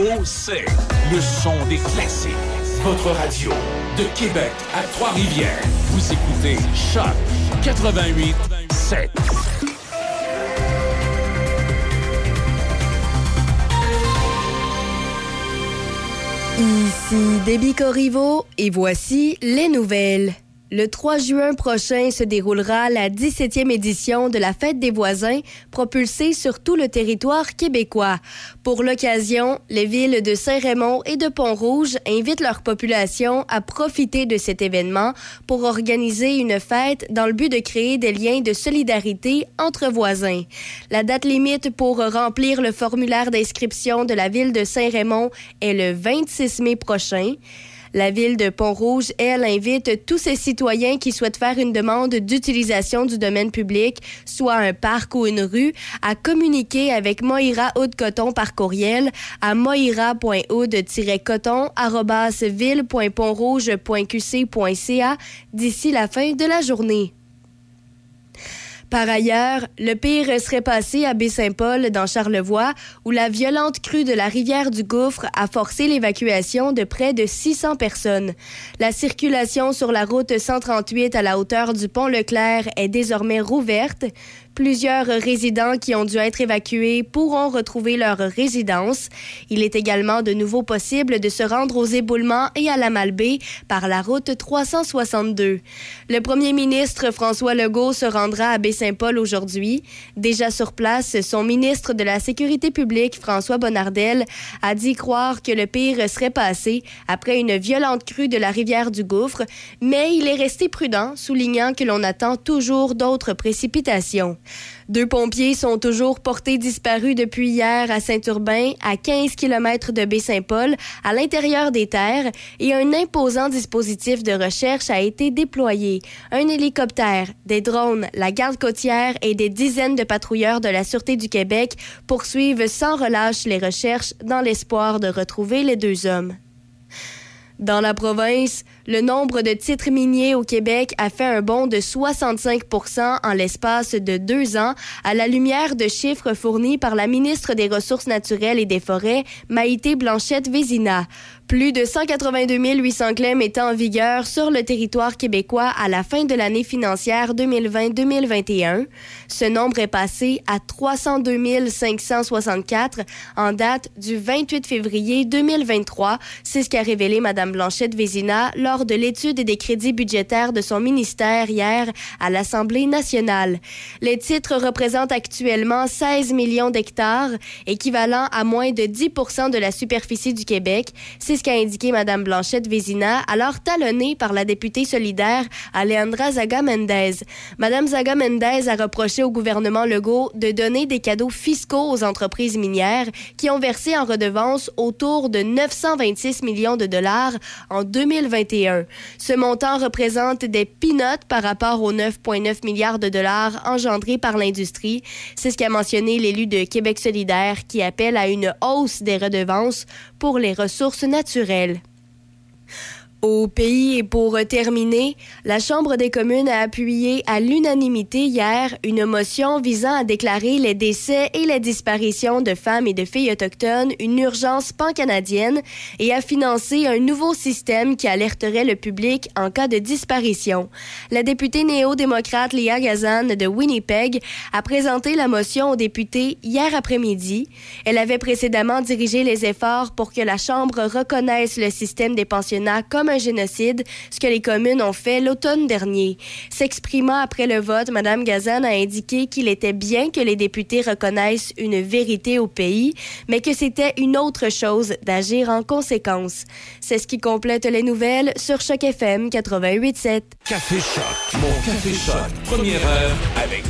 C-H-O-C. Le son des classiques. Votre radio de Québec à Trois-Rivières. Vous écoutez Choc 88 7. Ici Déby Corriveau et voici les nouvelles. Le 3 juin prochain se déroulera la 17e édition de la Fête des voisins, propulsée sur tout le territoire québécois. Pour l'occasion, les villes de Saint-Raymond et de Pont-Rouge invitent leur population à profiter de cet événement pour organiser une fête dans le but de créer des liens de solidarité entre voisins. La date limite pour remplir le formulaire d'inscription de la ville de Saint-Raymond est le 26 mai prochain. La ville de Pont-Rouge, elle, invite tous ses citoyens qui souhaitent faire une demande d'utilisation du domaine public, soit un parc ou une rue, à communiquer avec Moira Haute-Coton par courriel à moira.haute-coton.ville.pontrouge.qc.ca d'ici la fin de la journée. Par ailleurs, le pire serait passé à Baie-Saint-Paul, dans Charlevoix, où la violente crue de la rivière du Gouffre a forcé l'évacuation de près de 600 personnes. La circulation sur la route 138 à la hauteur du pont Leclerc est désormais rouverte. Plusieurs résidents qui ont dû être évacués pourront retrouver leur résidence. Il est également de nouveau possible de se rendre aux éboulements et à la Malbaie par la route 362. Le premier ministre François Legault se rendra à Baie-Saint-Paul aujourd'hui. Déjà sur place, son ministre de la Sécurité publique, François Bonnardel, a dit croire que le pire serait passé après une violente crue de la rivière du Gouffre, mais il est resté prudent, soulignant que l'on attend toujours d'autres précipitations. Deux pompiers sont toujours portés disparus depuis hier à Saint-Urbain, à 15 km de Baie-Saint-Paul, à l'intérieur des terres, et un imposant dispositif de recherche a été déployé. Un hélicoptère, des drones, la garde côtière et des dizaines de patrouilleurs de la Sûreté du Québec poursuivent sans relâche les recherches dans l'espoir de retrouver les deux hommes. Dans la province, le nombre de titres miniers au Québec a fait un bond de 65% en l'espace de deux ans, à la lumière de chiffres fournis par la ministre des Ressources naturelles et des Forêts, Maïté Blanchette-Vézina. Plus de 182 800 claims étaient en vigueur sur le territoire québécois à la fin de l'année financière 2020-2021. Ce nombre est passé à 302 564 en date du 28 février 2023. C'est ce qu'a révélé Mme Blanchette Vézina de l'étude des crédits budgétaires de son ministère hier à l'Assemblée nationale. Les titres représentent actuellement 16 millions d'hectares, équivalent à moins de 10% de la superficie du Québec. C'est ce qu'a indiqué Mme Blanchette Vézina, alors talonnée par la députée solidaire Alejandra Zaga Mendez. Mme Zaga Mendez a reproché au gouvernement Legault de donner des cadeaux fiscaux aux entreprises minières qui ont versé en redevance autour de 926 millions de dollars en 2021. Ce montant représente des peanuts par rapport aux 9,9 milliards de dollars engendrés par l'industrie. C'est ce qu'a mentionné l'élu de Québec solidaire qui appelle à une hausse des redevances pour les ressources naturelles. Au pays et pour terminer, la Chambre des communes a appuyé à l'unanimité hier une motion visant à déclarer les décès et les disparitions de femmes et de filles autochtones une urgence pan-canadienne et à financer un nouveau système qui alerterait le public en cas de disparition. La députée néo-démocrate Léa Gazan de Winnipeg a présenté la motion aux députés hier après-midi. Elle avait précédemment dirigé les efforts pour que la Chambre reconnaisse le système des pensionnats comme un génocide, ce que les communes ont fait l'automne dernier. S'exprimant après le vote, Mme Gazan a indiqué qu'il était bien que les députés reconnaissent une vérité au pays, mais que c'était une autre chose d'agir en conséquence. C'est ce qui complète les nouvelles sur Choc FM 88.7. Café Choc, mon Café Choc, première heure avec.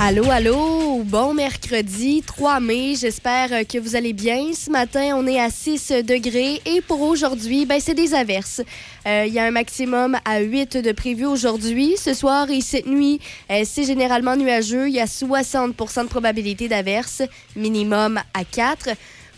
Allô, allô, bon mercredi 3 mai. J'espère que vous allez bien. Ce matin, on est à 6 degrés et pour aujourd'hui, ben, c'est des averses. Euh, Il y a un maximum à 8 de prévu aujourd'hui. Ce soir et cette nuit, euh, c'est généralement nuageux. Il y a 60% de probabilité d'averses, minimum à 4.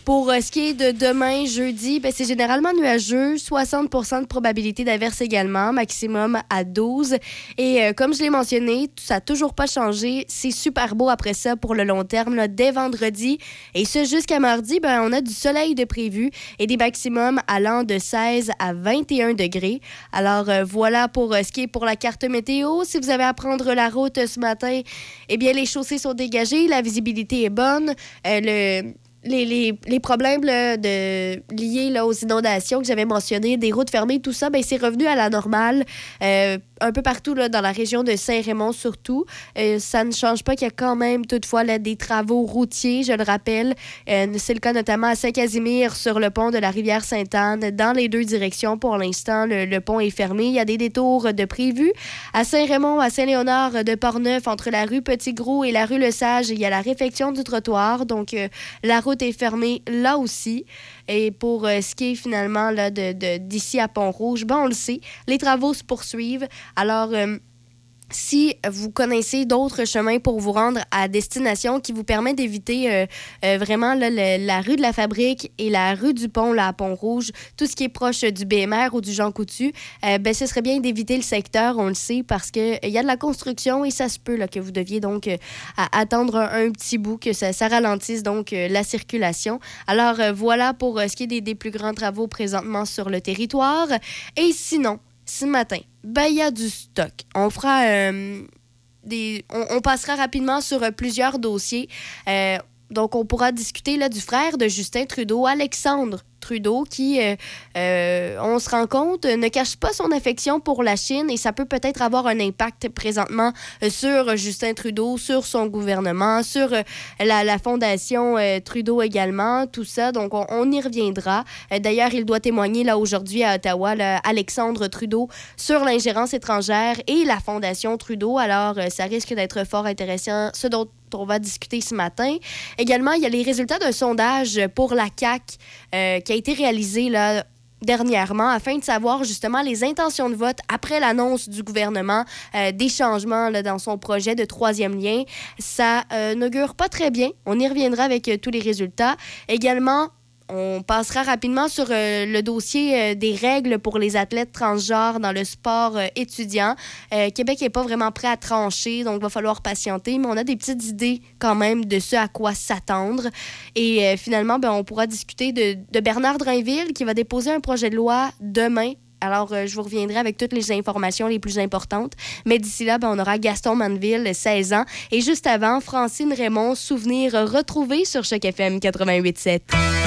Pour euh, ce qui est de demain, jeudi, ben, c'est généralement nuageux, 60% de probabilité d'averse également, maximum à 12. Et euh, comme je l'ai mentionné, ça n'a toujours pas changé. C'est super beau après ça pour le long terme, dès vendredi. Et ce, jusqu'à mardi, ben, on a du soleil de prévu et des maximums allant de 16 à 21 degrés. Alors euh, voilà pour ce qui est pour la carte météo. Si vous avez à prendre la route ce matin, eh bien, les chaussées sont dégagées, la visibilité est bonne. le les, les, problèmes de, liés aux inondations que j'avais mentionné, des routes fermées, tout ça, ben, c'est revenu à la normale. Euh, un peu partout là, dans la région de Saint-Raymond surtout. Euh, ça ne change pas qu'il y a quand même toutefois là, des travaux routiers, je le rappelle. Euh, c'est le cas notamment à Saint-Casimir sur le pont de la rivière Sainte-Anne. Dans les deux directions, pour l'instant, le, pont est fermé. Il y a des détours de prévus. À Saint-Raymond, à Saint-Léonard de Portneuf, entre la rue Petit-Gros et la rue Le Sage, il y a la réfection du trottoir. Donc, euh, la route est fermée là aussi. Et pour euh, ce qui est finalement là, d'ici à Pont-Rouge, ben, on le sait, les travaux se poursuivent. Alors, euh, si vous connaissez d'autres chemins pour vous rendre à destination qui vous permettent d'éviter euh, euh, vraiment la rue de la Fabrique et la rue du Pont, à Pont-Rouge, tout ce qui est proche du BMR ou du Jean Coutu, euh, ben, ce serait bien d'éviter le secteur, on le sait, parce qu'il y a de la construction et ça se peut que vous deviez donc attendre un, petit bout, que ça, ralentisse donc la circulation. Alors voilà pour ce qui est des plus grands travaux présentement sur le territoire. Et sinon, ce matin, ben, y a du stock. On fera euh, des. On, passera rapidement sur euh, plusieurs dossiers. Euh, donc, on pourra discuter là, du frère de Justin Trudeau, Alexandre Trudeau, qui, euh, euh, on se rend compte, ne cache pas son affection pour la Chine et ça peut peut-être avoir un impact présentement euh, sur Justin Trudeau, sur son gouvernement, sur la, fondation Trudeau également, tout ça. Donc, on, y reviendra. D'ailleurs, il doit témoigner là aujourd'hui à Ottawa, Alexandre Trudeau, sur l'ingérence étrangère et la fondation Trudeau. Alors, ça risque d'être fort intéressant, ce dont on va discuter ce matin. Également, il y a les résultats d'un sondage pour la CAC euh, qui a été réalisé là, dernièrement afin de savoir justement les intentions de vote après l'annonce du gouvernement euh, des changements là, dans son projet de troisième lien. Ça euh, n'augure pas très bien. On y reviendra avec tous les résultats. Également, on passera rapidement sur euh, le dossier euh, des règles pour les athlètes transgenres dans le sport euh, étudiant. Québec n'est pas vraiment prêt à trancher, donc il va falloir patienter, mais on a des petites idées quand même de ce à quoi s'attendre. Et finalement, ben, on pourra discuter de, Bernard Drainville qui va déposer un projet de loi demain alors, je vous reviendrai avec toutes les informations les plus importantes. Mais d'ici là, ben, on aura Gaston Manville, 16 ans. Et juste avant, Francine Raymond, souvenir retrouvé sur Choc FM 88.7.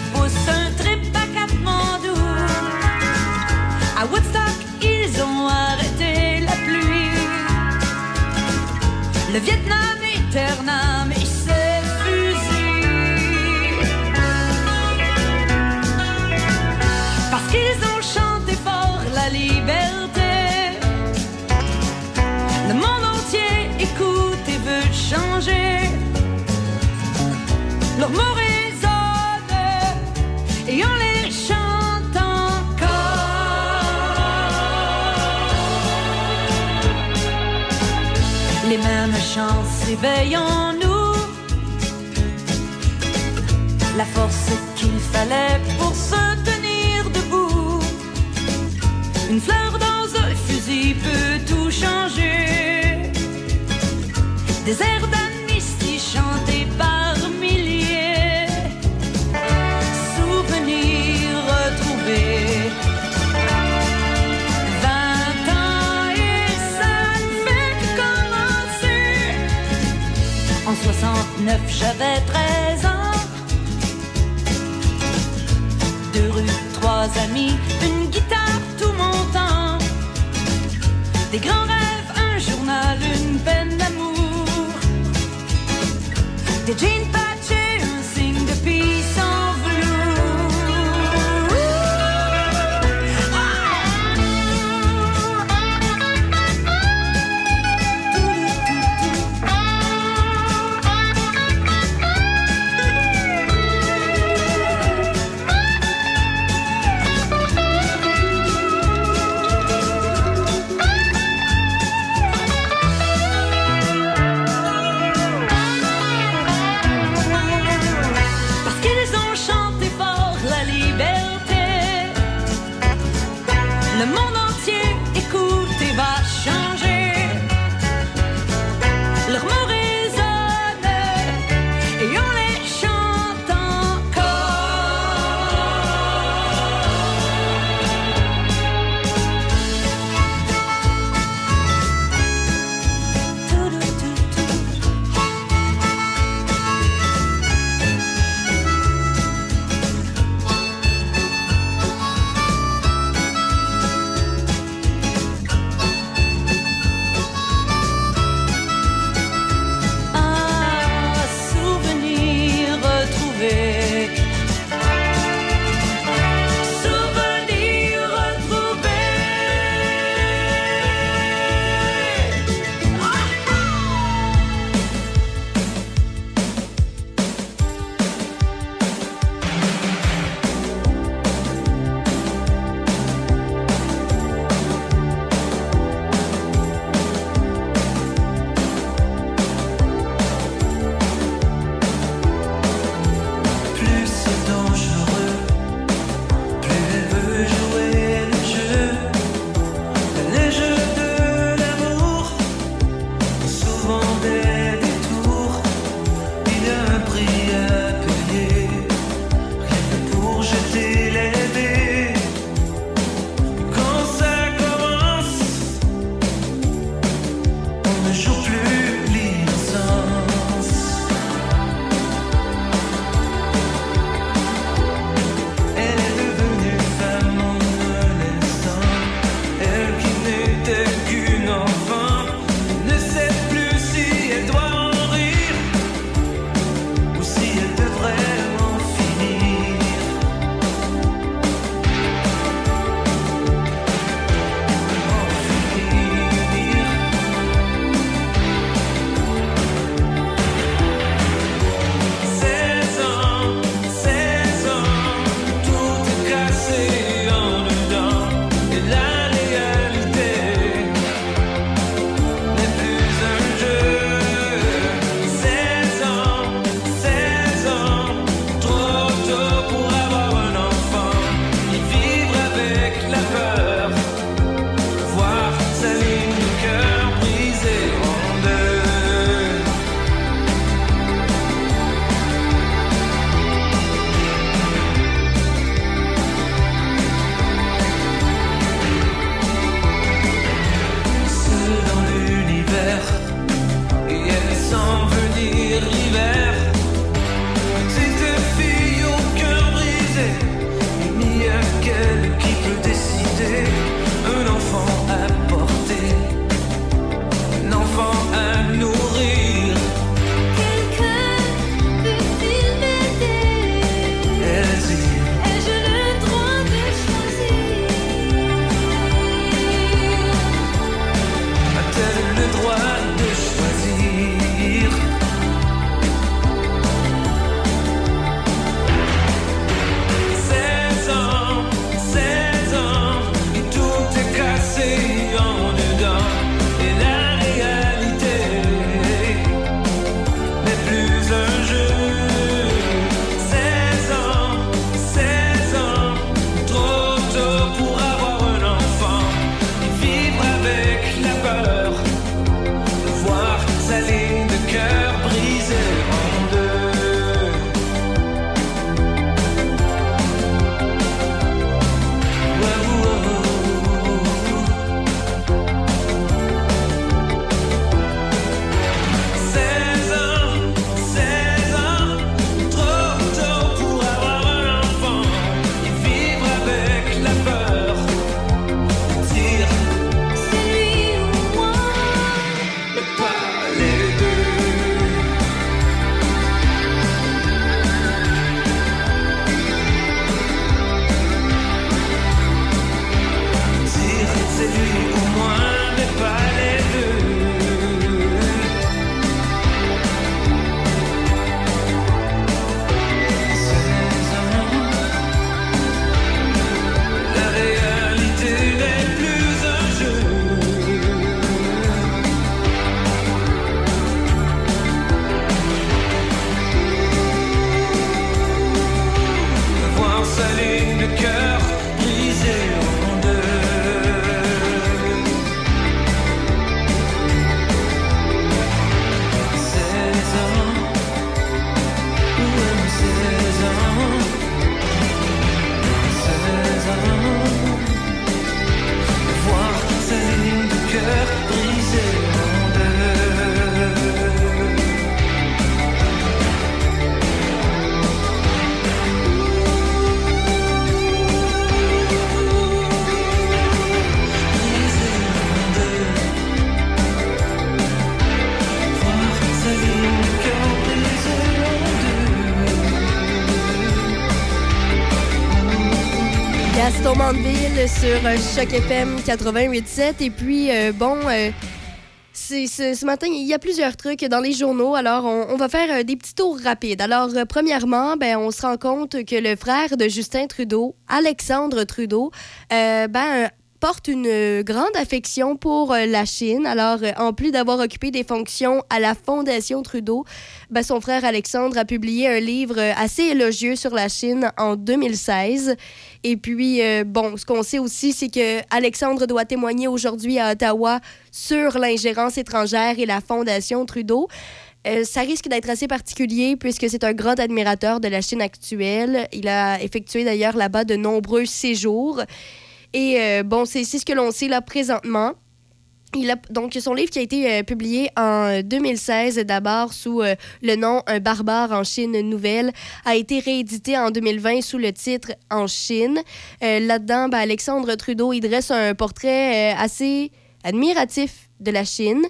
Le Vietnam éternel, s'éveillent en nous. La force qu'il fallait pour se tenir debout. Une fleur dans un fusil peut tout changer des airs 89, j'avais 13 ans. Deux rues, trois amis, une guitare tout mon temps. Des grands rêves, un journal, une peine sur euh, Choc FM 88.7. Et puis, euh, bon, euh, c'est- ce matin, il y a plusieurs trucs dans les journaux. Alors, on, va faire des petits tours rapides. Alors, premièrement, ben, on se rend compte que le frère de Justin Trudeau, Alexandre Trudeau, ben, porte une euh, grande affection pour euh, la Chine. Alors, euh, en plus d'avoir occupé des fonctions à la Fondation Trudeau, ben, son frère Alexandre a publié un livre assez élogieux sur la Chine en 2016. Et puis, bon, ce qu'on sait aussi, c'est que Alexandre doit témoigner aujourd'hui à Ottawa sur l'ingérence étrangère et la Fondation Trudeau. Ça risque d'être assez particulier puisque c'est un grand admirateur de la Chine actuelle. Il a effectué d'ailleurs là-bas de nombreux séjours. Et euh, bon, c'est ce que l'on sait là présentement. Il a, donc, son livre qui a été euh, publié en 2016, d'abord sous euh, le nom Un barbare en Chine nouvelle, a été réédité en 2020 sous le titre En Chine. Là-dedans, ben, Alexandre Trudeau, il dresse un portrait assez admiratif de la Chine.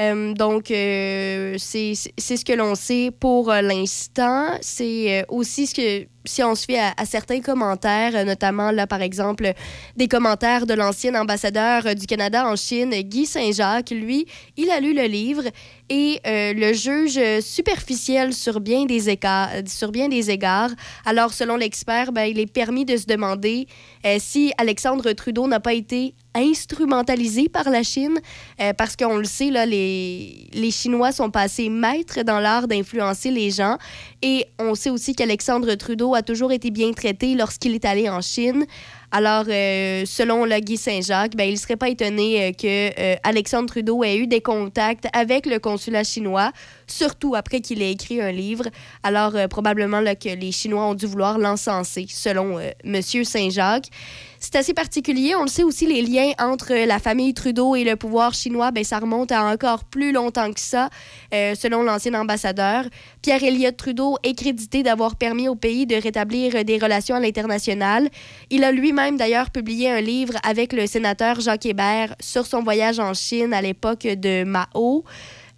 Euh, donc, euh, c'est ce que l'on sait pour euh, l'instant. C'est aussi ce que, si on se fait à, à certains commentaires, notamment, là, par exemple, des commentaires de l'ancien ambassadeur du Canada en Chine, Guy Saint-Jacques. Lui, il a lu le livre et euh, le juge superficiel sur bien des. Sur bien des égards. Alors, selon l'expert, ben, il est permis de se demander euh, si Alexandre Trudeau n'a pas été instrumentalisé par la Chine, euh, parce qu'on le sait, là, les, les Chinois sont passés maîtres dans l'art d'influencer les gens. Et on sait aussi qu'Alexandre Trudeau a toujours été bien traité lorsqu'il est allé en Chine. Alors, euh, selon le Guy Saint-Jacques, ben, il ne serait pas étonné euh, que euh, Alexandre Trudeau ait eu des contacts avec le consulat chinois, surtout après qu'il ait écrit un livre. Alors, probablement que les Chinois ont dû vouloir l'encenser, selon Monsieur Saint-Jacques. C'est assez particulier. On le sait aussi, les liens entre la famille Trudeau et le pouvoir chinois, ben, ça remonte à encore plus longtemps que ça, euh, selon l'ancien ambassadeur. Pierre Elliott Trudeau est crédité d'avoir permis au pays de rétablir des relations à l'international. Il a lui-même d'ailleurs publié un livre avec le sénateur Jacques Hébert sur son voyage en Chine à l'époque de Mao.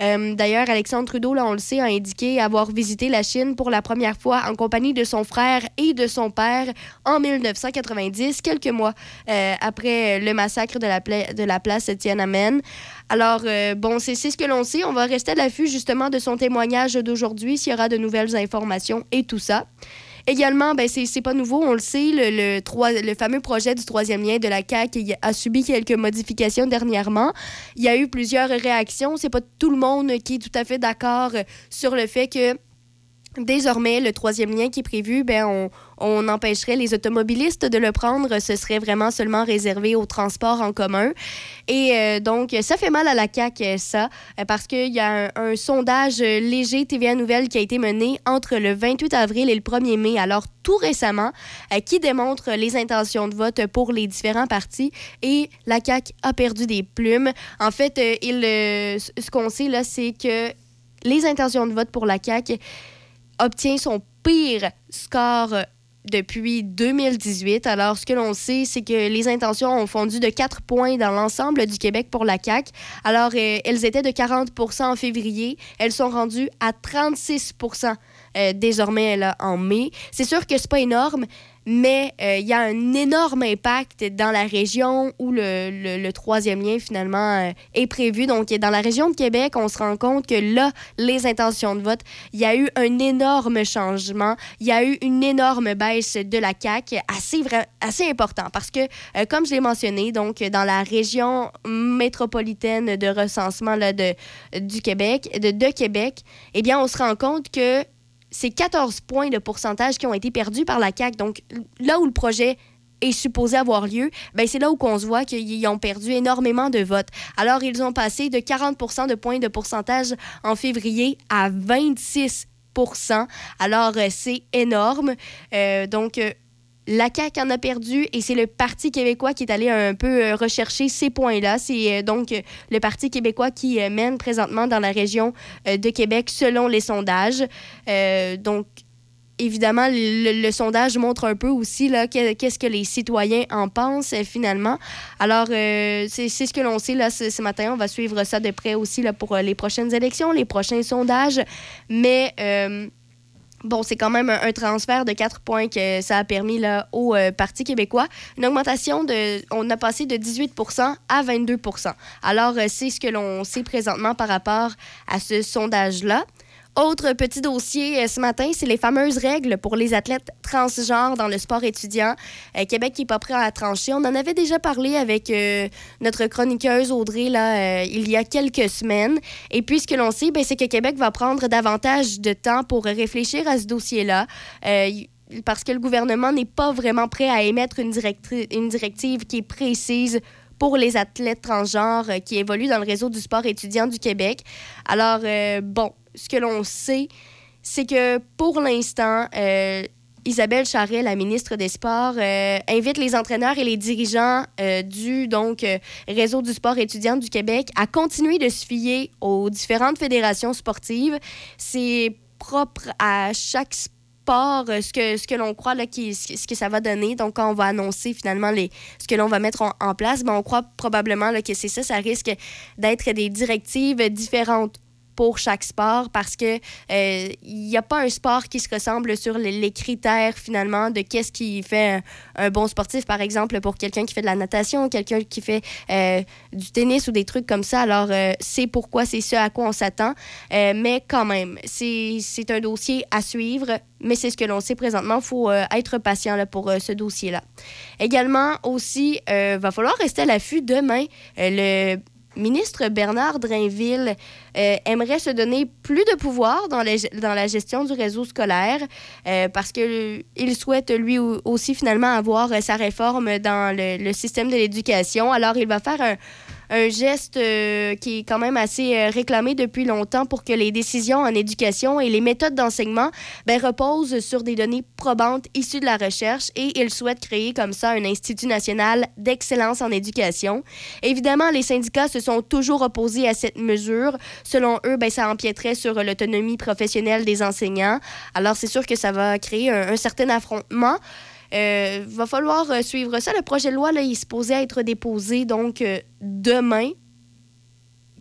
Euh, D'ailleurs, Alexandre Trudeau, là, on le sait, a indiqué avoir visité la Chine pour la première fois en compagnie de son frère et de son père en 1990, quelques mois euh, après le massacre de la, de la place Tiananmen. Alors, euh, bon, c'est ce que l'on sait. On va rester à l'affût justement de son témoignage d'aujourd'hui, s'il y aura de nouvelles informations et tout ça. Également, ben, c'est pas nouveau, on le sait, le, le, fameux projet du troisième lien de la CAQ a subi quelques modifications dernièrement. Il y a eu plusieurs réactions. C'est pas tout le monde qui est tout à fait d'accord sur le fait que Désormais, le troisième lien qui est prévu, ben, on, on empêcherait les automobilistes de le prendre. Ce serait vraiment seulement réservé au transport en commun. Et euh, donc, ça fait mal à la CAQ, ça, euh, parce qu'il y a un, sondage euh, léger TVA Nouvelle qui a été mené entre le 28 avril et le 1er mai, alors tout récemment, euh, qui démontre les intentions de vote pour les différents partis. Et la CAQ a perdu des plumes. En fait, euh, il, euh, ce qu'on sait, là, c'est que les intentions de vote pour la CAQ obtient son pire score euh, depuis 2018. Alors, ce que l'on sait, c'est que les intentions ont fondu de 4 points dans l'ensemble du Québec pour la CAQ. Alors, euh, elles étaient de 40% en février. Elles sont rendues à 36% euh, désormais là, en mai. C'est sûr que c'est pas énorme, mais euh, il y a un énorme impact dans la région où le, le- troisième lien finalement euh, est prévu. Donc, dans la région de Québec, on se rend compte que là, les intentions de vote, il y a eu un énorme changement. Il y a eu une énorme baisse de la CAQ, assez, assez important parce que, euh, comme je l'ai mentionné, donc dans la région métropolitaine de recensement là, de, du Québec, de, de Québec, eh bien, on se rend compte que c'est 14 points de pourcentage qui ont été perdus par la CAQ. Donc, là où le projet est supposé avoir lieu, ben c'est là où on se voit qu'ils ont perdu énormément de votes. Alors, ils ont passé de 40% de points de pourcentage en février à 26% Alors, euh, c'est énorme. Euh, donc, euh, la CAQ en a perdu et c'est le Parti québécois qui est allé un peu euh, rechercher ces points-là. C'est euh, donc euh, le Parti québécois qui mène présentement dans la région de Québec selon les sondages. donc, évidemment, le, sondage montre un peu aussi là, qu'est-ce que les citoyens en pensent finalement. Alors, c'est ce que l'on sait ce, matin. On va suivre ça de près aussi là, pour les prochaines élections, les prochains sondages. Mais Bon, c'est quand même un, transfert de 4 points que ça a permis au euh, Parti québécois. Une augmentation de. On a passé de 18% à 22% Alors, euh, c'est ce que l'on sait présentement par rapport à ce sondage-là. Autre petit dossier euh, ce matin, c'est les fameuses règles pour les athlètes transgenres dans le sport étudiant. Euh, Québec n'est pas prêt à trancher. On en avait déjà parlé avec euh, notre chroniqueuse Audrey là, il y a quelques semaines. Et puis, ce que l'on sait, ben, c'est que Québec va prendre davantage de temps pour réfléchir à ce dossier-là parce que le gouvernement n'est pas vraiment prêt à émettre une directive qui est précise pour les athlètes transgenres qui évoluent dans le réseau du sport étudiant du Québec. Alors, bon, ce que l'on sait, c'est que pour l'instant, euh, Isabelle Charret, la ministre des Sports, euh, invite les entraîneurs et les dirigeants euh, du donc, réseau du sport étudiant du Québec à continuer de se fier aux différentes fédérations sportives. C'est propre à chaque sport ce que, ce que l'on croit là, qui, ce que ça va donner. Donc, quand on va annoncer finalement les, ce que l'on va mettre en, place, ben, on croit probablement là, que c'est ça. Ça risque d'être des directives différentes pour chaque sport parce que il euh, n'y a pas un sport qui se ressemble sur les, critères finalement de qu'est-ce qui fait un, bon sportif par exemple pour quelqu'un qui fait de la natation quelqu'un qui fait euh, du tennis ou des trucs comme ça alors euh, c'est pourquoi c'est ce à quoi on s'attend mais quand même c'est un dossier à suivre mais c'est ce que l'on sait présentement. Il faut être patient là, pour ce dossier-là. Également, aussi, il va falloir rester à l'affût demain. le ministre Bernard Drainville euh, aimerait se donner plus de pouvoir dans, la gestion du réseau scolaire euh, parce qu'il souhaite lui aussi finalement avoir sa réforme dans le, le système de l'éducation. Alors il va faire un, un geste euh, qui est quand même assez euh, réclamé depuis longtemps pour que les décisions en éducation et les méthodes d'enseignement ben, reposent sur des données probantes issues de la recherche et il souhaite créer comme ça un institut national d'excellence en éducation. Évidemment, les syndicats se sont toujours opposés à cette mesure. Selon eux, ben, ça empiéterait sur l'autonomie professionnelle des enseignants. Alors, c'est sûr que ça va créer un certain affrontement. Euh, va falloir euh, suivre ça. Le projet de loi, là, il est supposé être déposé donc euh, demain.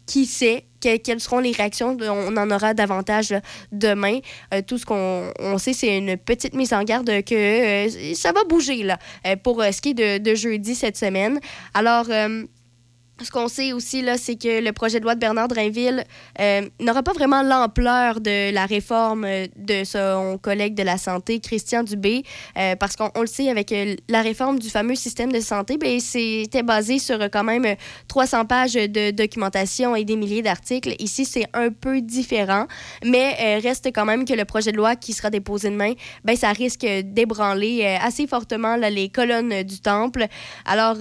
Qui sait quelles seront les réactions? On en aura davantage demain. tout ce qu'on sait, c'est une petite mise en garde que ça va bouger là, pour ce qui est de, de, jeudi cette semaine. Alors, ce qu'on sait aussi, là, c'est que le projet de loi de Bernard Drainville euh, n'aura pas vraiment l'ampleur de la réforme euh, de son collègue de la santé, Christian Dubé, euh, parce qu'on le sait, avec la réforme du fameux système de santé, ben, c'était basé sur quand même 300 pages de documentation et des milliers d'articles. Ici, c'est un peu différent, mais reste quand même que le projet de loi qui sera déposé demain, ben, ça risque d'ébranler assez fortement les colonnes du temple. Alors,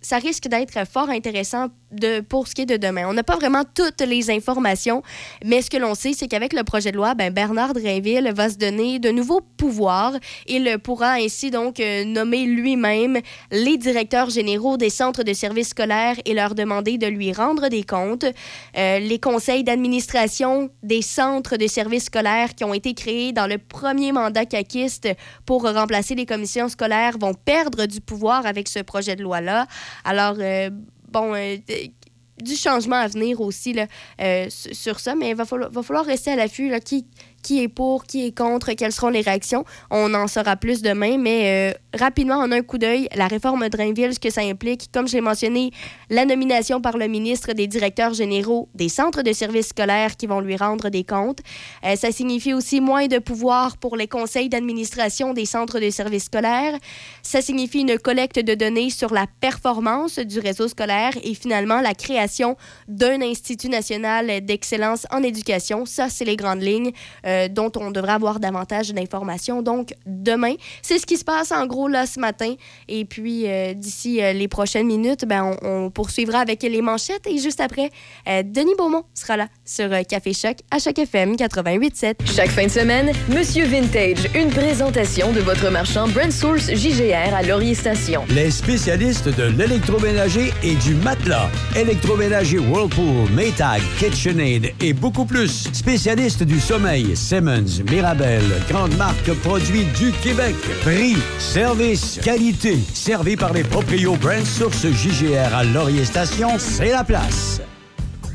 ça risque d'être fort intéressant de, pour ce qui est de demain. On n'a pas vraiment toutes les informations, mais ce que l'on sait, c'est qu'avec le projet de loi, ben, Bernard Drainville va se donner de nouveaux pouvoirs. Il pourra ainsi donc euh, nommer lui-même les directeurs généraux des centres de services scolaires et leur demander de lui rendre des comptes. Euh, les conseils d'administration des centres de services scolaires qui ont été créés dans le premier mandat caquiste pour remplacer les commissions scolaires vont perdre du pouvoir avec ce projet de loi-là. Alors, euh, bon, euh, du changement à venir aussi euh, sur ça, mais il va falloir, va rester à l'affût. Qui, qui est pour, qui est contre, quelles seront les réactions. On en saura plus demain, mais euh, rapidement, en un coup d'œil, la réforme Drainville, ce que ça implique, comme je l'ai mentionné, la nomination par le ministre des directeurs généraux des centres de services scolaires qui vont lui rendre des comptes. Euh, ça signifie aussi moins de pouvoir pour les conseils d'administration des centres de services scolaires. Ça signifie une collecte de données sur la performance du réseau scolaire et finalement la création d'un institut national d'excellence en éducation. Ça, c'est les grandes lignes. Euh, euh, dont on devrait avoir davantage d'informations. Donc, demain, c'est ce qui se passe en gros là ce matin. Et puis, euh, d'ici les prochaines minutes, ben, on, poursuivra avec les manchettes. Et juste après, Denis Beaumont sera là sur Café Choc à Choc FM 88.7. Chaque fin de semaine, Monsieur Vintage, une présentation de votre marchand Brand Source JGR à Laurier Station. Les spécialistes de l'électroménager et du matelas. Électroménager Whirlpool, Maytag, KitchenAid et beaucoup plus. Spécialistes du sommeil, Simmons, Mirabel, grande marque produits du Québec. Prix, service, qualité. Servi par les proprios Brand Source JGR à Laurier Station, c'est la place.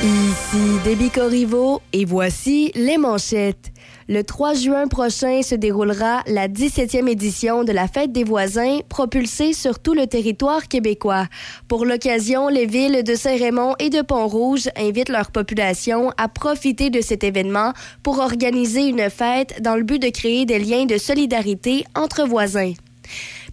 Ici Déby Corriveau et voici les manchettes. Le 3 juin prochain se déroulera la 17e édition de la Fête des voisins, propulsée sur tout le territoire québécois. Pour l'occasion, les villes de Saint-Raymond et de Pont-Rouge invitent leur population à profiter de cet événement pour organiser une fête dans le but de créer des liens de solidarité entre voisins.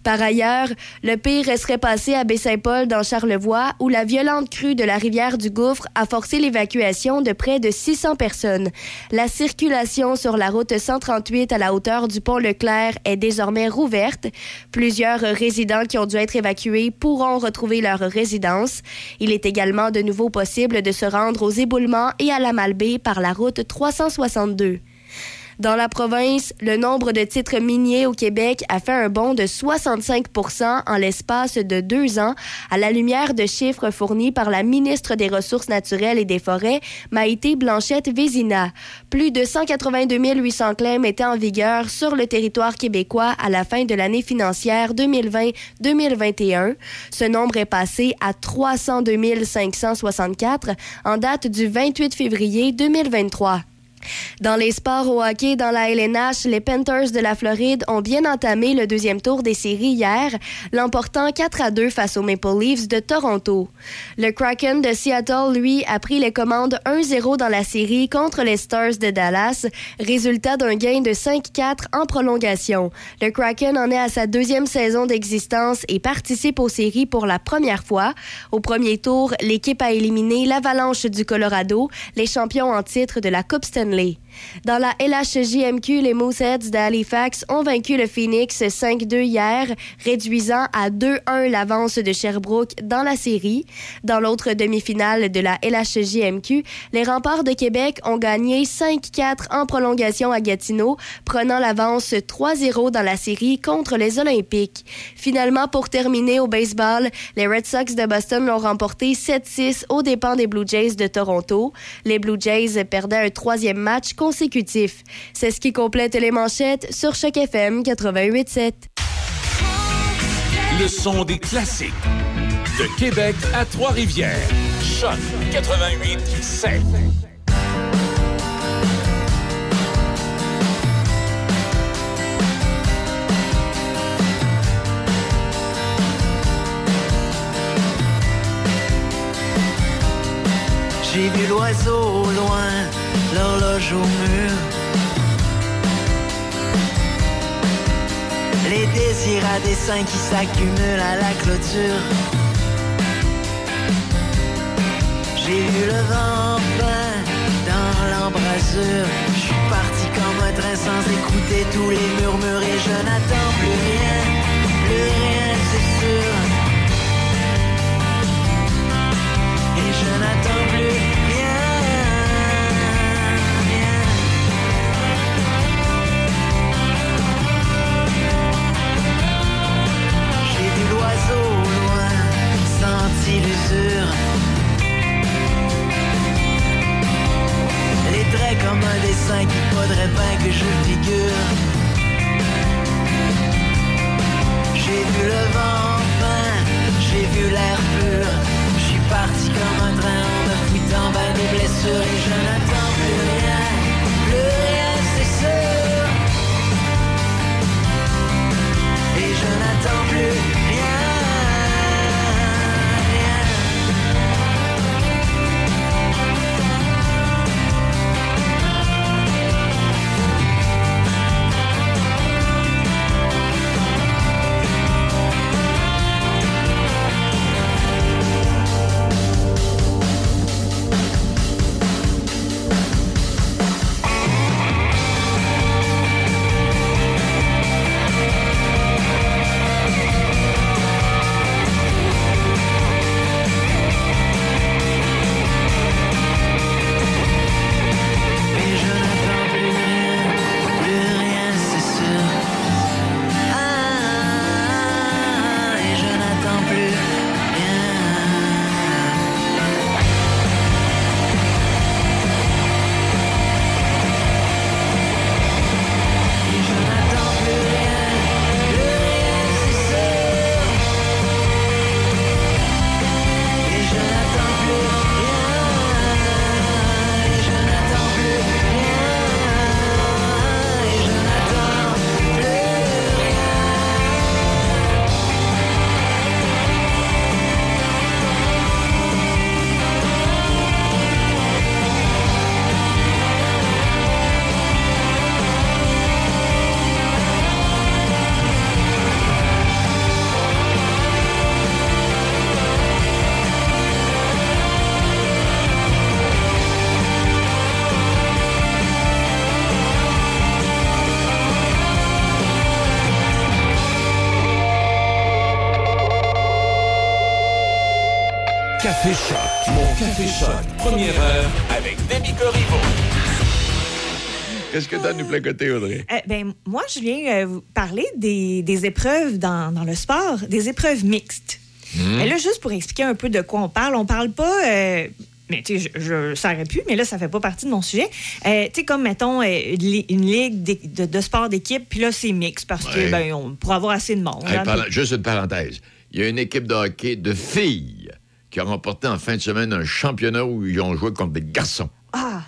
Par ailleurs, le pire resterait passé à Baie-Saint-Paul dans Charlevoix, où la violente crue de la rivière du Gouffre a forcé l'évacuation de près de 600 personnes. La circulation sur la route 138 à la hauteur du pont Leclerc est désormais rouverte. Plusieurs résidents qui ont dû être évacués pourront retrouver leur résidence. Il est également de nouveau possible de se rendre aux éboulements et à la Malbaie par la route 362. Dans la province, le nombre de titres miniers au Québec a fait un bond de 65% en l'espace de deux ans, à la lumière de chiffres fournis par la ministre des Ressources naturelles et des Forêts, Maïté Blanchette-Vézina. Plus de 182 800 claims étaient en vigueur sur le territoire québécois à la fin de l'année financière 2020-2021. Ce nombre est passé à 302 564 en date du 28 février 2023. Dans les sports au hockey dans la LNH, les Panthers de la Floride ont bien entamé le deuxième tour des séries hier, l'emportant 4 à 2 face aux Maple Leafs de Toronto. Le Kraken de Seattle, lui, a pris les commandes 1-0 dans la série contre les Stars de Dallas, résultat d'un gain de 5-4 en prolongation. Le Kraken en est à sa deuxième saison d'existence et participe aux séries pour la première fois. Au premier tour, l'équipe a éliminé l'Avalanche du Colorado, les champions en titre de la Coupe Stanley friendly dans la LHJMQ, les Mooseheads d'Halifax ont vaincu le Phoenix 5-2 hier, réduisant à 2-1 l'avance de Sherbrooke dans la série. Dans l'autre demi-finale de la LHJMQ, les remparts de Québec ont gagné 5-4 en prolongation à Gatineau, prenant l'avance 3-0 dans la série contre les Olympiques. Finalement, pour terminer au baseball, les Red Sox de Boston l'ont remporté 7-6 aux dépens des Blue Jays de Toronto. Les Blue Jays perdaient un troisième match C'est ce qui complète les manchettes sur Choc FM 88.7. Le son des classiques. De Québec à Trois-Rivières. Choc 88.7. J'ai vu l'oiseau au loin, l'horloge au mur. Les désirs à dessin qui s'accumulent à la clôture. J'ai vu le vent plein dans l'embrasure. Je suis parti comme un train sans écouter tous les murmures et je n'attends plus rien, plus rien c'est sûr. Et je n'attends un dessin qu'il faudrait bien que je figure. J'ai vu le vent enfin, j'ai vu l'air pur. J'suis parti comme un train en me foutant des blessures et je n'attends plus rien, plus rien c'est sûr. Et je n'attends plus Café Choc. Mon Café Choc. Première heure avec Demi Corriveau. Qu'est-ce que t'as à nous placoter, Audrey? Euh, ben, moi, je viens euh, vous parler des, des épreuves dans, dans le sport, des épreuves mixtes. Hmm. Mais là, juste pour expliquer un peu de quoi on parle, on parle pas. euh, mais tu sais, je, je, ça aurait pu, mais là, ça fait pas partie de mon sujet. Euh, tu sais, comme, mettons, euh, une, li- une ligue de, de sport d'équipe, puis là, c'est mixte parce Ouais. que, ben, on, pour avoir assez de monde. Hey, hein. juste une parenthèse. Il y a une équipe de hockey de filles qui a remporté en fin de semaine un championnat où ils ont joué contre des garçons. Ah,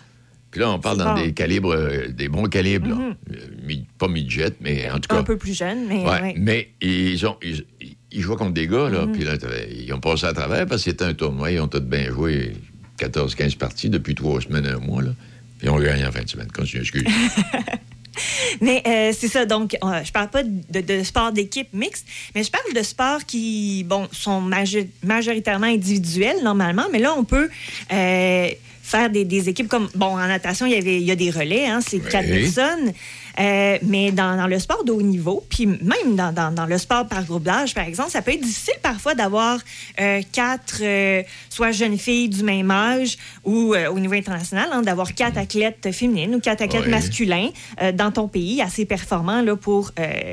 Puis là, on parle dans des calibres, euh, des bons calibres. là. Euh, mi- pas midget, mais en tout cas. un peu plus jeune, mais. Ouais, ouais. Mais ils, ont, ils, ils jouaient contre des gars, Mhm. là, puis là, ils ont passé à travers parce que c'était un tournoi. Ils ont tous bien joué 14-15 parties depuis trois semaines, un mois, là. Puis ils ont gagné en fin de semaine. Continue, excuse. Mais euh, c'est ça, donc euh, je parle pas de, de sport d'équipe mixte, mais je parle de sports qui, bon, sont majo- majoritairement individuels normalement, mais là, on peut euh, faire des, des équipes comme, bon, en natation, il y, avait, il y a des relais, hein, c'est quatre personnes, Euh, mais dans, dans le sport de haut niveau, puis même dans, dans- dans le sport par groupe d'âge, par exemple, ça peut être difficile parfois d'avoir euh, quatre, euh, soit jeunes filles du même âge ou au niveau international, hein, d'avoir quatre athlètes féminines ou quatre athlètes Oui. masculins dans ton pays assez performants là, pour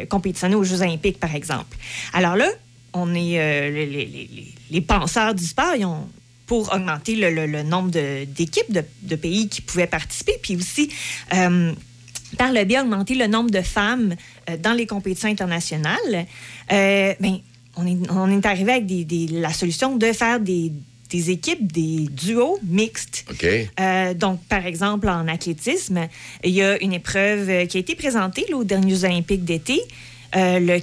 compétitionner aux Jeux olympiques, par exemple. Alors là, on est les, les- les- les penseurs du sport, ils ont pour augmenter le, le- le nombre d'équipes de, de pays qui pouvaient participer, puis aussi euh, par le biais augmenter le nombre de femmes euh, dans les compétitions internationales, euh, ben, on, est, on est arrivé avec des- des- la solution de faire des, des équipes, des duos mixtes. OK? Euh, donc, par exemple, en athlétisme, il y a une épreuve qui a été présentée là, aux derniers Olympiques d'été, le,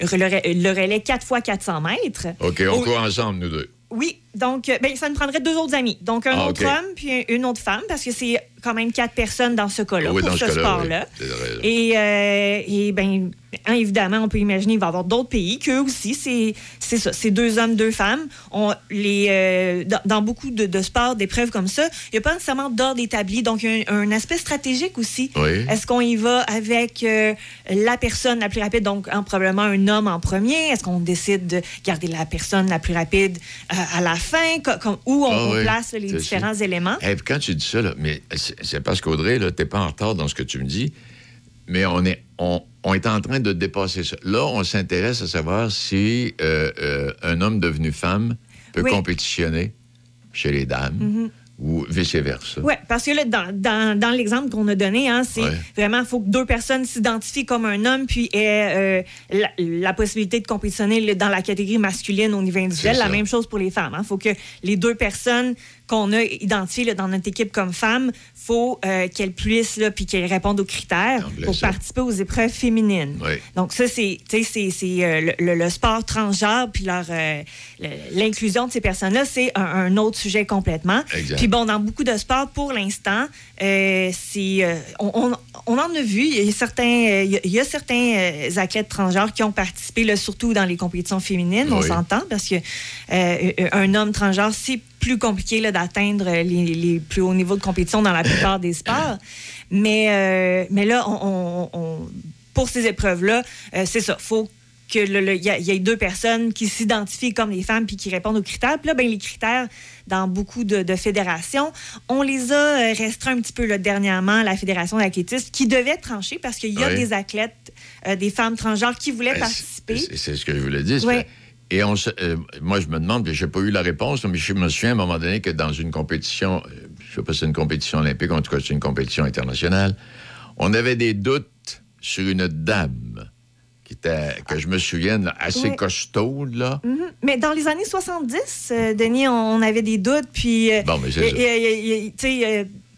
le, le relais 4 x 400 mètres. OK, on court ensemble, nous deux. oui, donc euh, ben, ça nous prendrait deux autres amis. Donc un Ah, autre homme puis un- une autre femme, parce que c'est quand même quatre personnes dans ce cas-là, oui, pour ce, sport-là. oui. Et, euh, et ben, hein, évidemment, on peut imaginer qu'il va y avoir d'autres pays qu'eux aussi, c'est ça, c'est deux hommes, deux femmes. On, les, euh, dans, dans beaucoup de, de sports, d'épreuves comme ça, il n'y a pas nécessairement d'ordre établi. Donc, il y a un, un aspect stratégique aussi. Oui. Est-ce qu'on y va avec euh, la personne la plus rapide, donc hein, probablement un homme en premier? Est-ce qu'on décide de garder la personne la plus rapide à la fin? Comme- où on, Ah oui, place les différents sûr. éléments? Hey, puis quand tu dis ça, là, mais c'est parce qu'Audrey, là, t'es pas en retard dans ce que tu me dis, mais on est, on, on est en train de dépasser ça. Là, on s'intéresse à savoir si euh, euh, un homme devenu femme peut Oui. compétitionner chez les dames ou vice-versa? Oui, parce que là, dans, dans, dans l'exemple qu'on a donné, hein, c'est Ouais. vraiment, il faut que deux personnes s'identifient comme un homme, puis aient euh, la, la possibilité de compétitionner dans la catégorie masculine au niveau individuel. La même chose pour les femmes. Il faut que les deux personnes qu'on a identifiées là, dans notre équipe comme femmes, faut euh, qu'elles puissent, là, puis qu'elles répondent aux critères là, pour ça- participer aux épreuves féminines. Oui. Donc ça, c'est euh, le, le- sport transgenre, puis euh, l'inclusion de ces personnes-là, c'est un, un autre sujet complètement. Exact. Puis bon, dans beaucoup de sports, pour l'instant, euh, euh, on, on- on en a vu, il y a certains, euh, il y a- certains athlètes transgenres qui ont participé, là, surtout dans les compétitions féminines, on s'entend, parce que un homme transgenre, c'est plus compliqué d'atteindre les, les plus hauts niveaux de compétition dans la plupart des sports. Mais, euh, mais là, on, on- on- pour ces épreuves-là, euh, c'est ça. faut il y, a- il y ait deux personnes qui s'identifient comme des femmes puis qui répondent aux critères. Puis là, ben, les critères, dans beaucoup de, de fédérations, on les a euh, restreints un petit peu là, dernièrement, la Fédération d'athlétisme, qui devait trancher parce qu'il y a Oui. des athlètes, euh, des femmes transgenres qui voulaient Ben, participer. c'est- ce que je voulais dire. que- Et on se- euh, moi, je me demande, puis j'ai pas eu la réponse, mais je me souviens à un moment donné que dans une compétition, euh, je sais pas si c'est une compétition olympique, en tout cas, c'est une compétition internationale, on avait des doutes sur une dame qui était, que je me souvienne, là, assez Oui. costaude, là. Mhm. Mais dans les années 70, euh, Denis, on avait des doutes, puis euh, Bon, mais c'est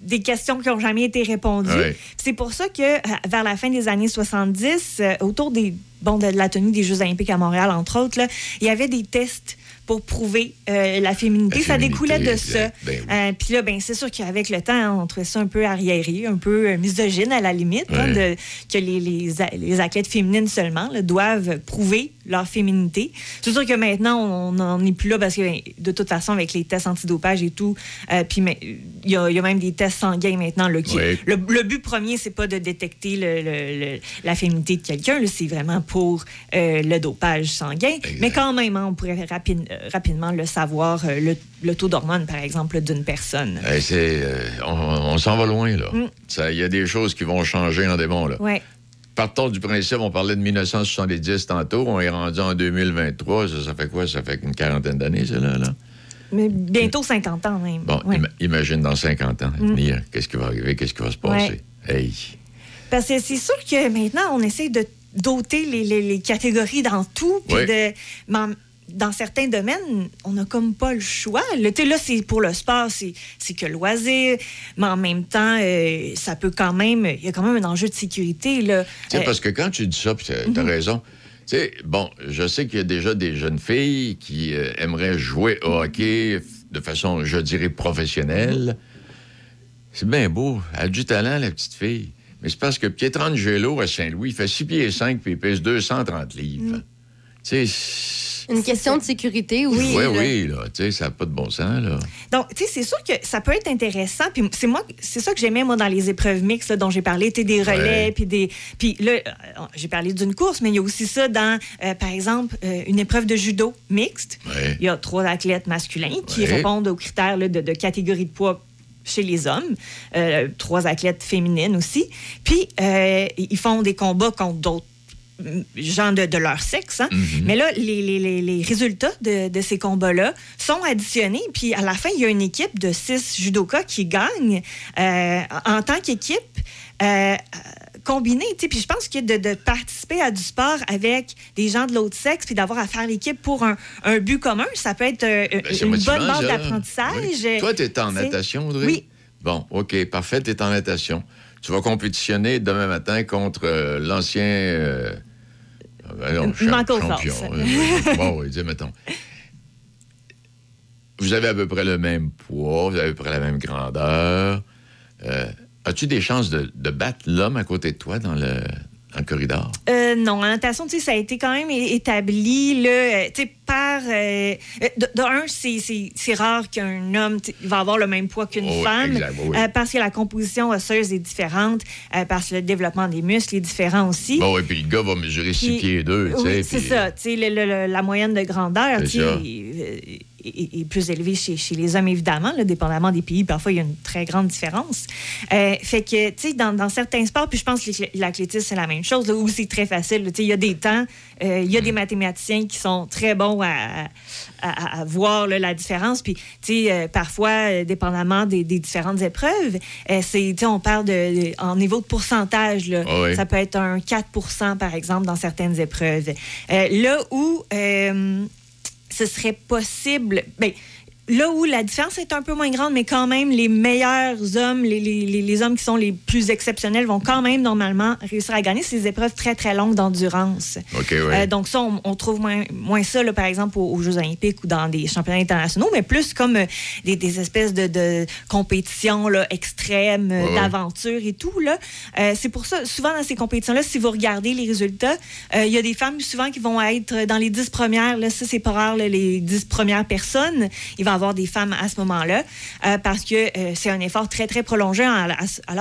des questions qui n'ont jamais été répondues. Ouais. C'est pour ça que euh, vers la fin des années 70, euh, autour des bon de la tenue des Jeux olympiques à Montréal, entre autres, là, il y avait des tests pour prouver euh, la féminité. La ça découlait de ça. Ben oui. Euh, Puis là, ben, c'est sûr qu'avec le temps, on trouvait ça un peu arriéré, un peu euh, misogyne à la limite, hein, de- que les, les, a- les athlètes féminines seulement là, doivent prouver leur féminité. C'est sûr que maintenant, on n'en est plus là parce que ben, de toute façon, avec les tests antidopage et tout, euh, puis il y, a, il y a même des tests sanguins maintenant. Là, qui- Ouais. le, le but premier, c'est pas de détecter le- le- le- la féminité de quelqu'un, c'est vraiment pour le dopage sanguin. Mais quand même, hein, on pourrait rapide- euh, rapidement le savoir, euh, le, le taux d'hormones, par exemple, d'une personne. C'est, euh, on on s'en va loin, là. Mm. Il y a des choses qui vont changer en démon, là. Ouais. Partons du principe, on parlait de 1970 tantôt, on est rendu en 2023, ça, ça fait quoi? Ça fait une quarantaine d'années, ça, là? là? Mais bientôt 50 ans même. Bon, Ouais. imagine dans 50 ans, Mm. venir, qu'est-ce qui va arriver, qu'est-ce qui va se passer? Hey! Parce que c'est sûr que maintenant, on essaie de doter les, les- les catégories dans tout. puis Oui. de- dans certains domaines, on n'a comme pas le choix. Le, tu là, c'est pour le sport, c'est que loisir. Mais en même temps, euh, ça peut quand même. Il y a quand même un enjeu de sécurité. Là. Tu Euh, parce que quand tu dis ça, puis t'as t'as Mhm. raison. Tu sais, bon, je sais qu'il y a déjà des jeunes filles qui euh, aimeraient jouer au hockey de façon, je dirais, professionnelle. C'est bien beau. Elle a du talent, la petite fille. Mais c'est parce que Pietrangelo à Saint-Louis, il fait 6 pieds 5 puis il pèse 230 livres. Mm. Tu sais, Une question de sécurité aussi. oui, là. oui, là. Tu sais, ça n'a pas de bon sens, là. Donc, tu sais, c'est sûr que ça peut être intéressant. Puis c'est moi, c'est ça que j'aimais moi dans les épreuves mixtes là, dont j'ai parlé, tu sais, des relais, Ouais. puis des, puis là, euh, j'ai parlé d'une course, mais il y a aussi ça dans, euh, par exemple, euh, une épreuve de judo mixte. Ouais. Il y a trois athlètes masculins qui Ouais. répondent aux critères là, de, de catégorie de poids chez les hommes, euh, trois athlètes féminines aussi. Puis euh, ils font des combats contre d'autres gens de, de leur sexe. hein. Mhm. Mais là, les, les- les- résultats de, de ces combats-là sont additionnés. Puis à la fin, il y a une équipe de six judokas qui gagne euh, en tant qu'équipe. euh, sais, puis je pense que de, de participer à du sport avec des gens de l'autre sexe, puis d'avoir à faire l'équipe pour un, un but commun, ça peut être euh, Ben, une bonne base d'apprentissage. Oui. Toi, tu es en natation, Audrey? Oui. Bon, OK, parfait, tu es en natation. Tu vas compétitionner demain matin contre euh, l'ancien. euh, Michael champion. Euh, bon, oui, mettons. Vous avez à peu près le même poids, vous avez à peu près la même grandeur. Euh, As-tu des chances de, de battre l'homme à côté de toi dans le, dans le corridor? Euh, non, en natation, tu sais, ça a été quand même établi, là, euh, tu sais, par... euh, euh, de, de un, c'est- rare qu'un homme va avoir le même poids qu'une Oh, femme, exact, oui, oui. euh, parce que la composition osseuse est différente, parce que le développement des muscles est différent aussi. Bon, et puis le gars va mesurer 6 Puis- pieds 2, tu sais. Oui, c'est ça. Tu sais, la moyenne de grandeur tu sais. Est, plus élevée chez, chez les hommes, évidemment, là, dépendamment des pays. Parfois, il y a une très grande différence. Euh, fait que, tu sais, dans, dans certains sports, puis je pense que l'athlé- l'athlétisme, c'est la même chose, là, où c'est très facile. Tu sais, il y a des temps, euh, il y a des mathématiciens qui sont très bons à, à- à voir là, la différence. Puis, tu sais, euh, parfois, dépendamment des, des différentes épreuves, c'est, tu sais, on parle de, de- en niveau de pourcentage. Là. Ah oui. Ça peut être un 4 par exemple, dans certaines épreuves. Là où ce serait possible, ben, là où la différence est un peu moins grande, mais quand même, les meilleurs hommes, les, les- les- les hommes qui sont les plus exceptionnels vont quand même normalement réussir à gagner ces épreuves très, très longues d'endurance. OK, oui. Euh, donc ça, on, on trouve moins, moins ça, là, par exemple, aux, aux Jeux olympiques ou dans des championnats internationaux, mais plus comme euh, des, des espèces de, de compétitions là, extrêmes, euh, Ouais, ouais. d'aventure et tout. Là. Euh, c'est pour ça, souvent dans ces compétitions-là, si vous regardez les résultats, euh, il y a des femmes souvent qui vont être dans les dix premières. Là, ça, c'est pas rare, là, les dix premières personnes. Il va y avoir des femmes à ce moment-là euh, parce que euh, c'est un effort très, très prolongé. Alors,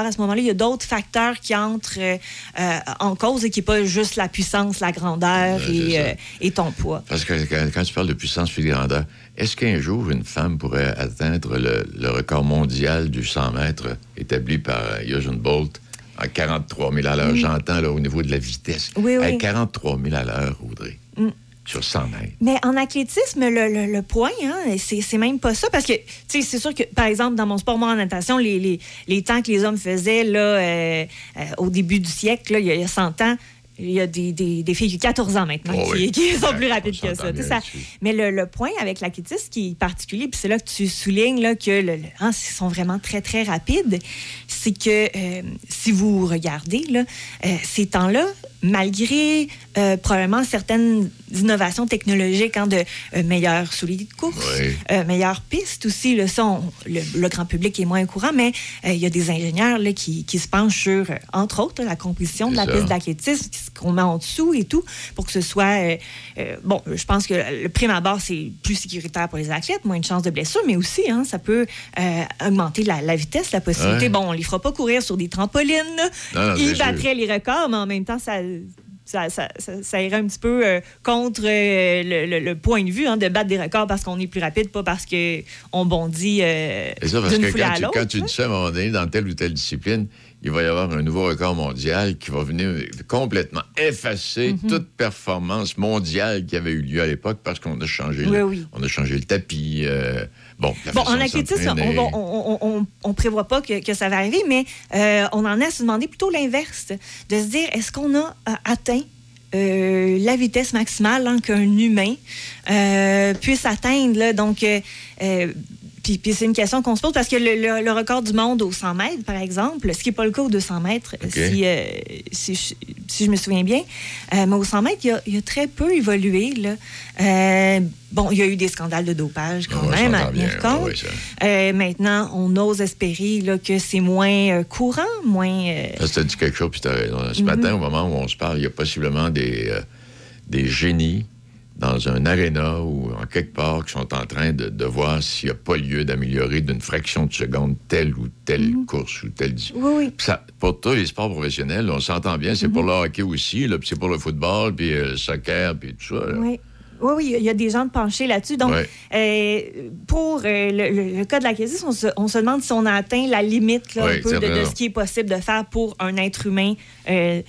à ce moment-là, il y a d'autres facteurs qui entrent euh, en cause et qui n'est pas juste la puissance, la grandeur c'est et, et ton poids. Parce que quand, tu parles de puissance puis de grandeur, est-ce qu'un jour une femme pourrait atteindre le, le record mondial du 100 mètres établi par Usain Bolt à 43 000 à l'heure? J'entends là, au niveau de la vitesse. Oui, oui. À 43 000 à l'heure, Audrey, Mm. Sur 100 mètres. Mais en athlétisme, le, le- le point, hein, c'est même pas ça. Parce que, tu sais, c'est sûr que, par exemple, dans mon sport, moi, en natation, les, les, les temps que les hommes faisaient là, euh, euh, au début du siècle, là, il y a- il y a 100 ans, il y a des, des, des filles qui ont 14 ans maintenant Oh qui, oui. qui sont plus rapides que ça. Mais le, le point avec l'athlétisme qui est particulier, puis c'est là que tu soulignes là, que le, le- hein, ils sont vraiment très, très rapides, c'est que euh, si vous regardez là, euh, ces temps-là, malgré euh, probablement certaines innovations technologiques, hein, de euh, meilleurs souliers de course, Oui. euh, meilleures pistes aussi, là, ça, on- le, le grand public est moins au courant, mais euh, il y a des ingénieurs là, qui, qui se penchent sur, entre autres, la composition de la ça. piste d'athlétisme, ce qu'on met en dessous et tout, pour que ce soit... bon, je pense que le prime abord, c'est plus sécuritaire pour les athlètes, moins de chances de blessure, mais aussi, hein, ça peut augmenter la, la vitesse, la possibilité. Ouais. Bon, on les fera pas courir sur des trampolines, là. Non, non, ils sûr. battraient les records, mais en même temps, ça... Ça, ça, ça- ça irait un petit peu euh, contre euh, le, le- le point de vue hein, de battre des records parce qu'on est plus rapide, pas parce qu'on bondit euh, C'est ça, parce que quand tu, quand tu dis ça, à un moment donné, dans telle ou telle discipline, il va y avoir un nouveau record mondial qui va venir complètement effacer Mhm. toute performance mondiale qui avait eu lieu à l'époque parce qu'on a changé, Oui, le, oui. on a changé le tapis. Bon, Bon, en athlétisme, on, on, on, on- on prévoit pas que, que ça va arriver, mais euh, on en est à se demander plutôt l'inverse, de se dire, est-ce qu'on a euh, atteint euh, la vitesse maximale hein, qu'un humain euh, puisse atteindre? là? donc, euh, puis, puis c'est une question qu'on se pose parce que le, le- le record du monde au 100 mètres, par exemple, ce qui n'est pas le cas aux 200 mètres, si, euh, si, je, si je me souviens bien, euh, mais au 100 mètres, il y a, il y a très peu évolué. Là. Euh, bon, il y a eu des scandales de dopage quand même à tenir compte. Euh, maintenant, on ose espérer là, que c'est moins courant, moins. Ça, dit quelque chose, puis raison. Ce Mhm. matin, au moment où on se parle, il y a possiblement des, des génies dans un aréna ou en quelque part qui sont en train de, de voir s'il n'y a pas lieu d'améliorer d'une fraction de seconde telle ou telle course ou telle discipline. Oui, oui. Ça, pour tous les sports professionnels, on s'entend bien, c'est pour le hockey aussi, c'est pour le football, puis euh, le soccer, puis tout ça. là. Oui. Oui, oui, il y a des gens de penchés là-dessus. Donc, Ouais. euh, pour euh, le, le- le cas de la crise, on se, on se demande si on a atteint la limite là, Oui, un peu t'as de, ce qui est possible de faire pour un être humain. Euh,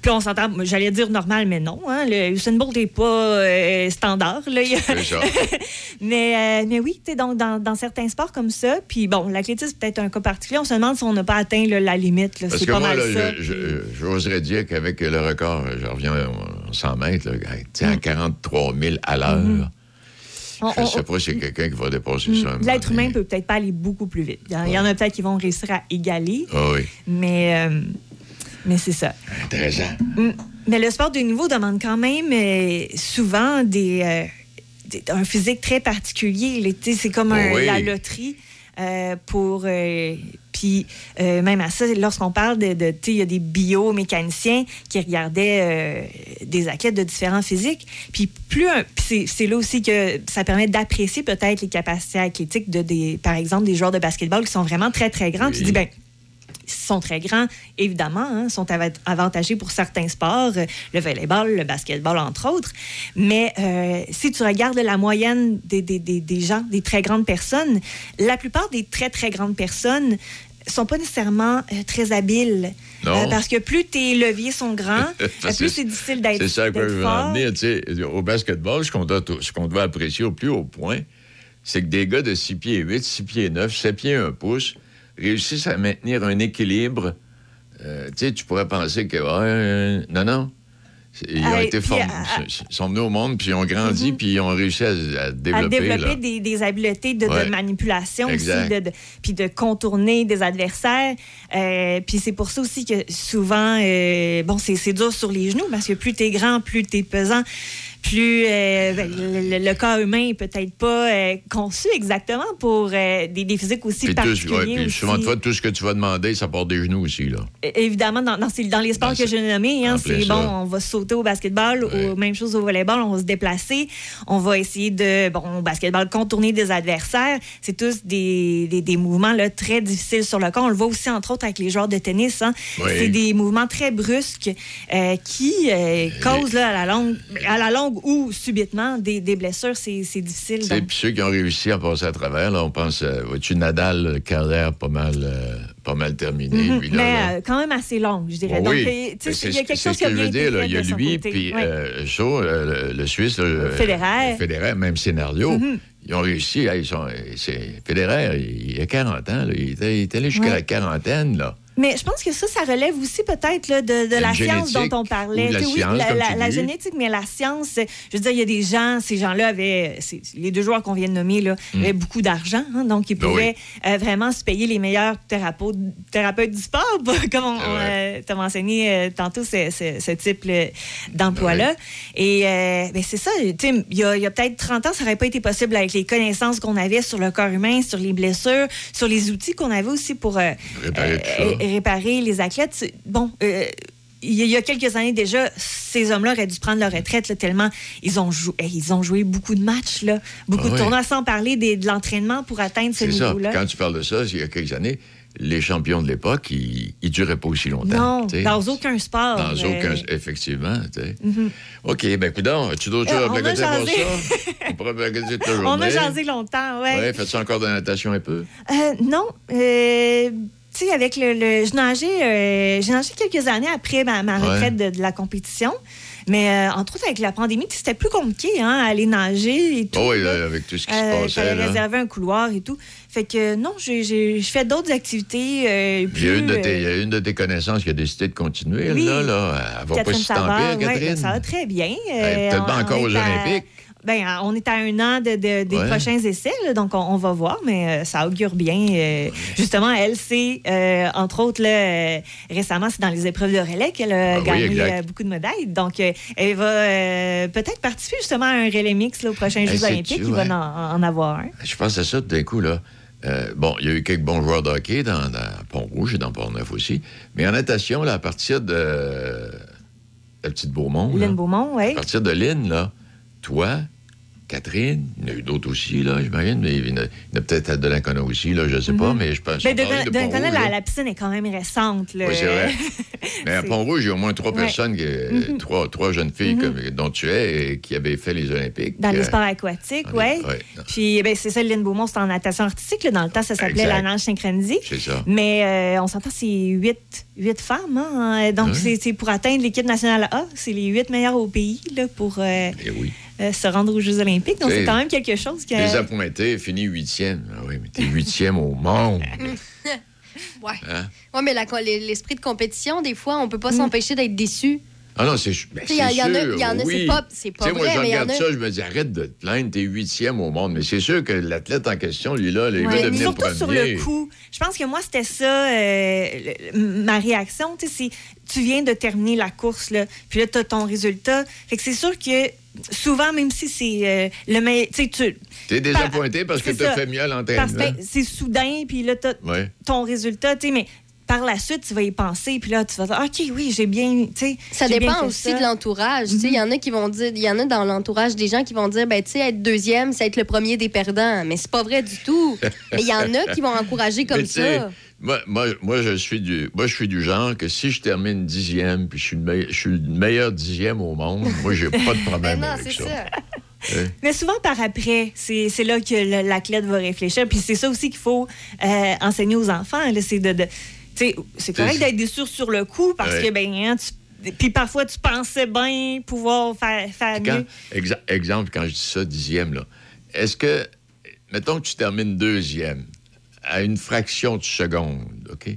puis on s'entend, j'allais dire normal, mais non. Hein, le Usain Bolt n'est pas euh, standard. Là. Mais, euh, mais oui, donc dans, dans certains sports comme ça, puis bon, l'athlétisme c'est peut-être un cas particulier, on se demande si on n'a pas atteint là, la limite. là. Parce C'est que pas moi, mal là, ça. je- je- j'oserais dire qu'avec le record, je reviens au 100 mètres, Mm. à 43 000 à l'heure, Mm-hmm. On- je ne sais pas si c'est quelqu'un qui va dépasser ça. à moment L'être humain donné. peut peut-être pas aller beaucoup plus vite. Il y en, il y en a peut-être qui vont réussir à égaler, Ah oui, mais, euh, mais c'est ça. intéressant. Mm. Mais le sport de niveau demande quand même euh, souvent des, euh, des- un physique très particulier. Tu C'est comme un- Oui. la loterie euh, pour. euh, puis euh, même à ça, lorsqu'on parle de, de tu sais, il y a des biomécaniciens qui regardaient des athlètes de différents physiques. Puis plus c'est, là aussi que ça permet d'apprécier peut-être les capacités athlétiques de des, par exemple, des joueurs de basketball qui sont vraiment très très grands. Tu Oui. dis ben sont très grands, évidemment, hein, sont ava- avantagés pour certains sports, euh, le volleyball, le basketball, entre autres. Mais euh, si tu regardes la moyenne des, des- des- des gens, des très grandes personnes, la plupart des très, très grandes personnes sont pas nécessairement euh, très habiles. Parce que plus tes leviers sont grands, plus c'est difficile d'être C'est ça que je veux en venir. Au basketball, ce qu'on doit, ce qu'on doit apprécier au plus haut point, c'est que des gars de 6 pieds 8, 6 pieds 9, 7 pieds 1 pouce réussissent à maintenir un équilibre. Euh, tu sais, tu pourrais penser que. euh, non, non. Ils ont été formés. à- Ils sont venus au monde, puis ils ont grandi, puis ils ont réussi à, à à développer. des, des habiletés de, manipulation Exact. aussi, de, de- puis de contourner des adversaires. Euh, puis c'est pour ça aussi que souvent, euh, bon, c'est c'est dur sur les genoux parce que plus t'es grand, plus t'es pesant, plus euh, le, le corps humain est peut-être pas euh, conçu exactement pour euh, des, des physiques aussi Puis, tout- particuliers. ouais, puis aussi. souvent de fois, tout ce que tu vas demander, ça part des genoux aussi. Là. É- Évidemment, dans, dans, ces- dans les sports Dans que j'ai nommés, hein, c'est bon, on va sauter au basketball, Ouais. ou même chose au volleyball, on va se déplacer, on va essayer de, bon, au basketball, contourner des adversaires. C'est tous des, des, des mouvements là, très difficiles sur le corps. On le voit aussi, entre autres, avec les joueurs de tennis. Hein. C'est des mouvements très brusques qui causent là, à, la longue, à la longue ou subitement des, des blessures. C'est c'est difficile. Donc. Puis ceux qui ont réussi à passer à travers, là, on pense, euh, vois-tu, Nadal, carrière pas mal, euh, pas mal terminée, Mhm. lui, là. Mais là. euh, quand même assez longue, je dirais. Oh Donc, oui, euh, c'est il y a ce- quelque c'est chose ce qui a que je veux dire. là. Il y a lui, puis euh, euh, le, le Suisse, là, le, Federer. le même scénario. Mhm. Ils ont réussi. hein, ils sont, c'est, Federer, il, il a 40 ans. là, il, était, il est allé jusqu'à Ouais. la quarantaine. Là. Mais je pense que ça, ça relève aussi peut-être de, la science dont on parlait. la oui, science, la, génétique, mais la science, je veux dire, il y a des gens, ces gens-là avaient, les deux joueurs qu'on vient de nommer, là, avaient beaucoup d'argent, hein, donc ils Ben pouvaient euh, vraiment se payer les meilleurs thérapeutes, thérapeutes du sport, comme on, Ah ouais. euh, mentionné euh, tantôt ce, ce- ce type là, d'emploi-là. Et euh, ben, c'est ça, il y a, a peut-être 30 ans, ça n'aurait pas été possible avec les connaissances qu'on avait sur le corps humain, sur les blessures, sur les outils qu'on avait aussi pour Réparer tout ça. Euh, réparer les athlètes. Bon, euh, il y a- quelques années déjà, ces hommes-là auraient dû prendre leur retraite là, tellement ils ont, joué, ils ont joué beaucoup de matchs, là, beaucoup Ah de tournois, sans parler des- de l'entraînement pour atteindre ce niveau-là. Quand tu parles de ça, il y a quelques années, les champions de l'époque, ils ne duraient pas aussi longtemps. Non, tu dans aucun sport. Dans euh, aucun, effectivement. tu. Mhm. OK, ben Euh, choses à on a plaider pour ça? on pourrait toute la journée. On a jasé longtemps, ouais. Ouais, fais-tu encore de la natation un peu? Euh, non. euh, tu sais, avec le. le- je nageais, euh, j'ai nagé quelques années après ma, ma Ouais. retraite de, de la compétition. Mais euh, entre autres, avec la pandémie, c'était plus compliqué, hein, aller nager et tout. Oh oui, là. avec tout ce qui se Euh, passait. fallait réserver un couloir et tout. Fait que non, je fais d'autres activités. euh, Il y, a une de tes, il y euh, a une de tes connaissances qui a décidé de continuer, Oui. là, là. Elle va pas Catherine si tant pire, ouais, Catherine. ben, ça va très bien. Elle est peut-être pas encore aux à- Olympiques. Ben, euh, on est à un an de, de- des Ouais. prochains essais, là, donc on, on va voir, mais euh, ça augure bien. euh, Justement, elle, c'est, euh, entre autres, là, récemment, c'est dans les épreuves de relais qu'elle a Ah gagné beaucoup de médailles. Donc, elle va peut-être participer justement à un relais mix là, aux prochains Jeux olympiques. Il ouais. va en, en avoir un. Je pense à ça tout d'un coup, là. Bon, il y a eu quelques bons joueurs de hockey dans, dans Pont-Rouge et dans Port-Neuf aussi. Mais en natation, là, à partir de la petite Beaumont, Lynn Beaumont, oui. à partir de Lynn, là, toi, Catherine, il y en a eu d'autres aussi, là, j'imagine, mais il y en a, peut-être à Delancona aussi, là, je ne sais pas, mais je pense Ben, de, on parlait de de- de- la, la piscine est quand même récente. là. Oui, c'est vrai. Mais à C'est- Pont-Rouge, il y a au moins trois Ouais. personnes, qui- Mhm. trois, trois jeunes filles comme- dont tu es et qui avaient fait les Olympiques. Dans les Euh, sports aquatiques, oui. ouais. Puis, ben, c'est ça, Lynn Beaumont, c'était en natation artistique. là. Dans le temps, ça s'appelait la nage synchronisée. C'est ça. Mais euh, on s'entend, c'est huit, huit femmes. hein. Donc, c'est- c'est pour atteindre l'équipe nationale A. C'est les huit meilleurs au pays là, pour euh, Eh oui. Euh, se rendre aux Jeux olympiques. Donc, C'est- quand même quelque chose que... Les appointés, fini huitième. Ah oui, mais t'es huitième au monde. Ouais. Hein? Ouais, mais la- l'esprit de compétition, des fois, on peut Mm. pas s'empêcher d'être déçu. Ah non, c'est ben, il y, y en a, oui. c'est pas, c'est pas Tu sais, moi, vrai, je regarde a. ça, je me dis, arrête de te plaindre, t'es huitième au monde. Mais c'est sûr que l'athlète en question, lui, là, il Ouais, veut mais devenir surtout premier. sur le coup. Je pense que moi, c'était ça, euh, le- ma réaction. Tu sais, c'est tu viens de terminer la course, là, puis là, tu as ton résultat. Fait que c'est sûr que souvent, même si c'est euh, le meilleur. Tu sais, tu. T'es désappointé parce que t'as ça. fait mieux à l'entraînement. que c'est soudain, puis là, tu Ouais. ton résultat, tu sais, mais par la suite, tu vas y penser, puis là, tu vas dire, OK, oui, j'ai bien, tu sais. Ça j'ai bien dépend fait aussi ça. de l'entourage. Tu sais, Il y en a qui vont dire, il y en a dans l'entourage des gens qui vont dire, ben, tu sais, être deuxième, c'est être le premier des perdants. Mais c'est pas vrai du tout. Mais il y en a qui vont encourager comme ça. Moi, moi, moi, je suis du, moi, je suis du genre que si je termine dixième, puis je suis le, meille- je suis le meilleur dixième au monde, moi, j'ai pas de problème non, avec c'est ça. ça. Mais souvent par après, c'est c'est là que l'athlète va réfléchir. Puis c'est ça aussi qu'il faut euh, enseigner aux enfants. là, C'est de, c'est correct d'être déçu sur le coup parce Ouais. que, ben, hein, tu- puis parfois, tu pensais bien pouvoir faire, faire Quand- mieux. exemple, quand je dis ça, dixième, là, est-ce que, mettons que tu termines deuxième, à une fraction de seconde, OK?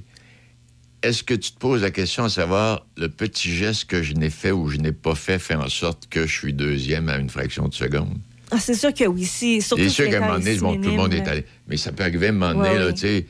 est-ce que tu te poses la question à savoir le petit geste que je n'ai fait ou je n'ai pas fait fait en sorte que je suis deuxième à une fraction de seconde? Ah, c'est sûr que oui. C'est sûr qu'à un moment donné, bon, tout le monde est allé. Mais ça peut arriver à un moment donné, Ouais, là, oui. tu sais,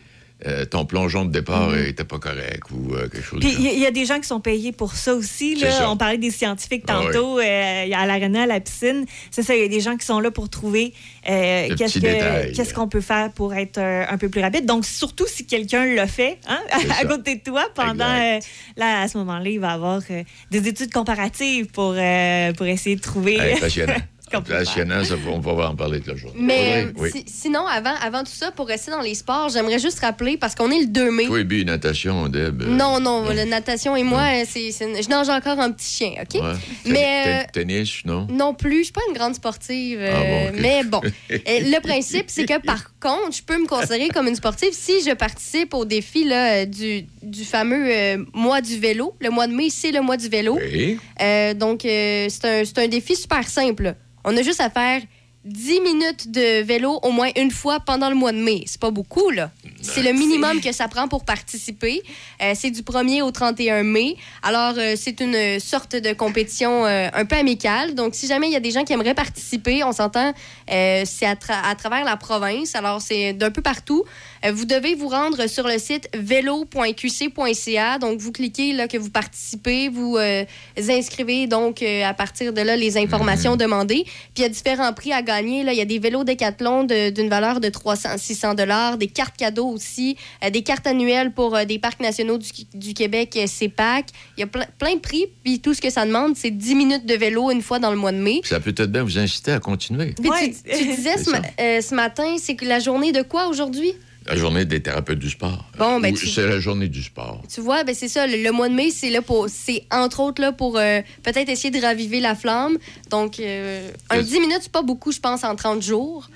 euh, ton plongeon de départ Mhm. n'était pas correct ou euh, quelque chose Puis il y, a- des gens qui sont payés pour ça aussi. C'est Là. ça. On parlait des scientifiques Ah tantôt, euh, il y a à l'aréna, à la piscine. C'est ça, il y a des gens qui sont là pour trouver euh, qu'est-ce qu'on peut faire pour être euh, un peu plus rapide. Donc, surtout si quelqu'un le fait hein, à côté de toi pendant. euh, là, à ce moment-là, il va avoir euh, des études comparatives pour, euh, pour essayer de trouver. Hey, passionnant. passionnant, ça, on va en parler toute la journée. Mais Oui, si- sinon, avant, avant tout ça, pour rester dans les sports, j'aimerais juste rappeler, parce qu'on est le 2 mai. Toi, et bu, natation, Deb. euh, Non, non, la natation et moi, euh, je nage encore un petit chien, OK? ouais. Mais, euh, Tennis, non? Non plus, je suis pas une grande sportive. euh, Ah bon. Mais bon, le principe, c'est que par contre, je peux me considérer comme une sportive si je participe au défi là, du, du fameux euh, mois du vélo. Le mois de mai, c'est le mois du vélo. Oui. Euh, donc, euh, c'est un, c'est un défi super simple. On a juste à faire 10 minutes de vélo au moins une fois pendant le mois de mai. C'est pas beaucoup, là. C'est le minimum que ça prend pour participer. Euh, c'est du 1er au 31 mai. Alors, euh, c'est une sorte de compétition euh, un peu amicale. Donc, si jamais il y a des gens qui aimeraient participer, on s'entend, c'est à, tra- à travers la province. Alors, c'est d'un peu partout. Euh, vous devez vous rendre sur le site vélo.qc.ca. Donc, vous cliquez là que vous participez, vous euh, inscrivez donc euh, à partir de là les informations demandées. Puis, il y a différents prix à gagner. Là. Il y a des vélos Décathlon d'une valeur de 300, 600 dollars, des cartes cadeaux aussi, euh, des cartes annuelles pour euh, des parcs nationaux du, du Québec, CEPAC. Il y a plein, plein de prix. Puis, tout ce que ça demande, c'est 10 minutes de vélo une fois dans le mois de mai. Ça peut peut-être bien vous inciter à continuer. Puis Ouais. tu, tu disais ce, ma- euh, ce matin, c'est que la journée de quoi aujourd'hui? La journée des thérapeutes du sport. Bon, ben, tu- C'est la journée du sport. Tu vois, ben c'est ça. Le, le mois de mai, c'est là pour, c'est entre autres là pour euh, peut-être essayer de raviver la flamme. Donc, euh, un Mais- 10 minutes, c'est pas beaucoup, je pense, en 30 jours.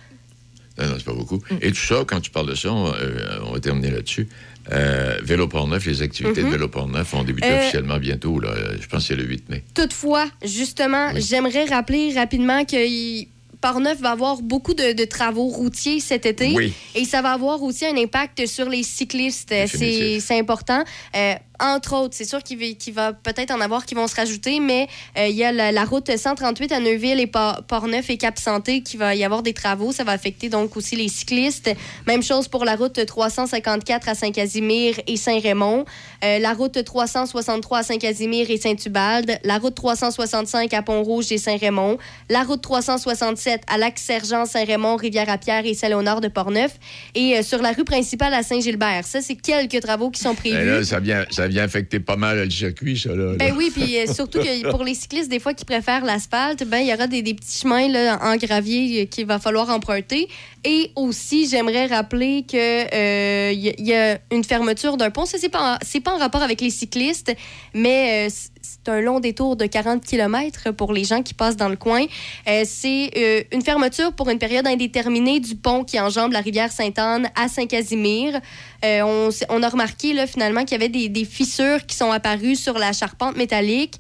Non, non, c'est pas beaucoup. Mm. Et tout ça, quand tu parles de ça, on, euh, on va terminer là-dessus. Euh, Vélo Port-Neuf, les activités de Vélo Port-Neuf vont débuter Mm-hmm. Euh, officiellement bientôt. Là. Je pense que c'est le 8 mai. Toutefois, justement, Oui. j'aimerais rappeler rapidement que il- Port-Neuf va avoir beaucoup de, de travaux routiers cet été. Oui. Et ça va avoir aussi un impact sur les cyclistes. Euh, c'est important. Euh, entre autres, c'est sûr qu'il va, peut-être en avoir qui vont se rajouter, mais euh, il y a la, la route 138 à Neuville et Port- Port-Neuf et Cap-Santé qui va y avoir des travaux. Ça va affecter donc aussi les cyclistes. Même chose pour la route 354 à Saint-Casimir et Saint-Raymond. Euh, la route 363 à Saint-Casimir et Saint-Ubalde. La route 365 à Pont-Rouge et Saint-Raymond. La route 367 à Lac-Sergent, Saint-Raymond, Rivière-à-Pierre et Saint-Léonard de Portneuf. Et euh, sur la rue principale à Saint-Gilbert. Ça, c'est quelques travaux qui sont prévus. Et là, ça vient, ça vient affecter pas mal le circuit, ça. Là, Ben là. oui, puis euh, surtout que pour les cyclistes, des fois, qui préfèrent l'asphalte, ben il y aura des, des petits chemins là, en gravier euh, qu'il va falloir emprunter. Et aussi, j'aimerais rappeler que euh, y, a- il y a une fermeture d'un pont. Ça, c'est pas, en- pas en rapport avec les cyclistes, mais euh, c'est un long détour de 40 km pour les gens qui passent dans le coin. Euh, c'est euh, une fermeture pour une période indéterminée du pont qui enjambe la rivière Sainte-Anne à Saint-Casimir. Euh, on, a remarqué là, finalement qu'il y avait des, des fissures qui sont apparues sur la charpente métallique.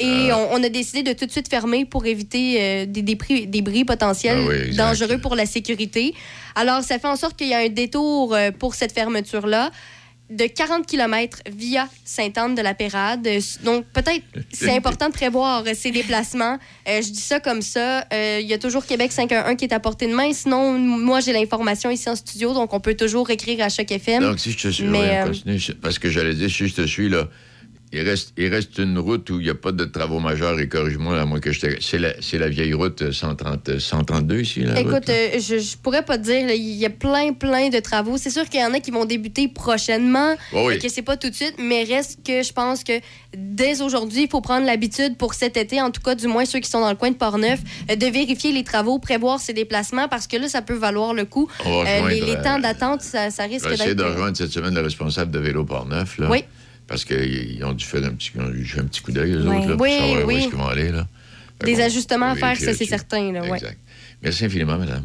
Et on, on a décidé de tout de suite fermer pour éviter des, débris, potentiels Ah oui, dangereux pour la sécurité. Alors, ça fait en sorte qu'il y a un détour pour cette fermeture-là de 40 km via Sainte-Anne-de-la-Pérade. Euh, Donc, peut-être c'est important de prévoir euh, ces déplacements. Euh, je dis ça comme ça. Euh, Il y a toujours Québec 511 qui est à portée de main. Sinon, moi, j'ai l'information ici en studio, donc on peut toujours écrire à chaque FM. Donc, si je te suis, Mais, euh, parce que j'allais dire, si je te suis, là, il reste, il reste une route où il n'y a pas de travaux majeurs, et corrige-moi, à moins que je te... C'est la, c'est la vieille route 130, 132 ici, la route, Écoute, là? euh, je, je pourrais pas te dire. Il y a plein, plein de travaux. C'est sûr qu'il y en a qui vont débuter prochainement, Oui, oui. et que c'est pas tout de suite, mais reste que je pense que dès aujourd'hui, il faut prendre l'habitude pour cet été, en tout cas, du moins ceux qui sont dans le coin de Portneuf, euh, de vérifier les travaux, prévoir ces déplacements, parce que là, ça peut valoir le coup. Euh, les, les temps euh, d'attente, ça, ça risque d'être. de rejoindre cette semaine le responsable de Vélo Port-Neuf, là. Oui. Parce qu'ils ont dû faire un petit, dû faire un petit coup d'œil, eux Oui. autres, là, pour Oui, savoir où est-ce qu'ils vont aller, là. Des ajustements à faire, ça, c'est certain, là, ouais. Exact. Merci infiniment, madame.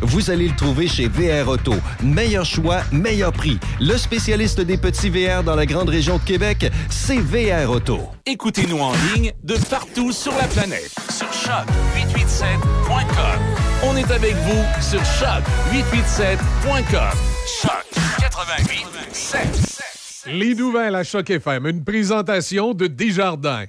vous allez le trouver chez VR Auto. Meilleur choix, meilleur prix. Le spécialiste des petits VR dans la grande région de Québec, c'est VR Auto. Écoutez-nous en ligne de partout sur la planète. Sur choc887.com. On est avec vous sur choc887.com. Choc 88.7. Les nouvelles à Choc FM, une présentation de Desjardins.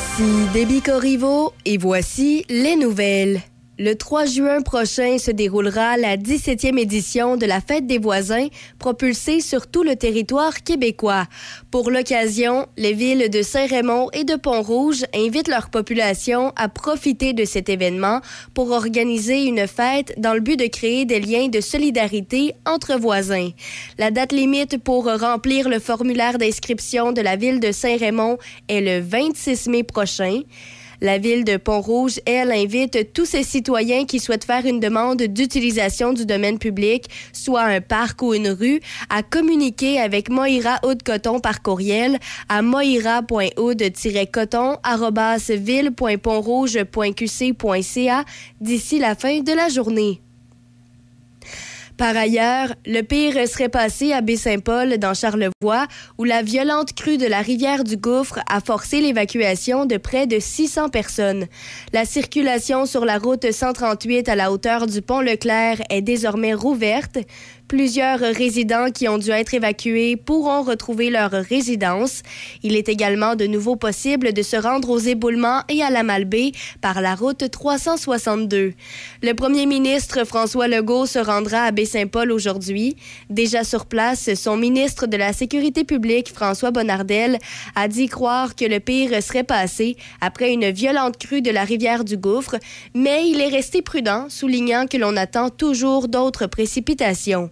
Ici Déby Corriveau et voici les nouvelles. Le 3 juin prochain se déroulera la 17e édition de la Fête des voisins, propulsée sur tout le territoire québécois. Pour l'occasion, les villes de Saint-Raymond et de Pont-Rouge invitent leur population à profiter de cet événement pour organiser une fête dans le but de créer des liens de solidarité entre voisins. La date limite pour remplir le formulaire d'inscription de la ville de Saint-Raymond est le 26 mai prochain. La ville de Pont-Rouge, elle, invite tous ses citoyens qui souhaitent faire une demande d'utilisation du domaine public, soit un parc ou une rue, à communiquer avec Moira Haute-Coton par courriel à moira.aude-coton.ville.pontrouge.qc.ca d'ici la fin de la journée. Par ailleurs, le pire serait passé à Baie-Saint-Paul, dans Charlevoix, où la violente crue de la rivière du Gouffre a forcé l'évacuation de près de 600 personnes. La circulation sur la route 138 à la hauteur du pont Leclerc est désormais rouverte. Plusieurs résidents qui ont dû être évacués pourront retrouver leur résidence. Il est également de nouveau possible de se rendre aux éboulements et à la Malbaie par la route 362. Le premier ministre François Legault se rendra à Baie-Saint-Paul aujourd'hui. Déjà sur place, son ministre de la Sécurité publique, François Bonnardel, a dit croire que le pire serait passé après une violente crue de la rivière du Gouffre, mais il est resté prudent, soulignant que l'on attend toujours d'autres précipitations.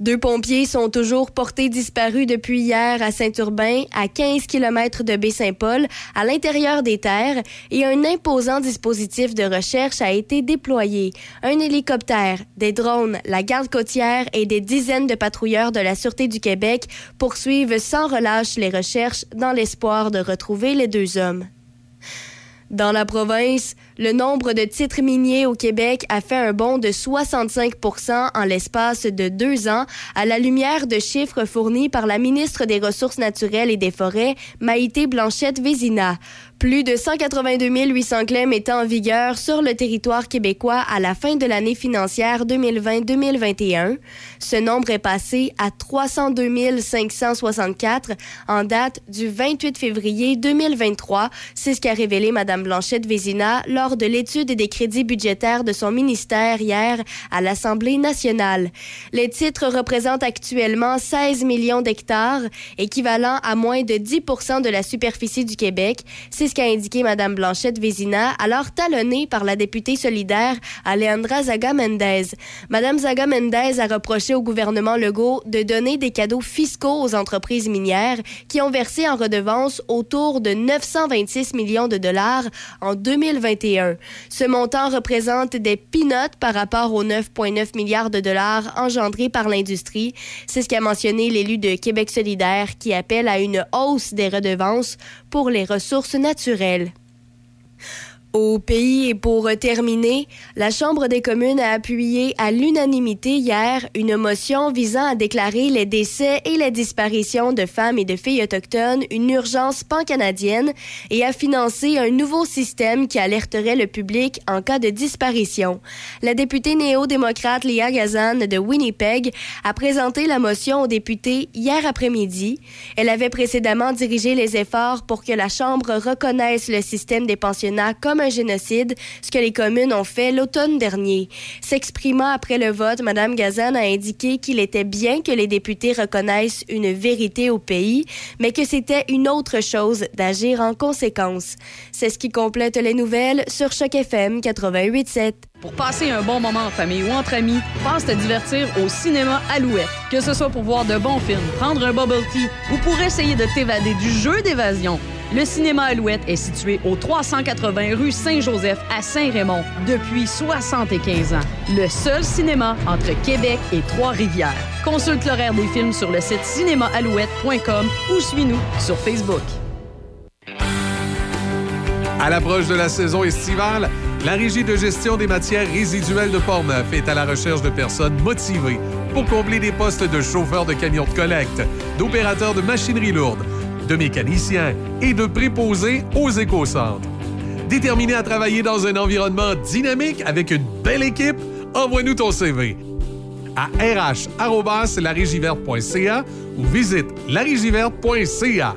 Deux pompiers sont toujours portés disparus depuis hier à Saint-Urbain, à 15 km de Baie-Saint-Paul, à l'intérieur des terres, et un imposant dispositif de recherche a été déployé. Un hélicoptère, des drones, la garde côtière et des dizaines de patrouilleurs de la Sûreté du Québec poursuivent sans relâche les recherches dans l'espoir de retrouver les deux hommes. Dans la province, le nombre de titres miniers au Québec a fait un bond de 65% en l'espace de deux ans, à la lumière de chiffres fournis par la ministre des Ressources naturelles et des Forêts, Maïté Blanchette-Vézina. Plus de 182 800 claims étaient en vigueur sur le territoire québécois à la fin de l'année financière 2020-2021. Ce nombre est passé à 302 564 en date du 28 février 2023. C'est ce qu'a révélé Mme Blanchette Vézina lors de l'étude des crédits budgétaires de son ministère hier à l'Assemblée nationale. Les titres représentent actuellement 16 millions d'hectares, équivalent à moins de 10% de la superficie du Québec. Ce qu'a indiqué Mme Blanchette Vézina, alors talonnée par la députée solidaire Alejandra Zaga Mendez. Mme Zaga Mendez a reproché au gouvernement Legault de donner des cadeaux fiscaux aux entreprises minières qui ont versé en redevance autour de 926 millions de dollars en 2021. Ce montant représente des peanuts par rapport aux 9,9 milliards de dollars engendrés par l'industrie. C'est ce qu'a mentionné l'élu de Québec solidaire qui appelle à une hausse des redevances pour les ressources naturelles naturel. Au pays et pour terminer, la Chambre des communes a appuyé à l'unanimité hier une motion visant à déclarer les décès et les disparitions de femmes et de filles autochtones une urgence pan-canadienne et à financer un nouveau système qui alerterait le public en cas de disparition. La députée néo-démocrate Léa Gazan de Winnipeg a présenté la motion aux députés hier après-midi. Elle avait précédemment dirigé les efforts pour que la Chambre reconnaisse le système des pensionnats comme un génocide, ce que les communes ont fait l'automne dernier. S'exprimant après le vote, Mme Gazan a indiqué qu'il était bien que les députés reconnaissent une vérité au pays, mais que c'était une autre chose d'agir en conséquence. C'est ce qui complète les nouvelles sur Choc FM 88.7. Pour passer un bon moment en famille ou entre amis, pense te divertir au cinéma Alouette. Que ce soit pour voir de bons films, prendre un bubble tea ou pour essayer de t'évader du jeu d'évasion, le cinéma Alouette est situé au 380 rue Saint-Joseph à Saint-Raymond depuis 75 ans. Le seul cinéma entre Québec et Trois-Rivières. Consulte l'horaire des films sur le site cinémaalouette.com ou suis-nous sur Facebook. À l'approche de la saison estivale, la Régie de gestion des matières résiduelles de Portneuf est à la recherche de personnes motivées pour combler des postes de chauffeur de camions de collecte, d'opérateurs de machinerie lourde, de mécaniciens et de préposés aux éco-centres. Déterminé à travailler dans un environnement dynamique avec une belle équipe, envoie-nous ton CV à rh.larigiverte.ca ou visite larigiverte.ca.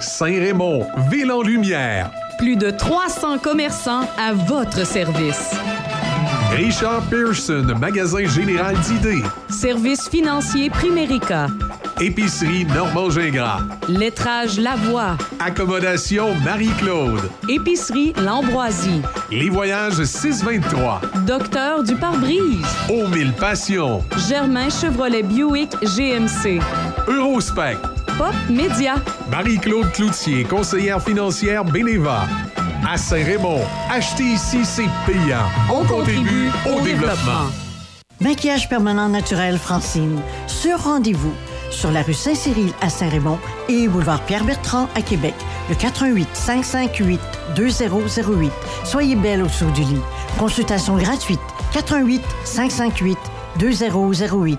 Saint-Raymond, ville en lumière. Plus de 300 commerçants à votre service. Richard Pearson, magasin général d'idées. Service financier Primérica. Épicerie Normand Gingras. Lettrage Lavoie. Accommodation Marie-Claude. Épicerie L'Ambroisie. Les voyages 623. Docteur du pare-brise. Aux mille passions. Germain Chevrolet Buick GMC. Eurospec. Pop Média. Marie-Claude Cloutier, conseillère financière Bénéva. À Saint-Raymond, acheter ici, c'est payant. On, contribue au développement. Maquillage permanent naturel Francine. Sur rendez-vous. Sur la rue Saint-Cyril à Saint-Raymond et boulevard Pierre-Bertrand à Québec. Le 88 558 2008. Soyez belle au saut du lit. Consultation gratuite. 88 558 2008.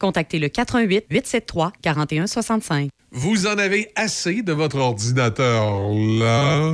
contactez le 88 873 4165. Vous en avez assez de votre ordinateur là?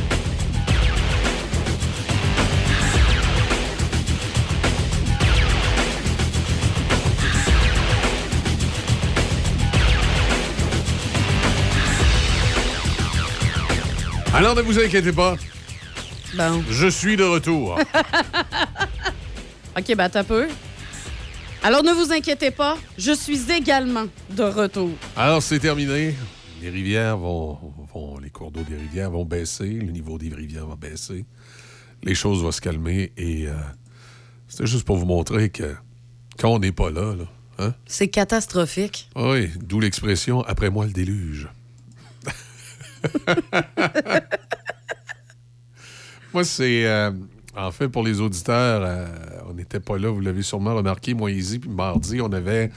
Alors ne vous inquiétez pas, Bon. je suis de retour. OK, ben, t'as peu. Alors, ne vous inquiétez pas, je suis également de retour. Alors, c'est terminé. Les rivières vont, vont- Les cours d'eau des rivières vont baisser. Le niveau des rivières va baisser. Les choses vont se calmer. Et euh, c'était juste pour vous montrer que quand on n'est pas là, là hein? C'est catastrophique. Oui, d'où l'expression après moi le déluge. moi, c'est. euh, en fait, pour les auditeurs, euh, on n'était pas là, vous l'avez sûrement remarqué, moi, Izzy, puis mardi, on avait,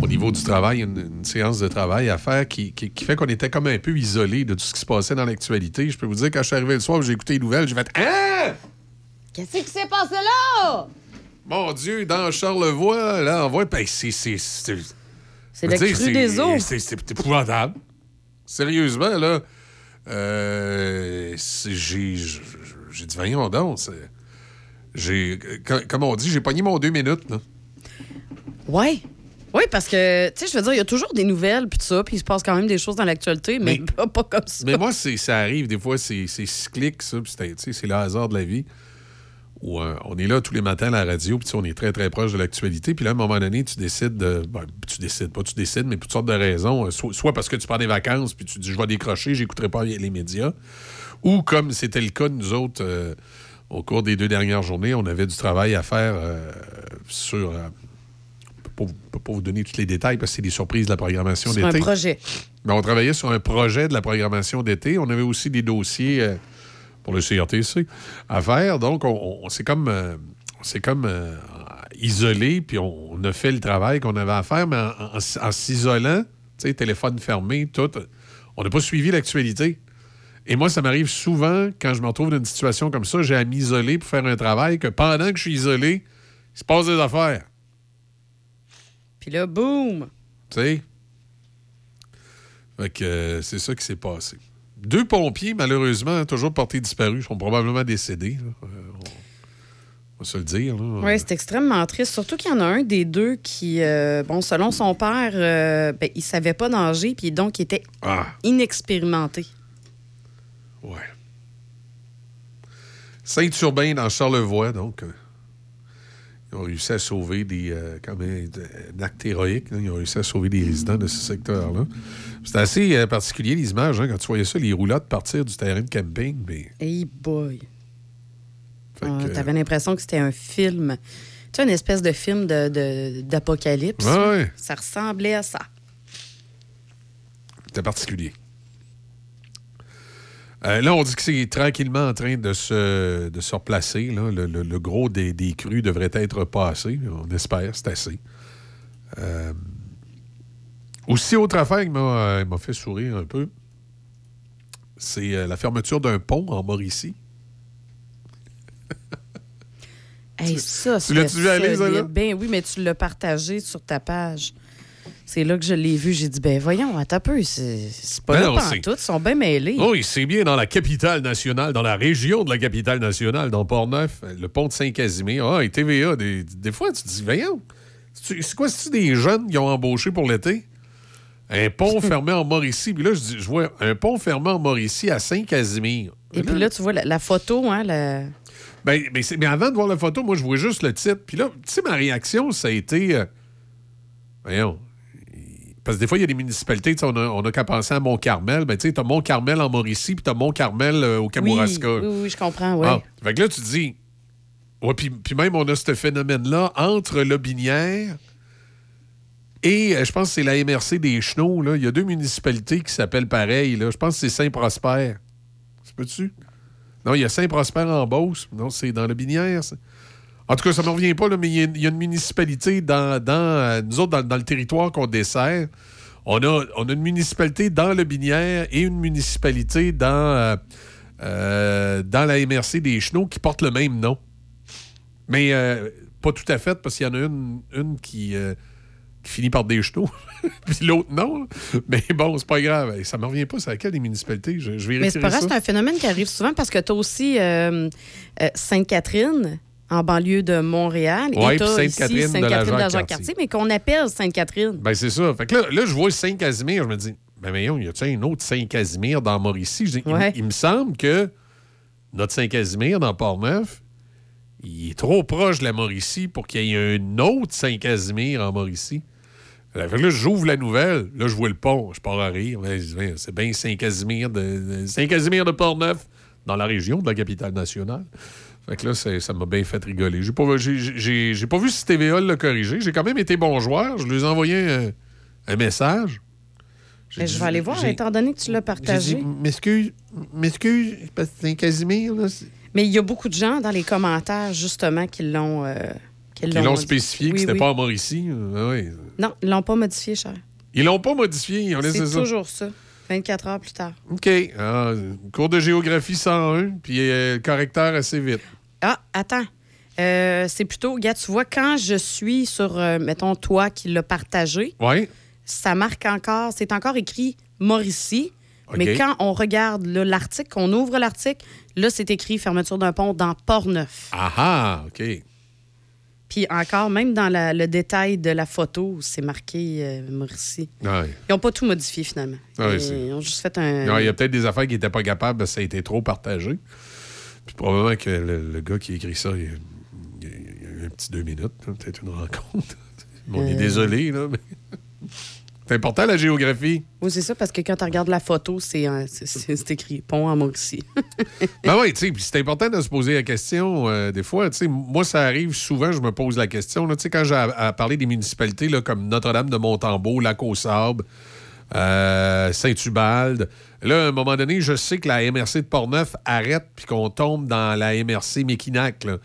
au niveau du travail, une, une séance de travail à faire qui, qui- qui fait qu'on était comme un peu isolé de tout ce qui se passait dans l'actualité. Je peux vous dire, quand je suis arrivé le soir, j'ai écouté les nouvelles, j'ai fait Hein? Qu'est-ce qui s'est passé là? Mon Dieu, dans Charlevoix, là, on voit. Ben, c'est. C'est c'est- C'est je le cru des eaux. C'est c'est épouvantable. Sérieusement, là. Euh, j'ai j'ai dit, voyons donc. J'ai, co- comme on dit, j'ai pogné mon deux minutes. Là. Ouais. Oui, parce que, tu sais, je veux dire, il y a toujours des nouvelles, puis tout ça, puis il se passe quand même des choses dans l'actualité, mais, pas, pas comme ça. Mais moi, ça arrive, des fois, c'est, cyclique, ça, puis c'est le hasard de la vie. Où, euh, on est là tous les matins à la radio, puis on est très, très proche de l'actualité. Puis là, à un moment donné, tu décides de. ben, tu décides, pas tu décides, mais pour toutes sortes de raisons. euh, so- soit parce que tu pars des vacances, puis tu dis, je vais décrocher, j'écouterai pas les médias. Ou comme c'était le cas de nous autres euh, au cours des deux dernières journées, on avait du travail à faire sur. je ne peux pas vous donner tous les détails parce que c'est des surprises de la programmation Sur un d'été. projet. Mais on travaillait sur un projet de la programmation d'été. On avait aussi des dossiers pour le CRTC à faire. Donc, on, on s'est comme, euh, on s'est comme euh, isolé, puis on, on a fait le travail qu'on avait à faire, mais en, en s- en s'isolant, tu sais, téléphone fermé, tout, on n'a pas suivi l'actualité. Et moi, ça m'arrive souvent, quand je me retrouve dans une situation comme ça, j'ai à m'isoler pour faire un travail, que pendant que je suis isolé, il se passe des affaires. Puis là, boum! Tu sais? Fait que euh, c'est ça qui s'est passé. Deux pompiers, malheureusement, toujours portés disparus, sont probablement décédés. là. Euh, on, va se le dire. Oui, c'est extrêmement triste. Surtout qu'il y en a un des deux qui, euh, bon, selon son père, euh, ben, il savait pas nager, puis donc il était Ah. inexpérimenté. Ouais. Saint-Urbain dans Charlevoix, donc. euh, ils ont réussi à sauver des. quand même, un acte héroïque. là. ils ont réussi à sauver des résidents de ce secteur-là. C'était assez euh, particulier, les images, hein, quand tu voyais ça, les roulottes partir du terrain de camping. Mais, Hey boy! Ah, que- T'avais l'impression que c'était un film. Tu sais, une espèce de film de- de- d'apocalypse. Ouais, ouais. Ça ressemblait à ça. C'était particulier. Euh, là, on dit que c'est tranquillement en train de se, de se replacer. là. Le, le- le gros des, des crues devrait être passé. On espère, c'est assez. Euh, aussi, autre affaire qui m'a euh, fait sourire un peu, c'est euh, la fermeture d'un pont en Mauricie. Hey, ça, tu l'as-tu vu aller, ça, là? Ben oui, mais tu l'as partagé sur ta page. C'est là que je l'ai vu. J'ai dit, ben voyons, attends un peu. C'est pas Ben là pantoute. Ils sont bien mêlés. Oui, c'est bien dans la capitale nationale, dans la région de la capitale nationale, dans Port-Neuf, euh, le pont de Saint-Casimir. Ah, et TVA, des, des fois, tu te dis, voyons, c'est c'est quoi, c'est-tu des jeunes qui ont embauché pour l'été? Un pont fermé en Mauricie. Puis là, je, dis, je vois un pont fermé en Mauricie à Saint-Casimir. Et puis là, tu vois la, la photo, hein, la... Ben, mais avant de voir la photo, moi, je vois juste le titre. Puis là, tu sais, ma réaction, ça a été. euh, voyons. Parce que des fois, il y a des municipalités, on a, on a qu'à penser à Mont-Carmel. Ben, tu sais, t'as Mont-Carmel en Mauricie, puis t'as Mont-Carmel euh, au Kamouraska. Oui, oui, oui, je comprends, oui. Ah, fait que là, tu te dis. Ouais, puis, puis même, on a ce phénomène-là entre Lobinière et euh, je pense que c'est la MRC des Chenaux. Là. Il y a deux municipalités qui s'appellent pareil. Là. Je pense que c'est Saint-Prosper. Ça peut-tu? Non, il y a Saint-Prosper en Beauce. Non, c'est dans Lobinière. ça. En tout cas, ça ne me revient pas, là, mais il y, a- une municipalité dans, dans euh, nous autres, dans, dans le territoire qu'on dessert. On a, on a une municipalité dans le Binière et une municipalité dans, euh, dans la MRC des Chenaux qui portent le même nom. Mais pas tout à fait, parce qu'il y en a une, une qui, qui finit par des Chenaux, puis l'autre non. Mais bon, c'est pas grave. Ça me revient pas, c'est laquelle des municipalités? Je, je Mais vérifierai c'est pas grave, c'est un phénomène qui arrive souvent parce que tu as aussi euh, euh, Sainte-Catherine en banlieue de Montréal tu puis Sainte-Catherine Sainte-Catherine de la mais qu'on appelle Sainte-Catherine. Ben, c'est ça. Fait que là, là, je vois Saint-Casimir, je me dis, ben, voyons, y a-tu un autre Saint-Casimir dans Mauricie? Je dis, il- Ouais. il, me semble que notre Saint-Casimir dans Port-Neuf, il est trop proche de la Mauricie pour qu'il y ait un autre Saint-Casimir en Mauricie. Fait que là, j'ouvre la nouvelle, là, je vois le pont, je pars à rire. C'est bien Saint-Casimir de, Saint-Casimir de Port-Neuf, dans la région de la capitale nationale. Fait que là, ça m'a bien fait rigoler. J'ai pas, j'ai- pas vu si TVA l'a corrigé. J'ai quand même été bon joueur. Je lui ai envoyé un, un message. J'ai Ben, je vais aller voir, étant donné que tu l'as partagé. m'excuse, m'excuse, parce que Saint-Casimir, là, Mais il y a beaucoup de gens dans les commentaires, justement, qui l'ont. euh, Ils l'ont spécifié que Oui, c'était oui. pas en Mauricie. Ah oui. Non, ils l'ont pas modifié, cher. Ils l'ont pas modifié, ils ont laissé C'est ça. toujours ça. 24 heures plus tard. OK. Ah, cours de géographie 101, puis euh, correcteur assez vite. Ah, attends. Euh, c'est plutôt, gars, tu vois, quand je suis sur, euh, mettons, toi qui l'as partagé, ça marque encore, c'est encore écrit Mauricie, Mais quand on regarde l'article, qu'on ouvre l'article, là, c'est écrit fermeture d'un pont dans Port-Neuf. Ah ah, OK. Puis encore, même dans la- le détail de la photo, c'est marqué euh, Mauricie. Ouais. Ils n'ont pas tout modifié finalement. Ouais, Ils- ont juste fait un. Non, il y a peut-être des affaires qui n'étaient pas capables, parce que ça a été trop partagé. Puis probablement que le, le gars qui a écrit ça, il, il- il y a eu un petit deux minutes, peut-être une rencontre. on est Euh. désolé, là, mais. C'est important la géographie. Oui, c'est ça, parce que quand tu regardes la photo, c'est écrit pont à Mauricie. Ben oui, tu sais, puis c'est important de se poser la question euh, des fois. Tu sais, moi, ça arrive souvent, je me pose la question. Tu sais, quand j'ai à, à parler des municipalités là, comme Notre-Dame de Montembeau, Lac-aux-Sables, euh, Saint-Ubalde, là, à un moment donné, je sais que la MRC de Portneuf arrête puis qu'on tombe dans la MRC Méquinac. Là.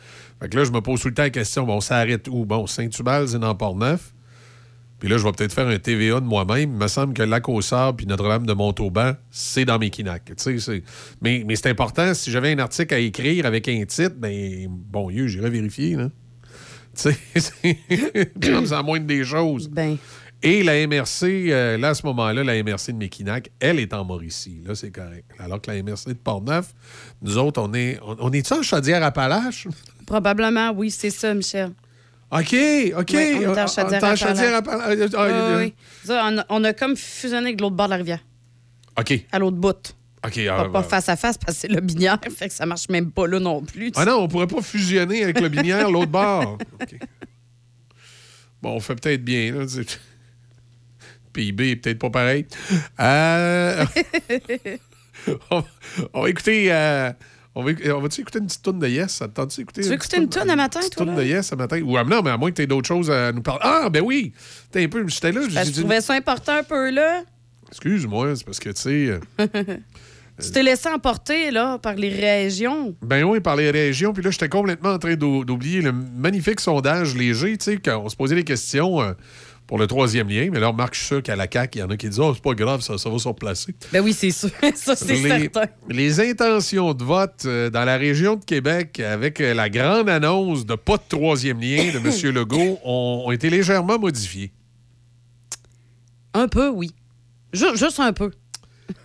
Fait que là, je me pose tout le temps la question, bon, ça arrête où? Bon, Saint-Ubalde, c'est dans Portneuf. Puis là, je vais peut-être faire un TVA de moi-même. Il me semble que Lac aux Sables puis Notre-Dame de Montauban, c'est dans sais, c'est- Mais, mais c'est important. Si j'avais un article à écrire avec un titre, ben bon Dieu, j'irais vérifier. Là. Tu sais, c'est moindre des choses. Ben. Et la MRC, euh, là, à ce moment-là, la MRC de Méquinac, elle est en Mauricie. Là, c'est correct. Alors que la MRC de Portneuf, nous autres, on est. On, on est-tu en Chaudière-Appalaches? Probablement, oui, c'est ça, Michel. OK, OK. Oui, on en Ah. Ah, Oui, oui. Ça, on, a, on a comme fusionné avec l'autre bord de la rivière, OK. à l'autre bout. OK. Pas, ah, pas bah. face à face parce que c'est le binière, fait que ça marche même pas là non plus. Ah non, on pourrait pas fusionner avec le binière, l'autre bord. OK. Bon, on fait peut-être bien. Là. PIB est peut-être pas pareil. Euh, on, on va écouter. euh, on va, on écouter une petite tourne de Yes? Ça te tente-tu d'écouter Tu veux écouter une tourne à matin, toi, tourne là? de Yes ce matin? Ou non, mais à moins que tu aies d'autres choses à nous parler. Ah, ben oui! T'es un peu. J'étais là. Que je trouvais ça important un peu là. Excuse-moi, c'est parce que, tu sais. euh, Tu t'es laissé emporter là, par les régions. Ben oui, par les régions. Puis là, j'étais complètement en train d'ou- d'oublier le magnifique sondage léger, tu sais, quand on se posait des questions euh, pour le troisième lien. Mais là, Marc, je suis sûr qu'à la CAQ, il y en a qui disent « Oh, c'est pas grave, ça, ça va se replacer. Ben oui, c'est sûr. ça, c'est Les, certain. les intentions de vote euh, dans la région de Québec, avec euh, la grande annonce de pas de troisième lien de M. Legault, ont, ont été légèrement modifiées. Un peu, oui. Ju- juste un peu.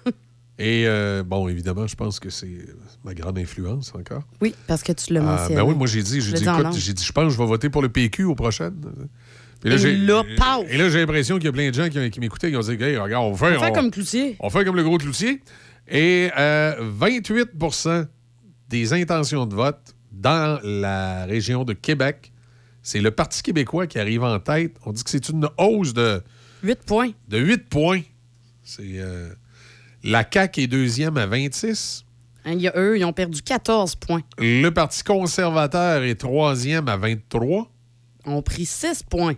Et euh, bon, évidemment, je pense que c'est ma grande influence encore. Oui, parce que tu l'as Ah, mentionné. ben oui, moi j'ai dit, j'ai dit, écoute, j'ai dit, je pense que je vais voter pour le PQ aux prochaines. Et là, paf! Et là, j'ai l'impression qu'il y a plein de gens qui, qui m'écoutaient qui ont dit, hey, regarde, on fait, On fait comme Cloutier. on fait comme le gros Cloutier. Et euh, 28% des intentions de vote dans la région de Québec, c'est le Parti québécois qui arrive en tête. On dit que c'est une hausse de, 8 points. de 8 points. C'est euh, la CAQ est deuxième à 26. Hein, il y a eux, ils ont perdu 14 points. Le Parti conservateur est troisième à 23. Ils ont pris 6 points.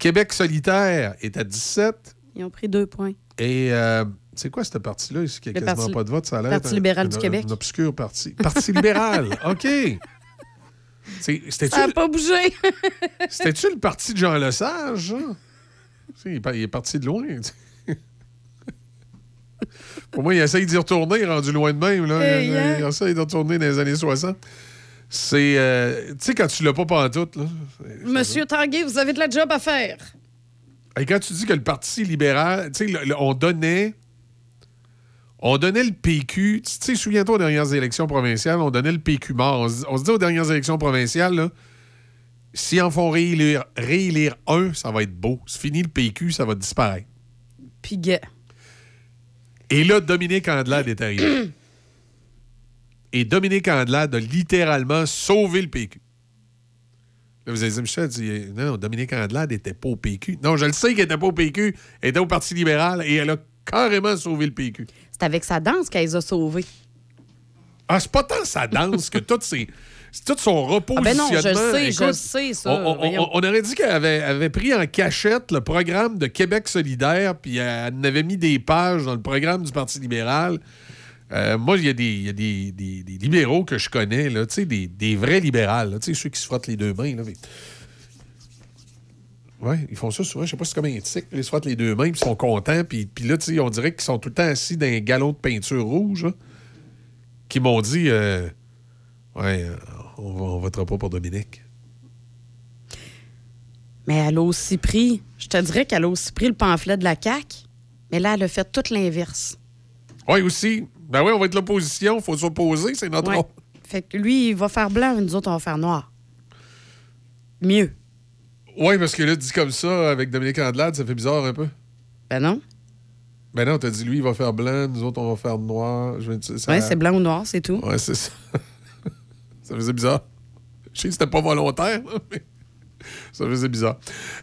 Québec solitaire est à 17. Ils ont pris 2 points. Et euh, c'est quoi ce parti-là? Ici, qui a quasiment Parti- pas de vote, ça a l'air. Parti un- libéral un- du Québec. Un obscur parti. Parti libéral, OK. Ça n'a pas bougé. c'était-tu le parti de Jean Lesage, sais, Il est par- il est parti de loin. Pour moi, il essaye d'y retourner, rendu loin de même. Là. Hey, il, hein? il essaye de retourner dans les années 60. C'est. euh, tu sais, quand tu l'as pas pantoute, là. Monsieur Tanguay, vous avez de la job à faire. Et quand tu dis que le Parti libéral, tu sais, on donnait. On donnait le PQ. Tu sais, souviens-toi aux dernières élections provinciales, on donnait le PQ mort. On se, on se dit aux dernières élections provinciales, là, s'ils en font réélire, réélire un, ça va être beau. C'est fini le PQ, ça va disparaître. Puis, gay. Et là, Dominique Andelade est arrivé. Et Dominique Andelade a littéralement sauvé le PQ. Là, vous allez dire, Michel, dit, non, Dominique Andelade n'était pas au PQ. Non, je le sais qu'elle n'était pas au PQ. Elle était au Parti libéral et elle a carrément sauvé le PQ. C'est avec sa danse qu'elle les a sauvés. Ah, c'est pas tant sa danse que tout, ses, c'est tout son Ah ben non, je repositionnement. le sais, je le sais, ça. On, aurait dit qu'elle avait, avait pris en cachette le programme de Québec solidaire, puis elle en avait mis des pages dans le programme du Parti libéral. Euh, moi, il y a, des, y a des- des- des libéraux que je connais, là, tu sais, des, des vrais libérales, là, ceux qui se frottent les deux mains. Là, mais- Ouais, ils font ça souvent. Je sais pas si c'est comme un tic. Ils se frottent les deux mains, puis ils sont contents. Puis, puis là, on dirait qu'ils sont tout le temps assis dans un galon de peinture rouge, là, qui m'ont dit euh, Ouais, euh, on, va- on votera pas pour Dominique. Mais elle a aussi pris, je te dirais qu'elle a aussi pris le pamphlet de la CAQ, mais là, elle a fait tout l'inverse. Oui, aussi. Ben oui, on va être l'opposition, il faut s'opposer, c'est notre Ouais. rôle. Fait que lui, il va faire blanc, nous autres, on va faire noir. Mieux. Oui, parce que là, dit comme ça, avec Dominique Andelade, ça fait bizarre un peu. Ben non. Ben non, t'as dit lui, il va faire blanc, nous autres, on va faire noir. Je veux dire, ça- Ouais, c'est blanc ou noir, c'est tout. Ouais, c'est ça. ça faisait bizarre. Je sais que c'était pas volontaire, mais ça faisait bizarre.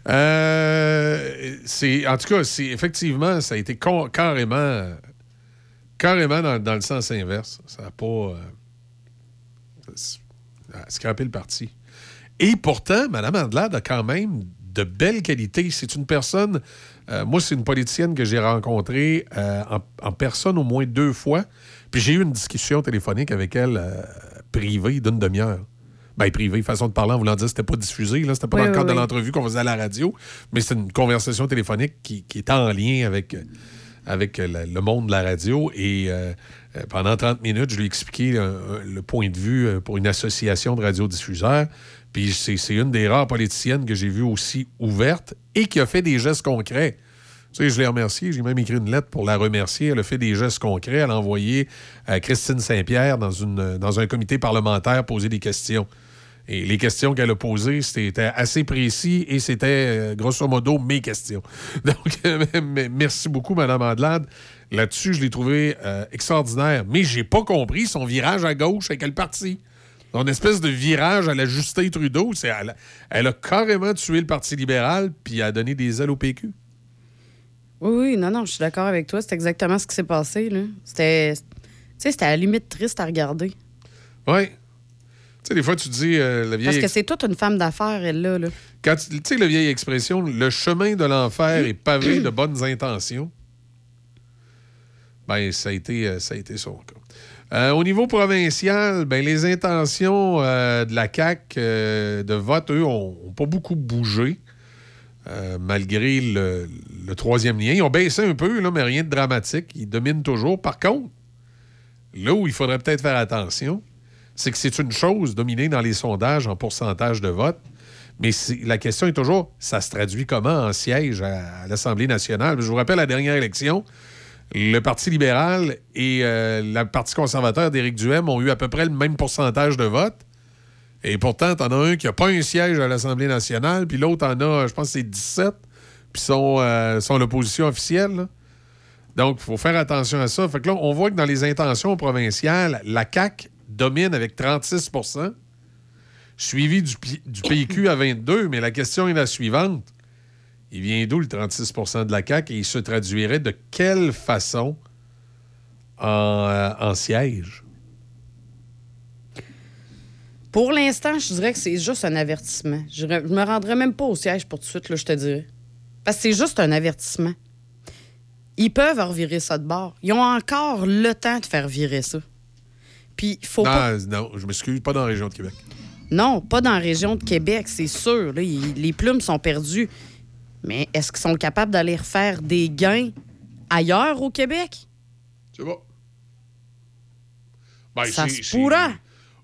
Euh, c'est, en tout cas, c'est, effectivement, ça a été carrément, carrément dans, dans le sens inverse. Ça n'a pas. euh, ça a scrappé le parti. Et pourtant, Mme Andelade a quand même de belles qualités. C'est une personne. euh, moi, c'est une politicienne que j'ai rencontrée euh, en, en personne au moins deux fois. Puis j'ai eu une discussion téléphonique avec elle euh, privée d'une demi-heure. Ben, privée, façon de parler, en voulant dire que c'était pas diffusé, là, c'était pas Oui, dans le oui, cadre de oui. l'entrevue qu'on faisait à la radio, mais c'était une conversation téléphonique qui, qui était en lien avec, avec le, le monde de la radio. Et euh, euh, pendant 30 minutes, je lui ai expliqué euh, euh, le point de vue euh, pour une association de radiodiffuseurs. Puis c'est une des rares politiciennes que j'ai vues aussi ouverte et qui a fait des gestes concrets. Tu sais, je l'ai remerciée. J'ai même écrit une lettre pour la remercier. Elle a fait des gestes concrets. Elle a envoyé euh, Christine Saint-Pierre dans, dans un comité parlementaire poser des questions. Et les questions qu'elle a posées, c'était assez précis et c'était, euh, grosso modo, mes questions. Donc, euh, merci beaucoup, Mme Andelade. Là-dessus, je l'ai trouvé euh, extraordinaire. Mais j'ai pas compris son virage à gauche avec quel parti. Son espèce de virage à la Justin Trudeau, c'est elle, elle a carrément tué le Parti libéral puis a donné des ailes au PQ. Oui, oui, non, non, je suis d'accord avec toi. C'est exactement ce qui s'est passé. c'était à la limite triste à regarder. Oui. Sais, des fois, tu dis euh, la vieille. Parce que c'est toute une femme d'affaires, elle, là. là. Quand tu sais, la vieille expression, le chemin de l'enfer est pavé de bonnes intentions. Ben, ça a été, euh, ça a été son cas. Euh, au niveau provincial, ben, les intentions euh, de la CAQ de vote, eux, ont, ont pas beaucoup bougé, malgré le, le troisième lien. Ils ont baissé un peu, là, mais rien de dramatique. Ils dominent toujours. Par contre, là où il faudrait peut-être faire attention, c'est que c'est une chose dominée dans les sondages en pourcentage de vote, mais la question est toujours, ça se traduit comment en siège à, l'Assemblée nationale? Je vous rappelle la dernière élection, le Parti libéral et euh, le Parti conservateur d'Éric Duhem ont eu à peu près le même pourcentage de vote. Et pourtant, t'en as un qui n'a pas un siège à l'Assemblée nationale, puis l'autre en a, je pense c'est 17, puis sont, euh, sont l'opposition officielle. Donc, il faut faire attention à ça. Fait que là, on voit que dans les intentions provinciales, la CAQ domine avec 36% suivi du, du PQ à 22, mais la question est la suivante. Il vient d'où le 36% de la CAQ et il se traduirait de quelle façon en, euh, en siège? Pour l'instant, je dirais que c'est juste un avertissement. Je, je me rendrai même pas au siège pour tout de suite, là, je te dirais. Parce que c'est juste un avertissement. Ils peuvent revirer ça de bord. Ils ont encore le temps de faire virer ça. Puis, faut non, pas. non, je m'excuse, pas dans la région de Québec. Non, pas dans la région de Québec, c'est sûr. là, les plumes sont perdues. Mais est-ce qu'ils sont capables d'aller refaire des gains ailleurs au Québec? C'est bon. Ben, Ça c'est- se pourra.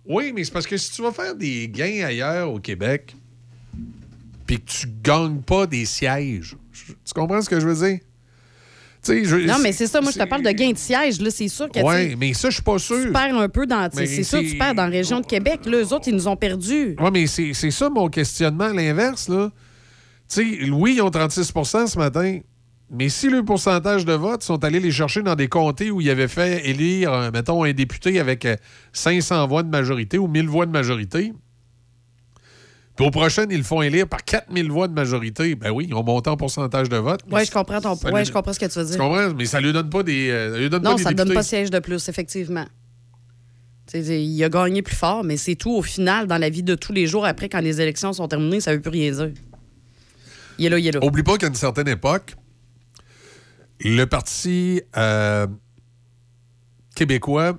Oui, mais c'est parce que si tu vas faire des gains ailleurs au Québec, puis que tu gagnes pas des sièges, tu comprends ce que je veux dire? Je- Non, mais c'est ça. Moi, je te parle de gains de siège. Là, c'est sûr que sais, mais ça, je suis pas sûr. tu perds un peu dans. C'est sûr que tu perds dans la région de Québec. Là, eux autres, ils nous ont perdus. Oui, mais c'est ça mon questionnement, l'inverse, là. Tu sais, oui, ils ont 36% ce matin, mais si le pourcentage de vote sont allés les chercher dans des comtés où ils avaient fait élire, euh, mettons, un député avec euh, 500 voix de majorité ou 1000 voix de majorité, puis au prochain, ils le font élire par 4000 voix de majorité, ben oui, ils ont monté en pourcentage de vote. Oui, je comprends ton lui- je comprends ce que tu veux dire. comprends? Mais ça lui donne pas des, euh, ça lui donne Non, pas ça ne donne pas siège de plus, effectivement. Il a gagné plus fort, mais c'est tout. Au final, dans la vie de tous les jours, après, quand les élections sont terminées, ça ne veut plus rien dire. Il est là, il est là. Oublie pas qu'à une certaine époque, le Parti euh, québécois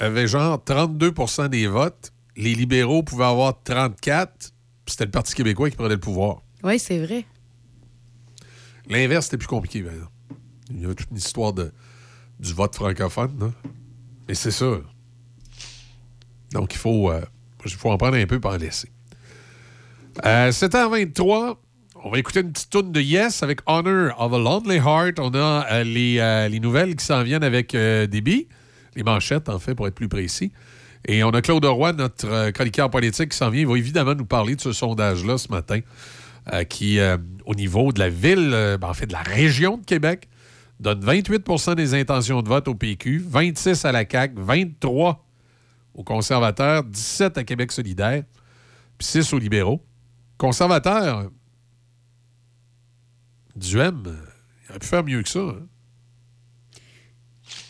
avait genre 32% des votes. Les libéraux pouvaient avoir 34 puis c'était le Parti québécois qui prenait le pouvoir. Oui, c'est vrai. L'inverse, c'était plus compliqué. Il y avait toute une histoire de, du vote francophone. là. Mais c'est ça. Donc, il faut, euh, il faut en prendre un peu pour en laisser. Euh, 7h23, on va écouter une petite tourne de Yes avec Honor of a Lonely Heart. On a euh, les, euh, les nouvelles qui s'en viennent avec euh, Déby, les manchettes, en fait, pour être plus précis. Et on a Claude Roy, notre euh, chroniqueur politique, qui s'en vient. Il va évidemment nous parler de ce sondage-là ce matin, euh, qui, euh, au niveau de la ville, ben, en fait, de la région de Québec, donne 28% des intentions de vote au PQ, 26 à la CAQ, 23 aux conservateurs, 17 à Québec solidaire, puis 6 aux libéraux. Conservateurs, Duhem, il aurait pu faire mieux que ça. hein?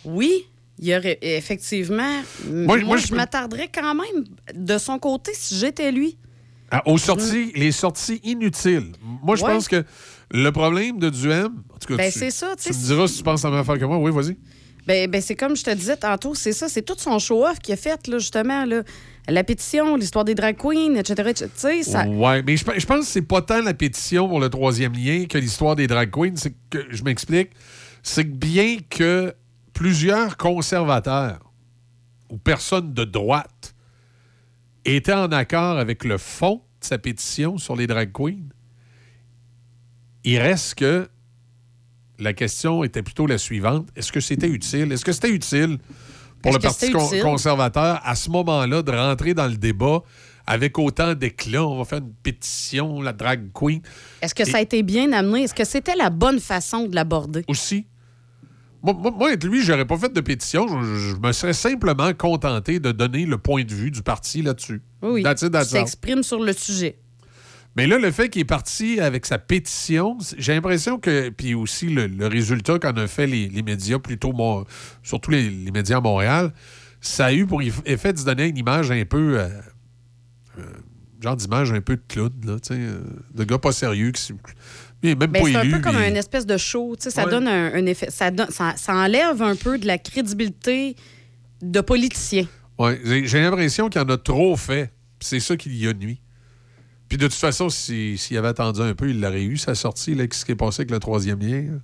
Oui, il y aurait effectivement. Moi, je je- m'attarderais quand même de son côté si j'étais lui. Ah, aux sorties, les sorties inutiles. Moi, je Ouais. pense que le problème de Duhem, en tout cas, Ben, tu, c'est ça, tu me diras si tu penses à la même affaire que moi. Oui, vas-y. Ben, ben, c'est comme je te disais tantôt, c'est ça, c'est tout son show-off qu'il a fait, là, justement. Là. La pétition, l'histoire des drag queens, etc. sais, ça. Ouais, mais je, je pense que c'est pas tant la pétition pour le troisième lien que l'histoire des drag queens. C'est que, je m'explique, c'est que bien que plusieurs conservateurs ou personnes de droite étaient en accord avec le fond de sa pétition sur les drag queens, il reste que la question était plutôt la suivante. Est-ce que c'était utile? Est-ce que c'était utile pour le Parti c'était con- utile? conservateur à ce moment-là de rentrer dans le débat avec autant d'éclat? On va faire une pétition, la drag queen. Est-ce que ça a été bien amené? Est-ce que c'était la bonne façon de l'aborder? Aussi. Moi, moi, être lui, j'aurais pas fait de pétition. Je, je me serais simplement contenté de donner le point de vue du parti là-dessus. Oui, all. s'exprime sur le sujet. Mais là, le fait qu'il est parti avec sa pétition, j'ai l'impression que. Puis aussi le, le résultat qu'en ont fait les, les médias, plutôt, mon- surtout les, les médias à Montréal, ça a eu pour eff- effet de se donner une image un peu. euh, euh, genre d'image un peu de clown, là, tu sais, euh, de gars pas sérieux, qui, même Ben, c'est un peu comme mais- un espèce de show. tu sais, Ça Ouais. donne un, un effet. Ça, donne- ça, ça enlève un peu de la crédibilité de politicien. Ouais, j'ai l'impression qu'il en a trop fait. C'est ça qui y a nuit. Puis de toute façon, si- s'il avait attendu un peu, il l'aurait eu, sa sortie, là, ce qui est passé avec le troisième lien.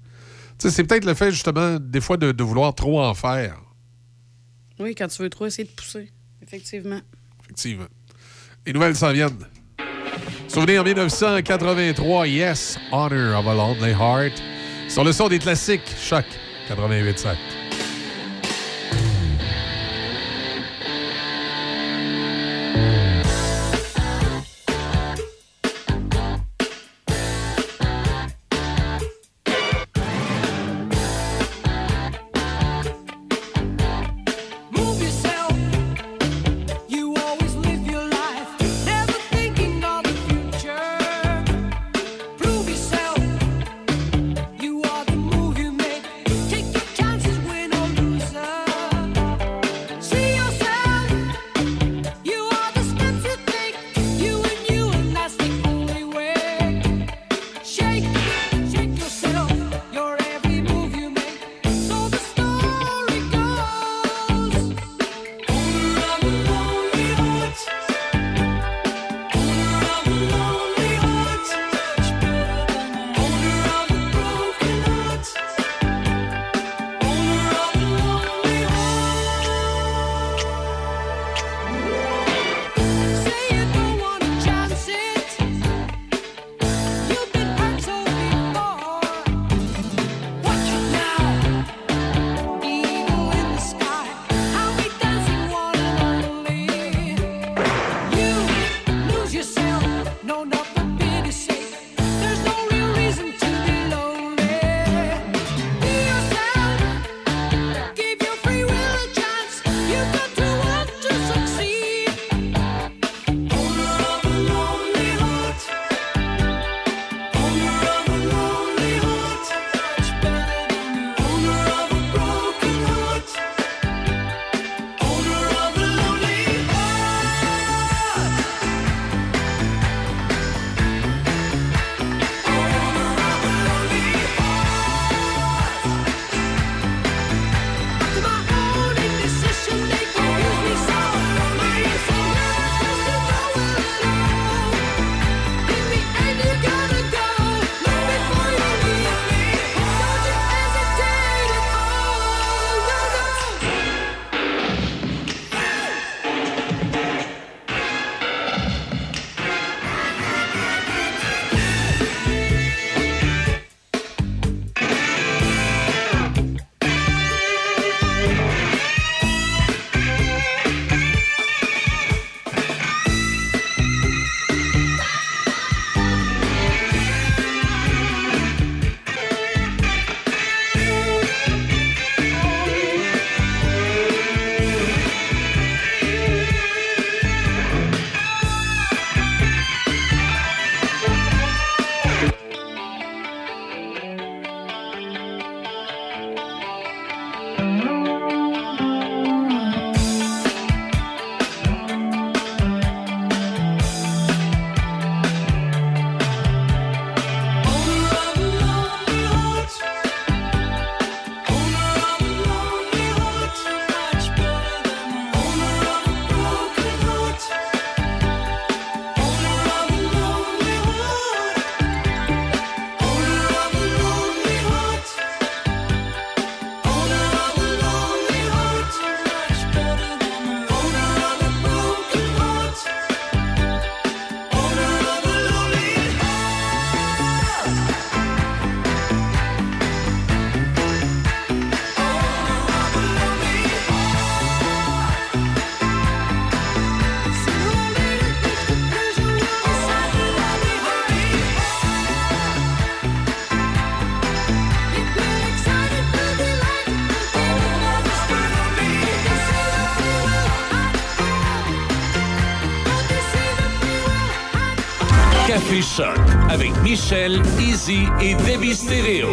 c'est peut-être le fait, justement, des fois, de, de vouloir trop en faire. Oui, quand tu veux trop essayer de pousser. Effectivement. Effectivement. Les nouvelles s'en viennent. Souvenir 1983, Yes, Honor of a Lonely Heart. Sur le son des classiques, Choc 88.7. Avec Michel, Easy et Debbie Stereo.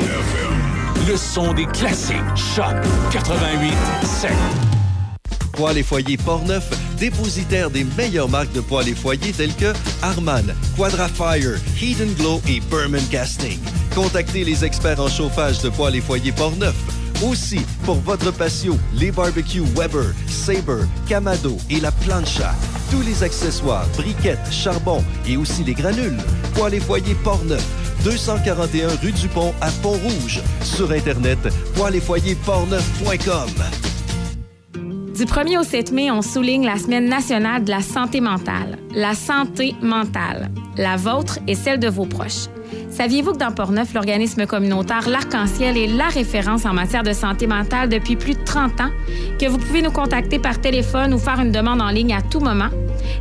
Le son des classiques. Choc 88 7. Poêles et foyers Portneuf, dépositaire des meilleures marques de poêles et foyers telles que Harman, Quadrafire, and Glow et Berman Casting. Contactez les experts en chauffage de poêles et foyers Portneuf. Aussi, pour votre patio, les barbecues Weber, Sabre, Camado et la plancha. Tous les accessoires, briquettes, charbon et aussi les granules. Poêles et foyers Portneuf, 241 rue du Pont à Pont-Rouge. Sur Internet, poêles-et-foyers-portneuf.com. Du 1er au 7 mai, on souligne la Semaine nationale de la santé mentale. La santé mentale, la vôtre et celle de vos proches. Saviez-vous que dans Portneuf, l'organisme communautaire L'Arc-en-Ciel est la référence en matière de santé mentale depuis plus de 30 ans? Que vous pouvez nous contacter par téléphone ou faire une demande en ligne à tout moment?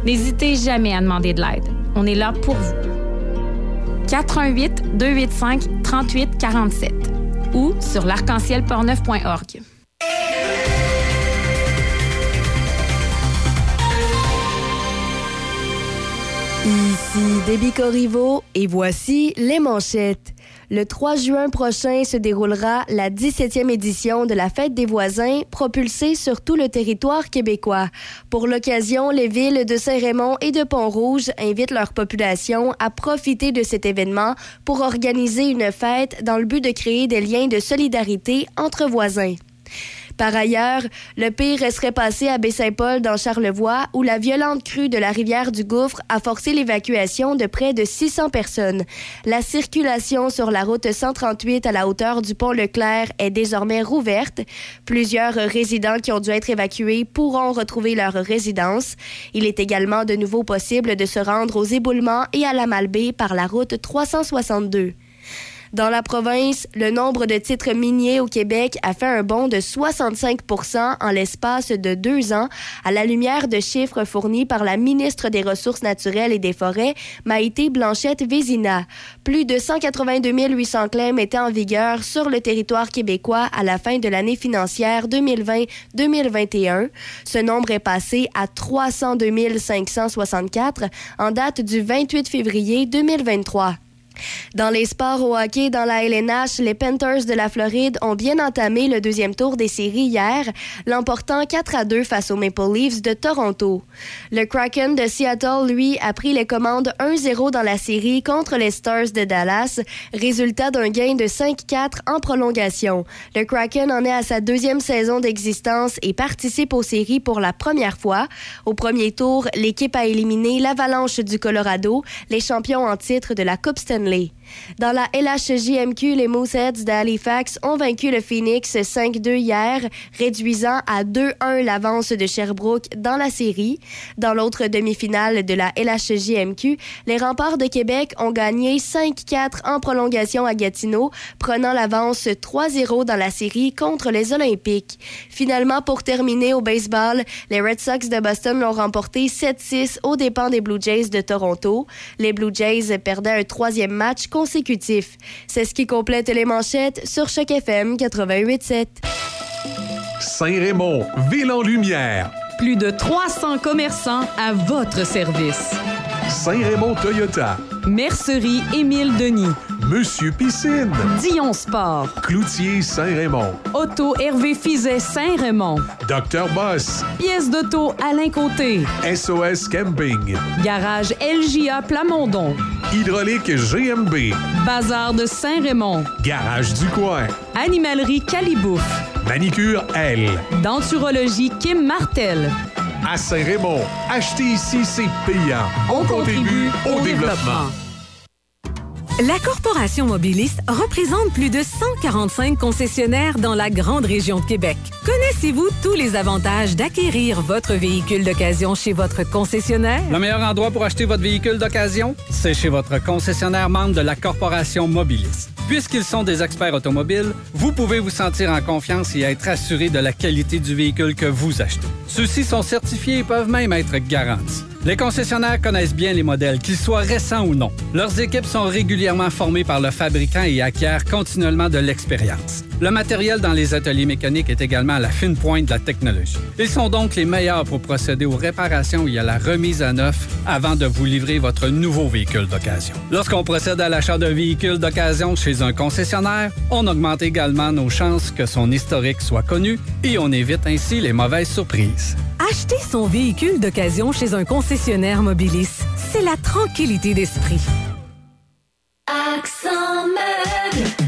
N'hésitez jamais à demander de l'aide. On est là pour vous. 418 285 38 47 ou sur l'arc-en-ciel-portneuf.org. Ici Déby Corriveau et voici les manchettes. Le 3 juin prochain se déroulera la 17e édition de la Fête des voisins, propulsée sur tout le territoire québécois. Pour l'occasion, les villes de Saint-Raymond et de Pont-Rouge invitent leur population à profiter de cet événement pour organiser une fête dans le but de créer des liens de solidarité entre voisins. Par ailleurs, le pire serait passé à Baie-Saint-Paul dans Charlevoix, où la violente crue de la rivière du Gouffre a forcé l'évacuation de près de 600 personnes. La circulation sur la route 138 à la hauteur du pont Leclerc est désormais rouverte. Plusieurs résidents qui ont dû être évacués pourront retrouver leur résidence. Il est également de nouveau possible de se rendre aux éboulements et à la Malbaie par la route 362. Dans la province, le nombre de titres miniers au Québec a fait un bond de 65% en l'espace de deux ans, à la lumière de chiffres fournis par la ministre des Ressources naturelles et des Forêts, Maïté Blanchette-Vézina. Plus de 182 800 claims étaient en vigueur sur le territoire québécois à la fin de l'année financière 2020-2021. Ce nombre est passé à 302 564 en date du 28 février 2023. Dans les sports au hockey dans la LNH, les Panthers de la Floride ont bien entamé le deuxième tour des séries hier, l'emportant 4 à 2 face aux Maple Leafs de Toronto. Le Kraken de Seattle, lui, a pris les commandes 1-0 dans la série contre les Stars de Dallas, résultat d'un gain de 5-4 en prolongation. Le Kraken en est à sa deuxième saison d'existence et participe aux séries pour la première fois. Au premier tour, l'équipe a éliminé l'Avalanche du Colorado, les champions en titre de la Coupe Stanley. only Dans la LHJMQ, les Mooseheads d'Halifax ont vaincu le Phoenix 5-2 hier, réduisant à 2-1 l'avance de Sherbrooke dans la série. Dans l'autre demi-finale de la LHJMQ, les Remparts de Québec ont gagné 5-4 en prolongation à Gatineau, prenant l'avance 3-0 dans la série contre les Olympiques. Finalement, pour terminer au baseball, les Red Sox de Boston l'ont remporté 7-6 aux dépens des Blue Jays de Toronto. Les Blue Jays perdaient un troisième match C'est ce qui complète les manchettes sur Choc FM 88.7. Saint-Raymond, ville en lumière. Plus de 300 commerçants à votre service. Saint-Raymond Toyota. Mercerie Émile Denis. Monsieur Piscine. Dion Sport. Cloutier Saint-Raymond. Auto Hervé Fizet Saint-Raymond. Docteur Boss. Pièce d'auto Alain Côté. SOS Camping. Garage LJA Plamondon. Hydraulique GMB. Bazar de Saint-Raymond. Garage du coin. Animalerie Calibouf. Manicure L. Denturologie Kim Martel. À Saint-Raymond, acheter ici, c'est payant. On, contribue au développement. La Corporation Mobiliste représente plus de 145 concessionnaires dans la grande région de Québec. Connaissez-vous tous les avantages d'acquérir votre véhicule d'occasion chez votre concessionnaire? Le meilleur endroit pour acheter votre véhicule d'occasion, c'est chez votre concessionnaire membre de la Corporation Mobiliste. Puisqu'ils sont des experts automobiles, vous pouvez vous sentir en confiance et être assuré de la qualité du véhicule que vous achetez. Ceux-ci sont certifiés et peuvent même être garantis. Les concessionnaires connaissent bien les modèles, qu'ils soient récents ou non. Leurs équipes sont régulièrement formées par le fabricant et acquièrent continuellement de l'expérience. Le matériel dans les ateliers mécaniques est également à la fine pointe de la technologie. Ils sont donc les meilleurs pour procéder aux réparations et à la remise à neuf avant de vous livrer votre nouveau véhicule d'occasion. Lorsqu'on procède à l'achat d'un véhicule d'occasion chez un concessionnaire, on augmente également nos chances que son historique soit connu et on évite ainsi les mauvaises surprises. Acheter son véhicule d'occasion chez un concessionnaire Mobilis, c'est la tranquillité d'esprit. Accent meuble.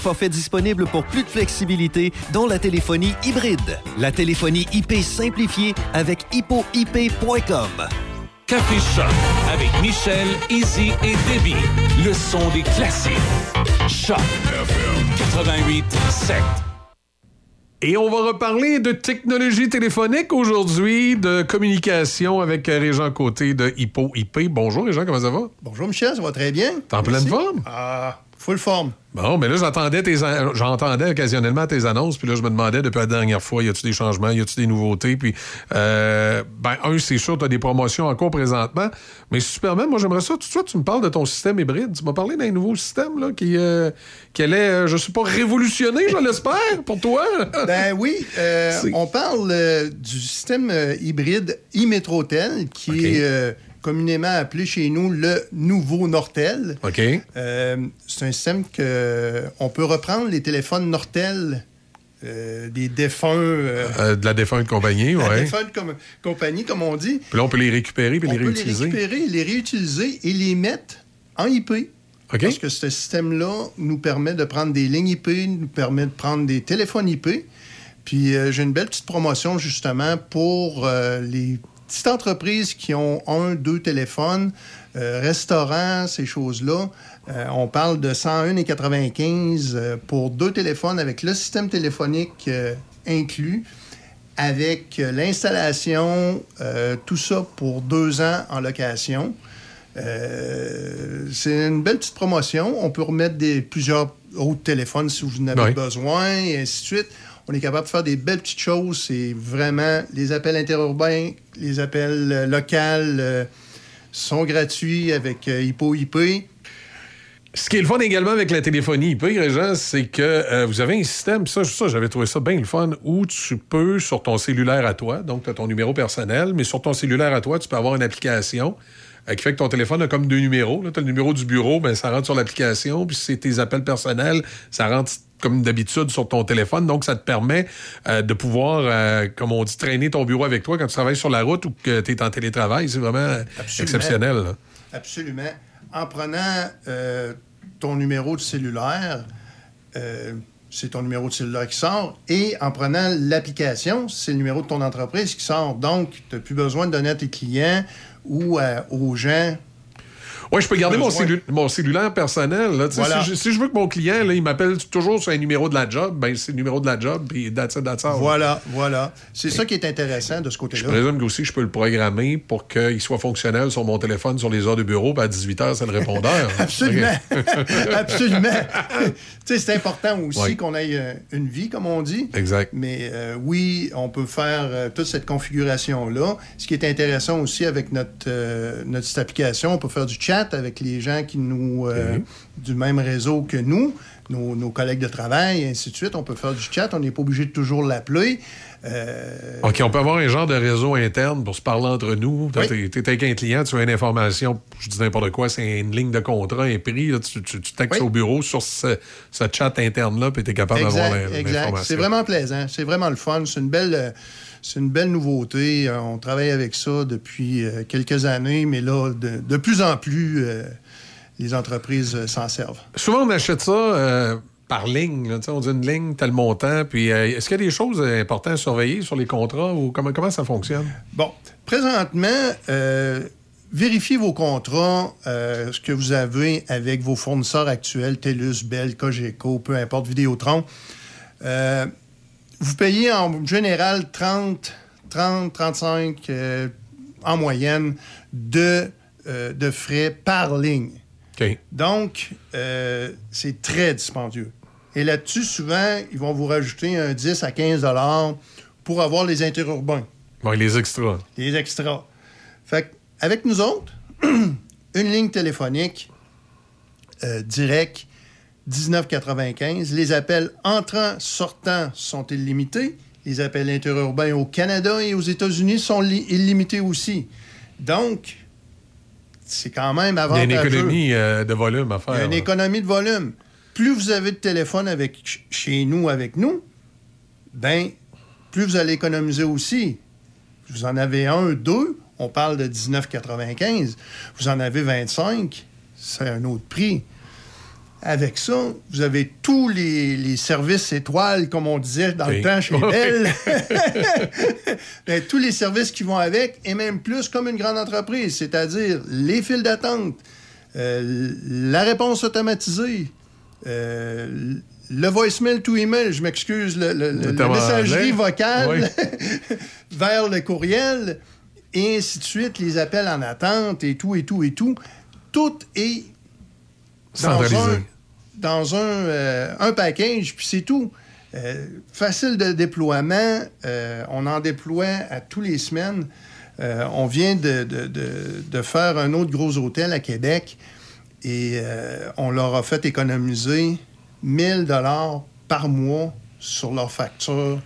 forfaits disponibles pour plus de flexibilité, dont la téléphonie hybride. La téléphonie IP simplifiée avec hippoip.com. Café Choc avec Michel, Izzy et Debbie. Le son des classiques. Choc 88 7. Et on va reparler de technologie téléphonique aujourd'hui, de communication avec euh, Régent Côté de Hippo IP. Bonjour Régent, comment ça va? Bonjour Michel, ça va très bien. T'es en pleine forme? Ah, full forme. Bon, mais là, j'entendais tes j'entendais occasionnellement tes annonces, puis là, je me demandais depuis la dernière fois, y a-tu des changements, y a-tu des nouveautés? Puis, euh, ben, un, c'est sûr, tu as des promotions en cours présentement, mais Superman, moi, j'aimerais ça. Tout de suite, tu me parles de ton système hybride. Tu m'as parlé d'un nouveau système, là, qui, euh, qui allait, euh, je sais pas, révolutionner, je l'espère, pour toi. Ben oui, euh, on parle du système hybride e-Metrotel qui est communément appelé chez nous le nouveau Nortel. OK. Euh, c'est un système que on peut reprendre les téléphones Nortel euh, des défunts. euh, de la défunte compagnie, la ouais. défunte com- compagnie, comme on dit. Puis là, on peut les récupérer puis on les peut réutiliser. les récupérer, les réutiliser et les mettre en IP. Parce que ce système-là nous permet de prendre des lignes IP, nous permet de prendre des téléphones IP. Puis euh, j'ai une belle petite promotion justement pour euh, les petites entreprises qui ont un, deux téléphones, euh, restaurants, ces choses-là. Euh, on parle de 101,95 euh, pour deux téléphones avec le système téléphonique inclus avec l'installation, tout ça pour deux ans en location. Euh, c'est une belle petite promotion. On peut remettre des, plusieurs autres téléphones si vous en avez Oui. besoin, et ainsi de suite. On est capable de faire des belles petites choses. C'est vraiment les appels interurbains, les appels euh, locaux euh, sont gratuits avec euh, Hippo IP. Ce qui est le fun également avec la téléphonie IP, Régent, c'est que vous avez un système, ça, j'avais trouvé ça bien le fun, où tu peux, sur ton cellulaire à toi, donc tu as ton numéro personnel, mais sur ton cellulaire à toi, tu peux avoir une application qui fait que ton téléphone a comme deux numéros. Tu as le numéro du bureau, ben, ça rentre sur l'application, puis c'est tes appels personnels, ça rentre comme d'habitude sur ton téléphone. Donc, ça te permet euh, de pouvoir, euh, comme on dit, traîner ton bureau avec toi quand tu travailles sur la route ou que tu es en télétravail. C'est vraiment Absolument. exceptionnel. là. Absolument. En prenant euh, ton numéro de cellulaire, c'est ton numéro de cellulaire qui sort, et en prenant l'application, c'est le numéro de ton entreprise qui sort. Donc, tu n'as plus besoin de donner à tes clients ou aux gens. Oui, je peux garder mon, Besoin. cellu- mon cellulaire personnel. Là. Voilà. Si, je, si je veux que mon client, là, il m'appelle toujours sur un numéro de la job, ben c'est le numéro de la job, puis that's it, that's all. Voilà, voilà. C'est ça qui est intéressant de ce Je côté-là. présume que aussi je peux le programmer pour qu'il soit fonctionnel sur mon téléphone sur les heures de bureau, puis à 18h, c'est le répondeur. Absolument. Absolument. tu sais, c'est important aussi qu'on ait euh, une vie, comme on dit. Exact. Mais euh, oui, on peut faire euh, toute cette configuration-là. Ce qui est intéressant aussi avec notre, euh, notre application, on peut faire du chat avec les gens qui nous euh, du même réseau que nous, nos, nos collègues de travail, et ainsi de suite. On peut faire du chat, on n'est pas obligé de toujours l'appeler. Euh, OK, on peut avoir un genre de réseau interne pour se parler entre nous. Tu es, avec un client, tu as une information, je dis n'importe quoi, c'est une ligne de contrat, un prix. là, tu tu, tu textes au bureau sur ce, ce chat interne-là, puis tu es capable d'avoir Exact, l'in- exact. l'information. C'est vraiment plaisant. C'est vraiment le fun. C'est une belle, euh, c'est une belle nouveauté. Euh, On travaille avec ça depuis euh, quelques années, mais là, de, de plus en plus, euh, les entreprises s'en servent. Souvent, on achète ça euh, par ligne. là. On dit une ligne, tel montant. Puis, euh, est-ce qu'il y a des choses importantes à surveiller sur les contrats ou comment, comment ça fonctionne? Bon, présentement, euh, vérifiez vos contrats, euh, ce que vous avez avec vos fournisseurs actuels, TELUS, Bell, Cogeco, peu importe, Vidéotron. Vous payez en général 30, 30, 35 euh, en moyenne de, euh, de frais par ligne. Donc, euh, c'est très dispendieux. Et là-dessus, souvent, ils vont vous rajouter un 10 à 15 pour avoir les interurbains Bon, les extras. les extras. Fait que, avec nous autres, une ligne téléphonique euh, directe, 19,95. Les appels entrants, sortants sont illimités. Les appels interurbains au Canada et aux États-Unis sont li- illimités aussi. Donc, c'est quand même Il y a avantageux. une économie euh, de volume à Il y a faire. une économie de volume. Plus vous avez de téléphone avec, ch- chez nous, avec nous, ben, plus vous allez économiser aussi. Vous en avez un, deux, on parle de 19,95. Vous en avez 25, c'est un autre prix. Avec ça, vous avez tous les, les services étoiles, comme on disait dans le temps chez. Bell. Ben, tous les services qui vont avec, et même plus comme une grande entreprise, c'est-à-dire les files d'attente, euh, la réponse automatisée, euh, le voicemail to email, je m'excuse, le, le- le- la Notamment messagerie vocale vers le courriel, et ainsi de suite, les appels en attente et tout, et tout, et tout. Tout est dans un, dans un, euh, un package, puis c'est tout. Euh, facile de déploiement. euh, on en déploie à tous les semaines. On vient de, de- de- de faire un autre gros hôtel à Québec et on leur a fait économiser 1000 dollars par mois sur leur facture.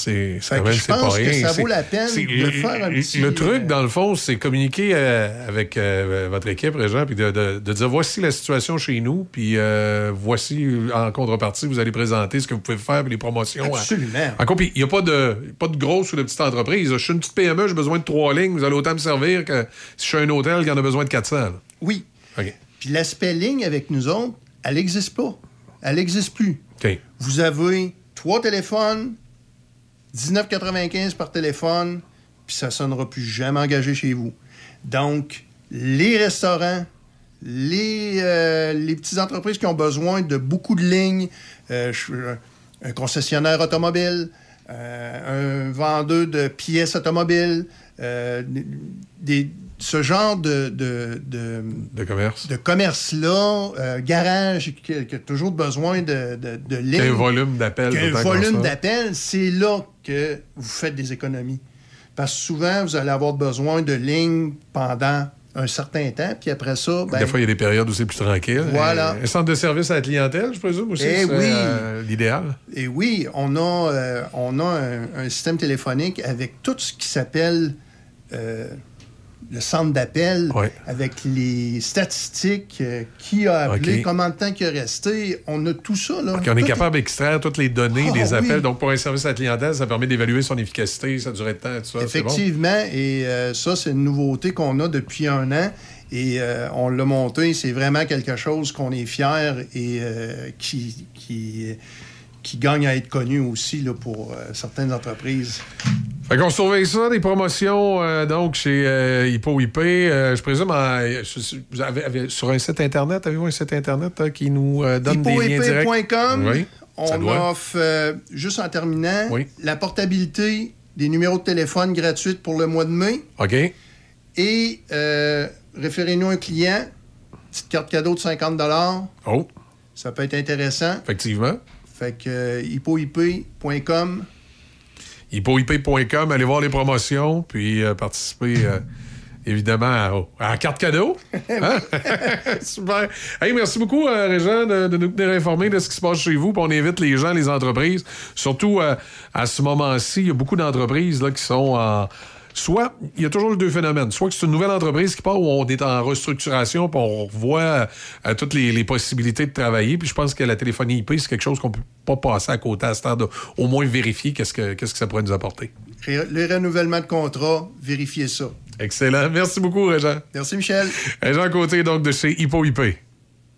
C'est quand même je pas pense que ça vaut la peine de le, faire un petit, le truc, euh, dans le fond, c'est communiquer euh, avec euh, votre équipe, Régent, puis de, de- de dire voici la situation chez nous, puis euh, voici en contrepartie, vous allez présenter ce que vous pouvez faire, puis les promotions. Absolument. Encore, puis il n'y a pas de, pas de grosse ou de petite entreprise. Je suis une petite PME, j'ai besoin de trois lignes, vous allez autant me servir que si je suis un hôtel qui en a besoin de 400. là. Oui. OK. Puis l'aspect ligne avec nous autres, elle n'existe pas. Elle n'existe plus. OK. Vous avez trois téléphones, 19,95 par téléphone, puis ça sonnera plus jamais engagé chez vous. Donc, les restaurants, les, euh, les petites entreprises qui ont besoin de beaucoup de lignes, euh, je- un concessionnaire automobile, euh, un vendeur de pièces automobiles, euh, des, ce genre de, de, de, de commerce. De commerce-là, euh, garage qui, qui a toujours besoin de, de, de lignes. Qu'il y ait un volume d'appels Qu'il y ait tout le Un temps comme volume ça. d'appels, c'est là que vous faites des économies. Parce que souvent, vous allez avoir besoin de lignes pendant un certain temps, puis après ça, ben, Des fois, il y a des périodes où c'est plus tranquille. Voilà. Un centre de service à la clientèle, je présume aussi. Eh c'est, oui. euh, l'idéal. Et oui, on a, euh, on a un, un système téléphonique avec tout ce qui s'appelle euh, le centre d'appel, avec les statistiques, euh, qui a appelé, OK. combien de temps il est resté. On a tout ça. Là. On est capable d'extraire toutes les données Ah, des appels. oui. Donc, pour un service à la clientèle, ça permet d'évaluer son efficacité, sa durée de temps, tout ça. bon. Effectivement, et euh, ça, c'est une nouveauté qu'on a depuis un an. Et euh, on l'a monté, c'est vraiment quelque chose qu'on est fier et qui, qui, qui gagne à être connu aussi là, pour euh, certaines entreprises. Fait qu'on surveille ça, des promotions euh, donc chez euh, Hippo IP. Euh, je présume vous avez, sur un site Internet, avez-vous un site Internet euh, qui nous donne des liens directs? Hippoip.com, Oui, on offre, juste en terminant, Oui. la portabilité des numéros de téléphone gratuites pour le mois de mai. OK. Et référez-nous un client, petite carte cadeau de 50 Oh. Ça peut être intéressant. Effectivement. Fait que euh, hippoip.com. hippoip.com, allez voir les promotions, puis euh, participer euh, évidemment la carte cadeau. Hein? Super. Hey, merci beaucoup, euh, de, de nous tenir informés de ce qui se passe chez vous. Puis on invite les gens, les entreprises. Surtout euh, à ce moment-ci, il y a beaucoup d'entreprises là, qui sont en soit, il y a toujours les deux phénomènes. Soit que c'est une nouvelle entreprise qui part où on est en restructuration, puis on revoit euh, toutes les, les possibilités de travailler. Puis je pense que la téléphonie IP, c'est quelque chose qu'on peut pas passer à côté à ce temps, de au moins vérifier qu'est-ce que, qu'est-ce que ça pourrait nous apporter. Les renouvellements de contrat, vérifiez ça. Excellent. Merci beaucoup, Régent. Merci, Michel. Régent Côté, donc, de chez Hippo IP.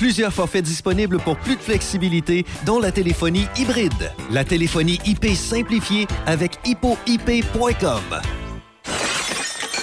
Plusieurs forfaits disponibles pour plus de flexibilité, dont la téléphonie hybride. La téléphonie IP simplifiée avec hippoip.com.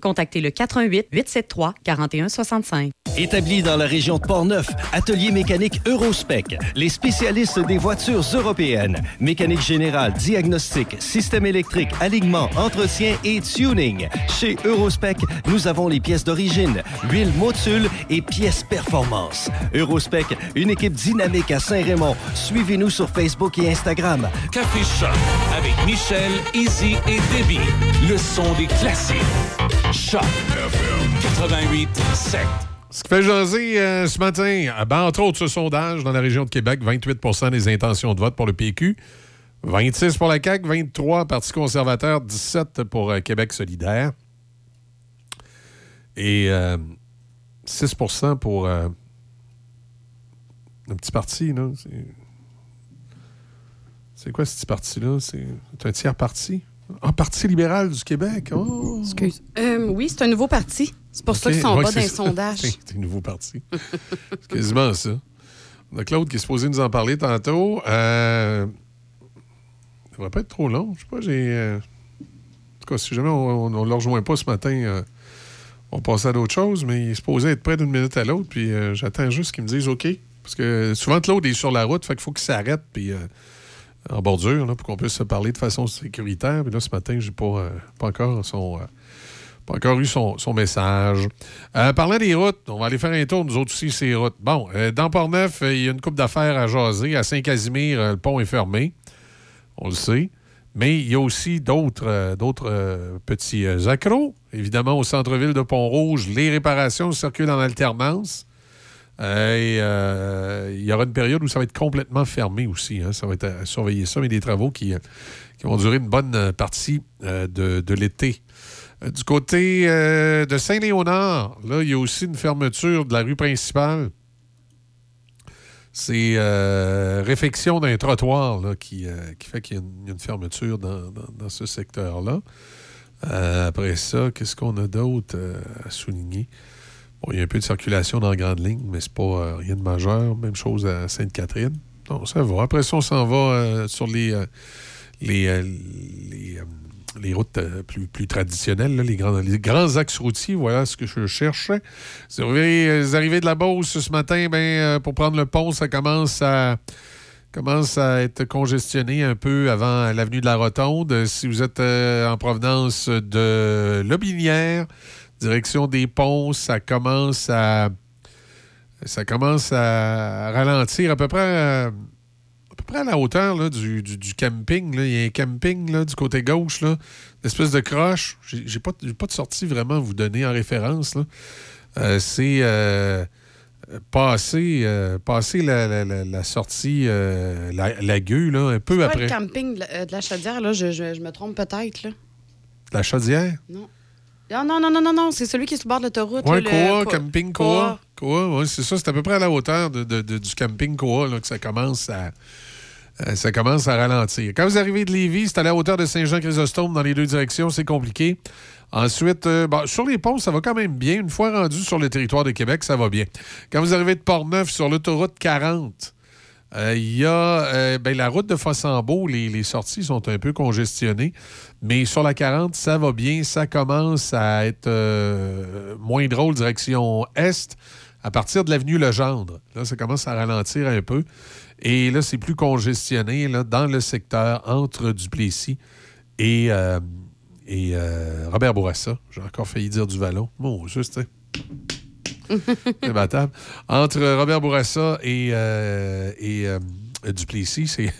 contactez le 88 873 4165. Établi dans la région de Portneuf, Atelier mécanique Eurospec, les spécialistes des voitures européennes, mécanique générale, diagnostic, système électrique, alignement, entretien et tuning. Chez Eurospec, nous avons les pièces d'origine, huile motule et pièces performance. Eurospec, une équipe dynamique à Saint-Raymond. Suivez-nous sur Facebook et Instagram. Café Choc avec Michel, Izzy et Debbie. Le son des classiques. Choc 88 7. Ce qui fait jaser euh, ce matin, euh, ben, entre autres, ce sondage dans la région de Québec, 28% des intentions de vote pour le PQ, 26 pour la CAQ, 23 Parti conservateur, 17 pour euh, Québec solidaire et euh, 6% pour euh, un petit parti. C'est- quoi ce petit parti-là? C'est un tiers parti? Ah, Parti libéral du Québec. Oh. Excuse. Euh, oui, c'est un nouveau parti. C'est pour ça qu'ils sont ouais, les ça. sondages. C'est un nouveau parti. c'est quasiment ça. On a Claude qui est supposé nous en parler tantôt. Euh, ça devrait pas être trop long. Je sais pas, j'ai. euh, En tout cas, si jamais on ne le rejoint pas ce matin, euh, on va passer à d'autres choses, mais il est supposé être prêt d'une minute à l'autre, puis j'attends juste qu'ils me disent OK. Parce que souvent, Claude est sur la route, fait qu'il faut qu'il s'arrête, puis. En bordure, là, pour qu'on puisse se parler de façon sécuritaire. Puis là, ce matin, j'ai pas, euh, pas encore son. euh, eu son, message. Euh, parlant des routes, on va aller faire un tour, nous autres aussi, ces routes. Bon, dans Port-Neuf, il y a une coupe d'affaires à jaser. À Saint-Casimir, le pont est fermé. On le sait. Mais il y a aussi d'autres d'autres petits accros. Évidemment, au centre-ville de Pont-Rouge, les réparations circulent en alternance. Euh, il y aura une période où ça va être complètement fermé aussi. hein. Ça va être à surveiller ça, mais des travaux qui, vont durer une bonne euh, partie euh, de, l'été. Du côté de Saint-Léonard, là, il y a aussi une fermeture de la rue principale. C'est réfection d'un trottoir là, qui, fait qu'il y a une, fermeture dans, dans- ce secteur-là. Après ça, qu'est-ce qu'on a d'autre à souligner? Il y a un peu de circulation dans la grande ligne, mais c'est pas euh, rien de majeur. Même chose à Sainte-Catherine. Non, ça va. Après ça, on s'en va euh, sur les, euh, les, les, routes plus, plus traditionnelles, les, grands, les grands axes routiers. Voilà ce que je cherchais. Arrivez, vous arrivez de la Beauce ce matin, ben, pour prendre le pont, ça commence à commence à être congestionné un peu avant l'avenue de la Rotonde. Si vous êtes en provenance de Lobinière, direction des ponts, ça commence à ça commence à ralentir à peu près à, à peu près à la hauteur là, du, du- du camping. là. Il y a un camping là, du côté gauche, là, une espèce de croche. J'ai pas, pas de sortie vraiment à vous donner en référence. Euh, C'est euh, passer, euh, passer la, la- la- la sortie, euh, la, la gueule, là, un peu Pas après le camping de la, de Chaudière, là, je, je- je me trompe peut-être. la chaudière? Non. Ah, non, non, non, non, non, c'est celui qui est sur le bord de l'autoroute. Oui, Koa, camping Koa. Ouais, c'est ça, c'est à peu près à la hauteur de- de- de- du camping Koa là, que ça commence à, Euh, ça commence à ralentir. Quand vous arrivez de Lévis, c'est à la hauteur de Saint-Jean-Chrysostome dans les deux directions, c'est compliqué. Ensuite, euh, bon, sur les ponts, ça va quand même bien. Une fois rendu sur le territoire de Québec, ça va bien. Quand vous arrivez de Portneuf sur l'autoroute 40, euh, il y a euh, ben, la route de Fossambeau, les, sorties sont un peu congestionnées, mais sur la 40, ça va bien. Ça commence à être euh, moins drôle direction est à partir de l'avenue Legendre. Là, ça commence à ralentir un peu. Et là, c'est plus congestionné là, dans le secteur entre Duplessis et, Robert Bourassa. J'ai encore failli dire du Vallon. Bon, juste. C'est battable. Entre Robert Bourassa et, euh, et euh, Duplessis, c'est.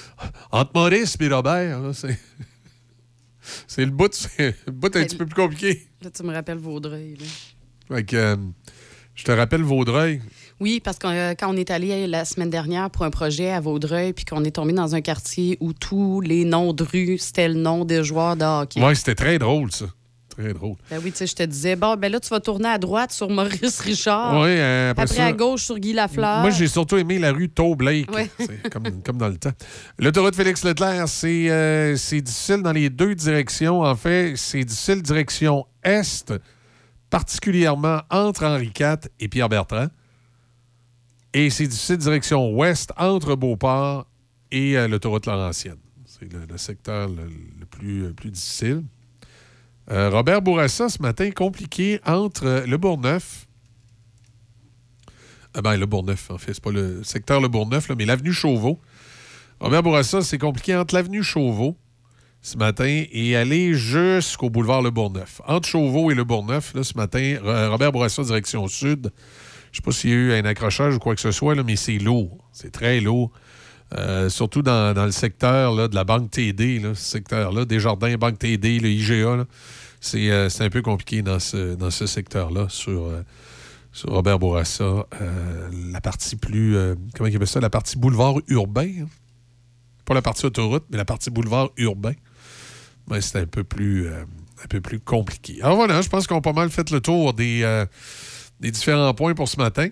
Entre Maurice et Robert, là, c'est. C'est le bout, c'est le bout un petit peu plus compliqué. Là, tu me rappelles Vaudreuil. là. Fait que, euh, je te rappelle Vaudreuil. Oui, parce que euh, quand on est allé la semaine dernière pour un projet à Vaudreuil, puis qu'on est tombé dans un quartier où tous les noms de rues, c'était le nom des joueurs de hockey. Ouais, c'était très drôle, ça. Très drôle. Ben oui, tu sais, je te disais, bon, ben là, tu vas tourner à droite sur Maurice Richard. Oui, euh, après après ça- à gauche sur Guy Lafleur. Moi, j'ai surtout aimé la rue Tow Blake. Ouais. C'est comme, comme dans le temps. L'autoroute Félix Leclerc, c'est euh, c'est difficile dans les deux directions. En fait, c'est difficile direction est, particulièrement entre Henri IV et Pierre Bertrand. Et c'est difficile direction ouest, entre Beauport et euh, l'autoroute Laurentienne. C'est le, le secteur le, le plus, le plus difficile. Euh, Robert Bourassa, ce matin, compliqué entre euh, le Bourgneuf. Ah ben, le Bourgneuf, en fait. C'est pas le secteur Le Bourgneuf, là, mais l'avenue Chauveau. Robert Bourassa, c'est compliqué entre l'avenue Chauveau ce matin et aller jusqu'au boulevard Le Bourgneuf. Entre Chauveau et Le Bourgneuf, là, ce matin, Ro- Robert Bourassa, direction sud. Je sais pas s'il y a eu un accrochage ou quoi que ce soit, là, mais c'est lourd. C'est très lourd. Euh, surtout dans, le secteur là, de la Banque TD, là, ce secteur-là, Desjardins, Banque TD, le IGA. euh, c'est un peu compliqué dans ce, dans ce secteur-là sur, euh, sur Robert Bourassa. La partie plus. comment il appelle ça? La partie boulevard urbain. hein. Pas la partie autoroute, mais la partie boulevard urbain. Ben, c'est un peu plus. un peu plus compliqué. Alors voilà, je pense qu'on a pas mal fait le tour des, des différents points pour ce matin.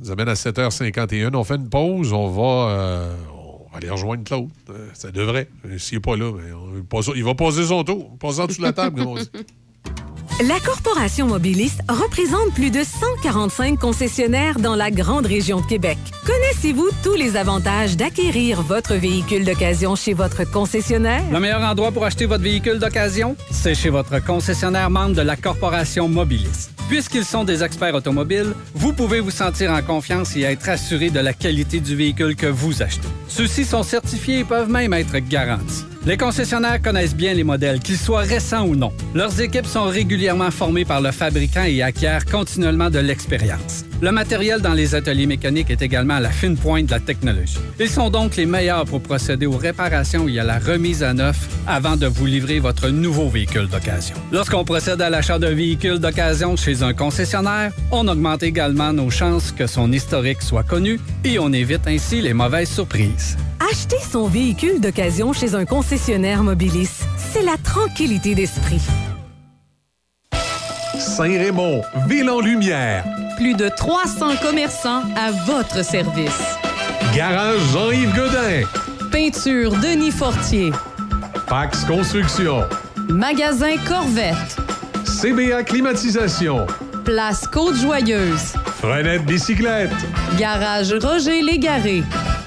Nous amène à 7h51. On fait une pause. On va, euh, on va aller rejoindre Claude. Euh, ça devrait. S'il n'est pas là, ben, on- il va poser son tour. Passe en dessous de la table, comme on dit. La Corporation Mobiliste représente plus de 145 concessionnaires dans la grande région de Québec. Connaissez-vous tous les avantages d'acquérir votre véhicule d'occasion chez votre concessionnaire? Le meilleur endroit pour acheter votre véhicule d'occasion, c'est chez votre concessionnaire membre de la Corporation Mobilis. Puisqu'ils sont des experts automobiles, vous pouvez vous sentir en confiance et être assuré de la qualité du véhicule que vous achetez. Ceux-ci sont certifiés et peuvent même être garantis. Les concessionnaires connaissent bien les modèles, qu'ils soient récents ou non. Leurs équipes sont régulièrement formées par le fabricant et acquièrent continuellement de l'expérience. Le matériel dans les ateliers mécaniques est également à la fine pointe de la technologie. Ils sont donc les meilleurs pour procéder aux réparations et à la remise à neuf avant de vous livrer votre nouveau véhicule d'occasion. Lorsqu'on procède à l'achat d'un véhicule d'occasion chez un concessionnaire, on augmente également nos chances que son historique soit connu et on évite ainsi les mauvaises surprises. Acheter son véhicule d'occasion chez un concessionnaire Mobilis, c'est la tranquillité d'esprit. Saint-Raymond, ville en lumière. Plus de 300 commerçants à votre service. Garage Jean-Yves Godin. Peinture Denis Fortier. Pax Construction. Magasin Corvette. CBA Climatisation. Place Côte-Joyeuse. Frenette Bicyclette. Garage Roger Légaré.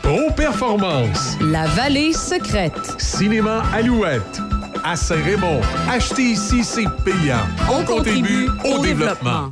Pro Performance. La Vallée Secrète. Cinéma Alouette. À Saint-Raymond. Acheter ici, c'est payant. On, contribue au développement.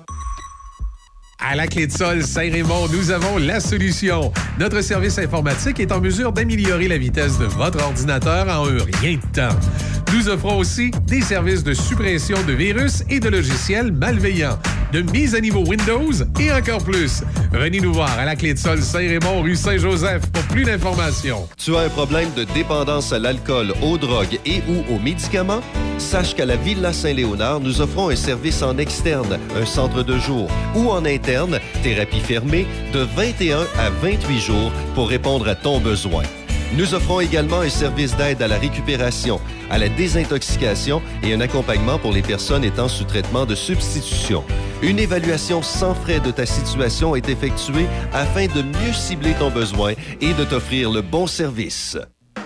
À la clé de sol Saint-Raymond, nous avons la solution. Notre service informatique est en mesure d'améliorer la vitesse de votre ordinateur en un rien de temps. Nous offrons aussi des services de suppression de virus et de logiciels malveillants, de mise à niveau Windows et encore plus. Venez nous voir à la clé de sol Saint-Raymond, rue Saint-Joseph pour plus d'informations. Tu as un problème de dépendance à l'alcool, aux drogues et ou aux médicaments? Sache qu'à la Villa Saint-Léonard, nous offrons un service en externe, un centre de jour ou en interne, thérapie fermée, de 21 à 28 jours pour répondre à ton besoin. Nous offrons également un service d'aide à la récupération, à la désintoxication et un accompagnement pour les personnes étant sous traitement de substitution. Une évaluation sans frais de ta situation est effectuée afin de mieux cibler ton besoin et de t'offrir le bon service.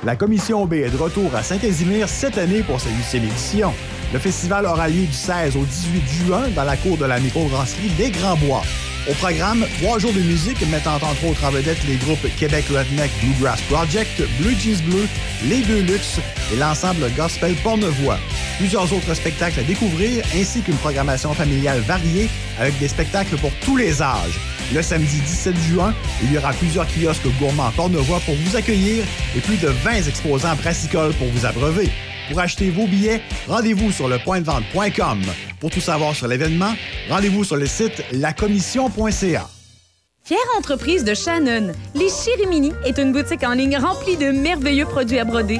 La Commission B est de retour à Saint-Casimir cette année pour sa huitième édition. Le festival aura lieu du 16 au 18 juin dans la cour de la microbrasserie des Grands Bois. Au programme, trois jours de musique mettant entre autres en vedette les groupes Québec Redneck Bluegrass Project, Blue Jeans Bleu, Les Deux Luxe et l'ensemble Gospel Pornevoix. Plusieurs autres spectacles à découvrir ainsi qu'une programmation familiale variée avec des spectacles pour tous les âges. Le samedi 17 juin, il y aura plusieurs kiosques gourmands Pornevoix pour vous accueillir et plus de 20 exposants brassicoles pour vous abreuver. Pour acheter vos billets, rendez-vous sur le pointdevente.com. Pour tout savoir sur l'événement, rendez-vous sur le site lacommission.ca. Fière entreprise de Shannon, les Chirimini est une boutique en ligne remplie de merveilleux produits à broder.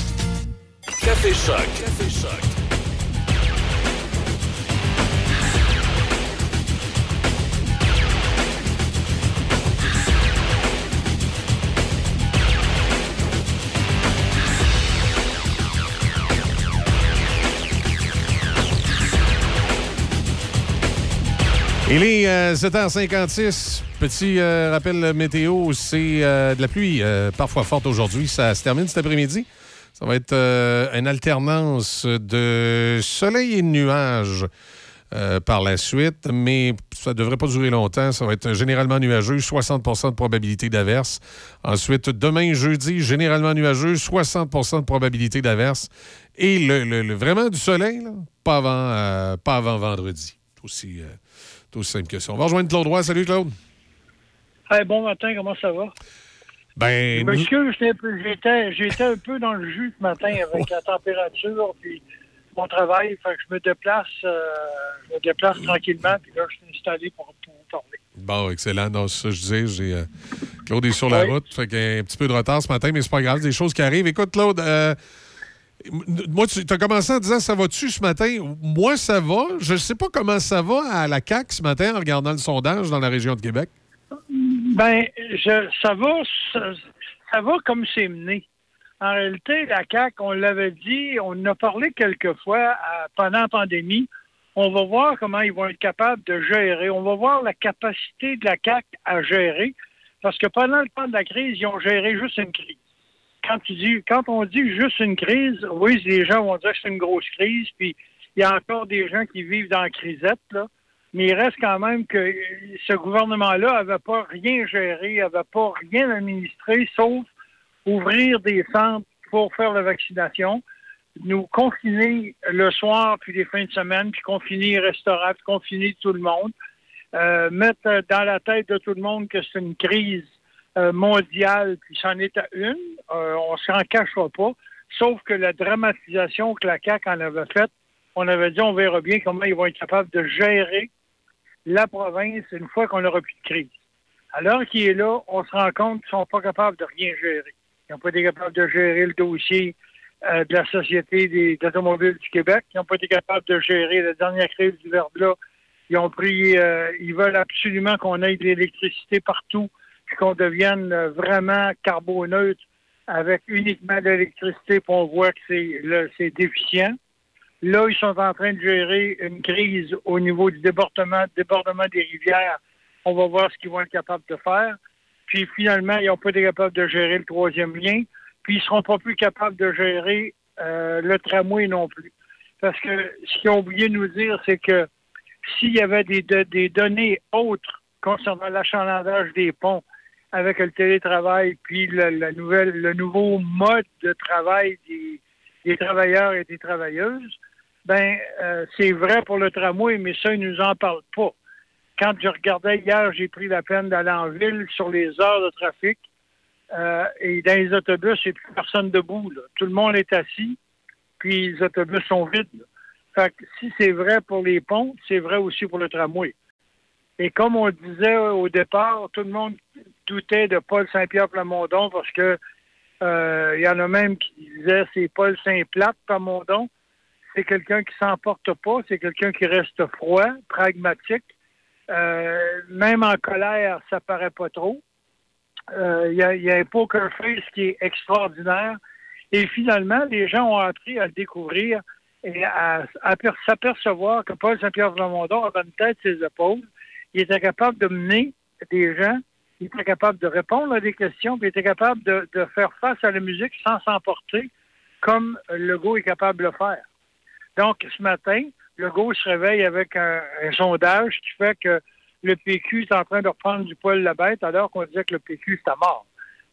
Café Choc. Café Choc. Il est euh, 7h56. Petit euh, rappel météo, c'est euh, de la pluie euh, parfois forte aujourd'hui. Ça se termine cet après-midi. Ça va être euh, une alternance de soleil et de nuages euh, par la suite, mais ça ne devrait pas durer longtemps. Ça va être généralement nuageux, 60% de probabilité d'averse. Ensuite, demain, jeudi, généralement nuageux, 60% de probabilité d'averse. Et le, vraiment du soleil, pas, avant, euh, pas avant vendredi. C'est aussi, c'est aussi simple que ça. On va rejoindre Claude Roy. Salut, Claude. Hey, bon matin, comment ça va? Ben, m'excuse, j'étais un peu- j'étais j'étais un peu dans le jus ce matin avec la température puis mon travail. Fait que je me déplace, euh, je me déplace tranquillement, puis là, je suis installé pour, pour parler. Bon, excellent. Non, c'est ça que je disais. J'ai, euh, Claude est sur la route. Fait qu'il y a un petit peu de retard ce matin, mais c'est pas grave. Des choses qui arrivent. Écoute, Claude, euh, moi, tu as commencé en disant ça va-tu ce matin? Moi, ça va. Je sais pas comment ça va à la CAQ ce matin en regardant le sondage dans la région de Québec. Ben, je, ça va, ça, va comme c'est mené. En réalité, la CAQ, on l'avait dit, on en a parlé quelques fois euh, pendant la pandémie. On va voir comment ils vont être capables de gérer. On va voir la capacité de la CAQ à gérer. Parce que pendant le temps de la crise, ils ont géré juste une crise. Quand, tu dis, quand on dit juste une crise, oui, les gens vont dire que c'est une grosse crise, puis il y a encore des gens qui vivent dans la crisette, là. Mais il reste quand même que ce gouvernement-là n'avait pas rien géré, n'avait pas rien administré, sauf ouvrir des centres pour faire la vaccination, nous confiner le soir, puis les fins de semaine, puis confiner les restaurants, puis confiner tout le monde, euh, mettre dans la tête de tout le monde que c'est une crise euh, mondiale, puis c'en est à une, euh, on s'en cachera pas, sauf que la dramatisation que la CAQ en avait faite, on avait dit on verra bien comment ils vont être capables de gérer la province une fois qu'on n'aura plus de crise. À l'heure qu'il est là, on se rend compte qu'ils ne sont pas capables de rien gérer. Ils n'ont pas été capables de gérer le dossier euh, de la Société des automobiles du Québec. Ils n'ont pas été capables de gérer la dernière crise du verglas. Ils ont pris, euh, ils veulent absolument qu'on ait de l'électricité partout, puis qu'on devienne euh, vraiment carboneutre avec uniquement de l'électricité, puis on voit que c'est déficient. Là, ils sont en train de gérer une crise au niveau du débordement, débordement des rivières. On va voir ce qu'ils vont être capables de faire. Puis finalement, ils n'ont pas été capables de gérer le troisième lien. Puis ils ne seront pas plus capables de gérer euh, le tramway non plus. Parce que ce qu'ils ont oublié de nous dire, c'est que s'il y avait des, de- des données autres concernant l'achalandage des ponts avec le télétravail, puis le, la le nouveau mode de travail des, des travailleurs et des travailleuses, ben euh, c'est vrai pour le tramway, mais ça, ils nous en parlent pas. Quand je regardais hier, j'ai pris la peine d'aller en ville sur les heures de trafic. euh, et dans les autobus, il n'y a plus personne debout. Tout le monde est assis, puis les autobus sont vides. si c'est vrai pour les ponts, c'est vrai aussi pour le tramway. Et comme on disait au départ, tout le monde doutait de Paul Saint-Pierre Plamondon parce que euh, il y en a même qui disaient c'est Paul Saint-Plate Plamondon. C'est quelqu'un qui s'emporte pas, c'est quelqu'un qui reste froid, pragmatique. Euh, même en colère, ça paraît pas trop. Euh, Il y, a, y a un poker face qui est extraordinaire. Et finalement, les gens ont appris à le découvrir et à, à per- s'apercevoir que Paul Saint-Pierre Plamondon avait une tête ses épaules. Il était capable de mener des gens, il était capable de répondre à des questions, puis il était capable de, de faire face à la musique sans s'emporter, comme Legault est capable de le faire. Donc, ce matin, Legault se réveille avec un, sondage qui fait que le PQ est en train de reprendre du poil la bête alors qu'on disait que le PQ était mort.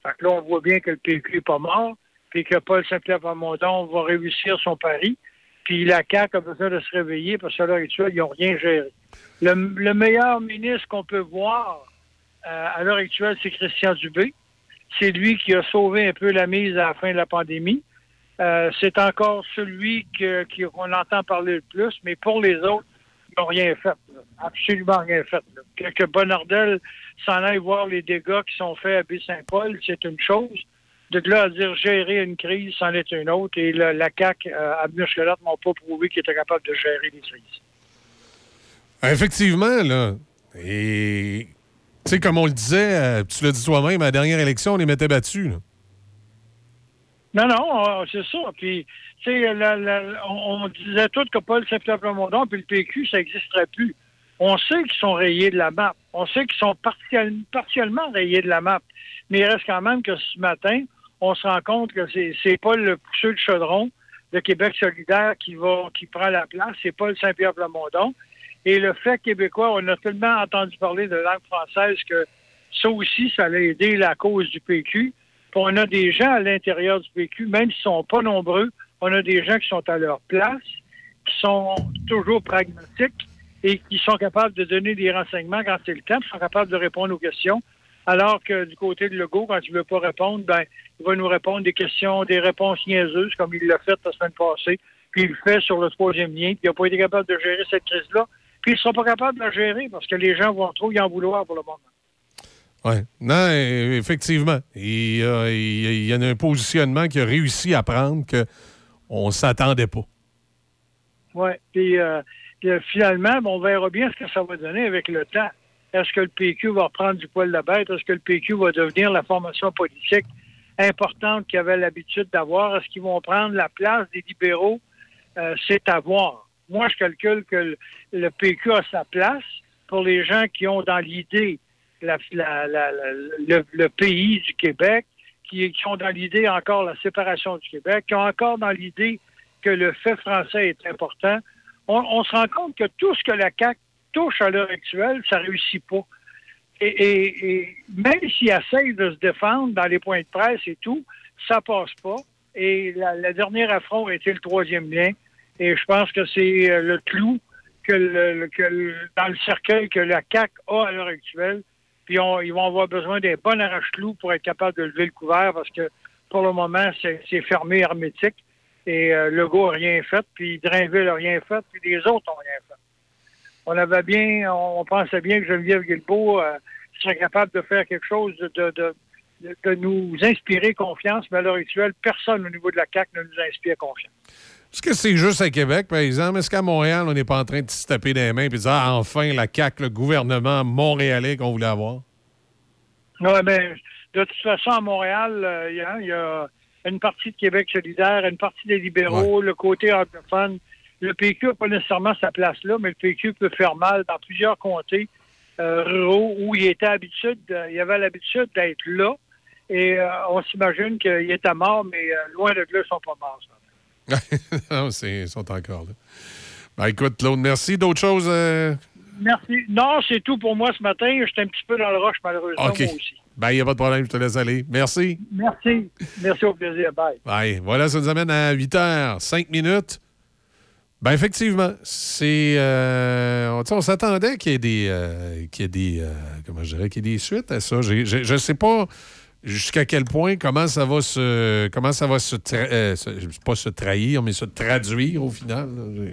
Fait que là, on voit bien que le PQ n'est pas mort, puis que Paul Saint-Pierre Plamondon va réussir son pari. Puis la CAQ a besoin de se réveiller parce qu'à l'heure actuelle, ils n'ont rien géré. Le, le meilleur ministre qu'on peut voir euh, à l'heure actuelle, c'est Christian Dubé. C'est lui qui a sauvé un peu la mise à la fin de la pandémie. Euh, c'est encore celui qu'on entend parler le plus, mais pour les autres, ils n'ont rien fait. Absolument rien fait. Que, Bonardel s'en aille voir les dégâts qui sont faits à Baie-Saint-Paul, c'est une chose. De là à dire gérer une crise, c'en est une autre. Et le- la CAQ, euh, à m'ont pas prouvé qu'ils étaient capables de gérer les crises. Effectivement, là. Et, tu sais, comme on le disait, euh, tu l'as dit toi-même, à la dernière élection, on les mettait battus. Non, non, c'est ça. Puis, tu sais, on, on disait tout que Paul Saint-Pierre Plamondon puis le PQ, ça n'existerait plus. On sait qu'ils sont rayés de la map. On sait qu'ils sont partiel- partiellement rayés de la map. Mais il reste quand même que ce matin, on se rend compte que c'est pas le pousseux de chaudron de Québec solidaire qui va qui prend la place, c'est Paul Saint-Pierre Plamondon. Et le fait québécois, on a tellement entendu parler de langue française que ça aussi, ça a aidé la cause du PQ. On a des gens à l'intérieur du PQ, même s'ils sont pas nombreux, on a des gens qui sont à leur place, qui sont toujours pragmatiques et qui sont capables de donner des renseignements quand c'est le temps, qui sont capables de répondre aux questions. Alors que du côté de Legault, quand il ne veut pas répondre, ben, il va nous répondre des questions, des réponses niaiseuses, comme il l'a fait la semaine passée, puis il le fait sur le troisième lien, puis il n'a pas été capable de gérer cette crise-là, puis il ne sera pas capable de la gérer parce que les gens vont trop y en vouloir pour le moment. Oui. Non, effectivement. Il, y a un positionnement qui a réussi à prendre qu'on ne s'attendait pas. Oui. Puis euh, euh, finalement, on verra bien ce que ça va donner avec le temps. Est-ce que le PQ va reprendre du poil de la bête? Est-ce que le PQ va devenir la formation politique importante qu'il avait l'habitude d'avoir? Est-ce qu'ils vont prendre la place des libéraux? Euh, c'est à voir. Moi, je calcule que le, le PQ a sa place pour les gens qui ont dans l'idée le, pays du Québec, qui, qui ont dans l'idée encore la séparation du Québec, qui ont encore dans l'idée que le fait français est important. On, se rend compte que tout ce que la CAQ touche à l'heure actuelle, ça réussit pas. Et, même s'ils essayent de se défendre dans les points de presse et tout, ça passe pas. Et la, la dernière affront a été le troisième lien. Et je pense que c'est euh, le clou que, dans le cercueil que la CAQ a à l'heure actuelle. Puis ils vont avoir besoin d'un bon arrache-clou pour être capable de lever le couvert parce que pour le moment, c'est fermé hermétique. Et euh, Legault n'a rien fait, puis Drainville n'a rien fait, puis les autres n'ont rien fait. On avait bien, on, pensait bien que Geneviève Guilbeault, euh, serait capable de faire quelque chose de- de nous inspirer confiance, mais à l'heure actuelle, personne au niveau de la CAQ ne nous inspire confiance. Est-ce que c'est juste à Québec, par exemple? Est-ce qu'à Montréal, on n'est pas en train de se taper des mains et de dire ah, enfin la CAQ, le gouvernement montréalais qu'on voulait avoir? Ouais, mais de toute façon, à Montréal, euh, il y, a, il y a une partie de Québec solidaire, une partie des libéraux, le côté anglophone. Le PQ n'a pas nécessairement sa place là, mais le PQ peut faire mal dans plusieurs comtés euh, ruraux où il était habitude, de- il avait l'habitude d'être là. Et euh, on s'imagine qu'il était mort, mais euh, loin de là, ils sont pas morts. ça. non, c'est- ils sont encore là. Ben, écoute, Claude, merci. D'autres choses? euh? Merci. Non, c'est tout pour moi ce matin. J'étais un petit peu dans le rush, malheureusement, OK. moi aussi. Ben, il n'y a pas de problème, je te laisse aller. Merci. Merci. Merci au plaisir. Bye. Bye. Voilà, ça nous amène à 8 h 5 minutes. Ben effectivement, c'est. euh, on, s'attendait qu'il y ait des. euh, qu'il y ait des. euh, comment je dirais, qu'il y ait des suites à ça. Je ne sais pas jusqu'à quel point, comment ça va se. Comment ça va se. tra- euh, se- pas se trahir, mais se traduire au final. là.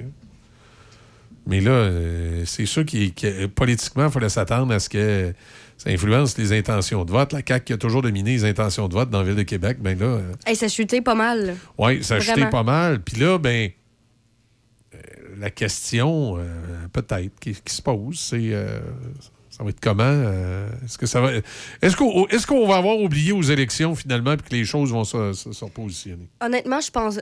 Mais là, euh, c'est sûr que, politiquement, il fallait s'attendre à ce que ça influence les intentions de vote. La CAQ qui a toujours dominé les intentions de vote dans la ville de Québec, ben là. euh, Hey, ça chutait pas mal. oui, ça Vraiment. pas mal. Puis là, ben, euh, la question, euh, peut-être, qui, qui se pose, c'est ça va être comment? euh, est-ce que ça va. Est-ce qu'on est va avoir oublié aux élections finalement puis que les choses vont se, se- se repositionner? Honnêtement, je pense.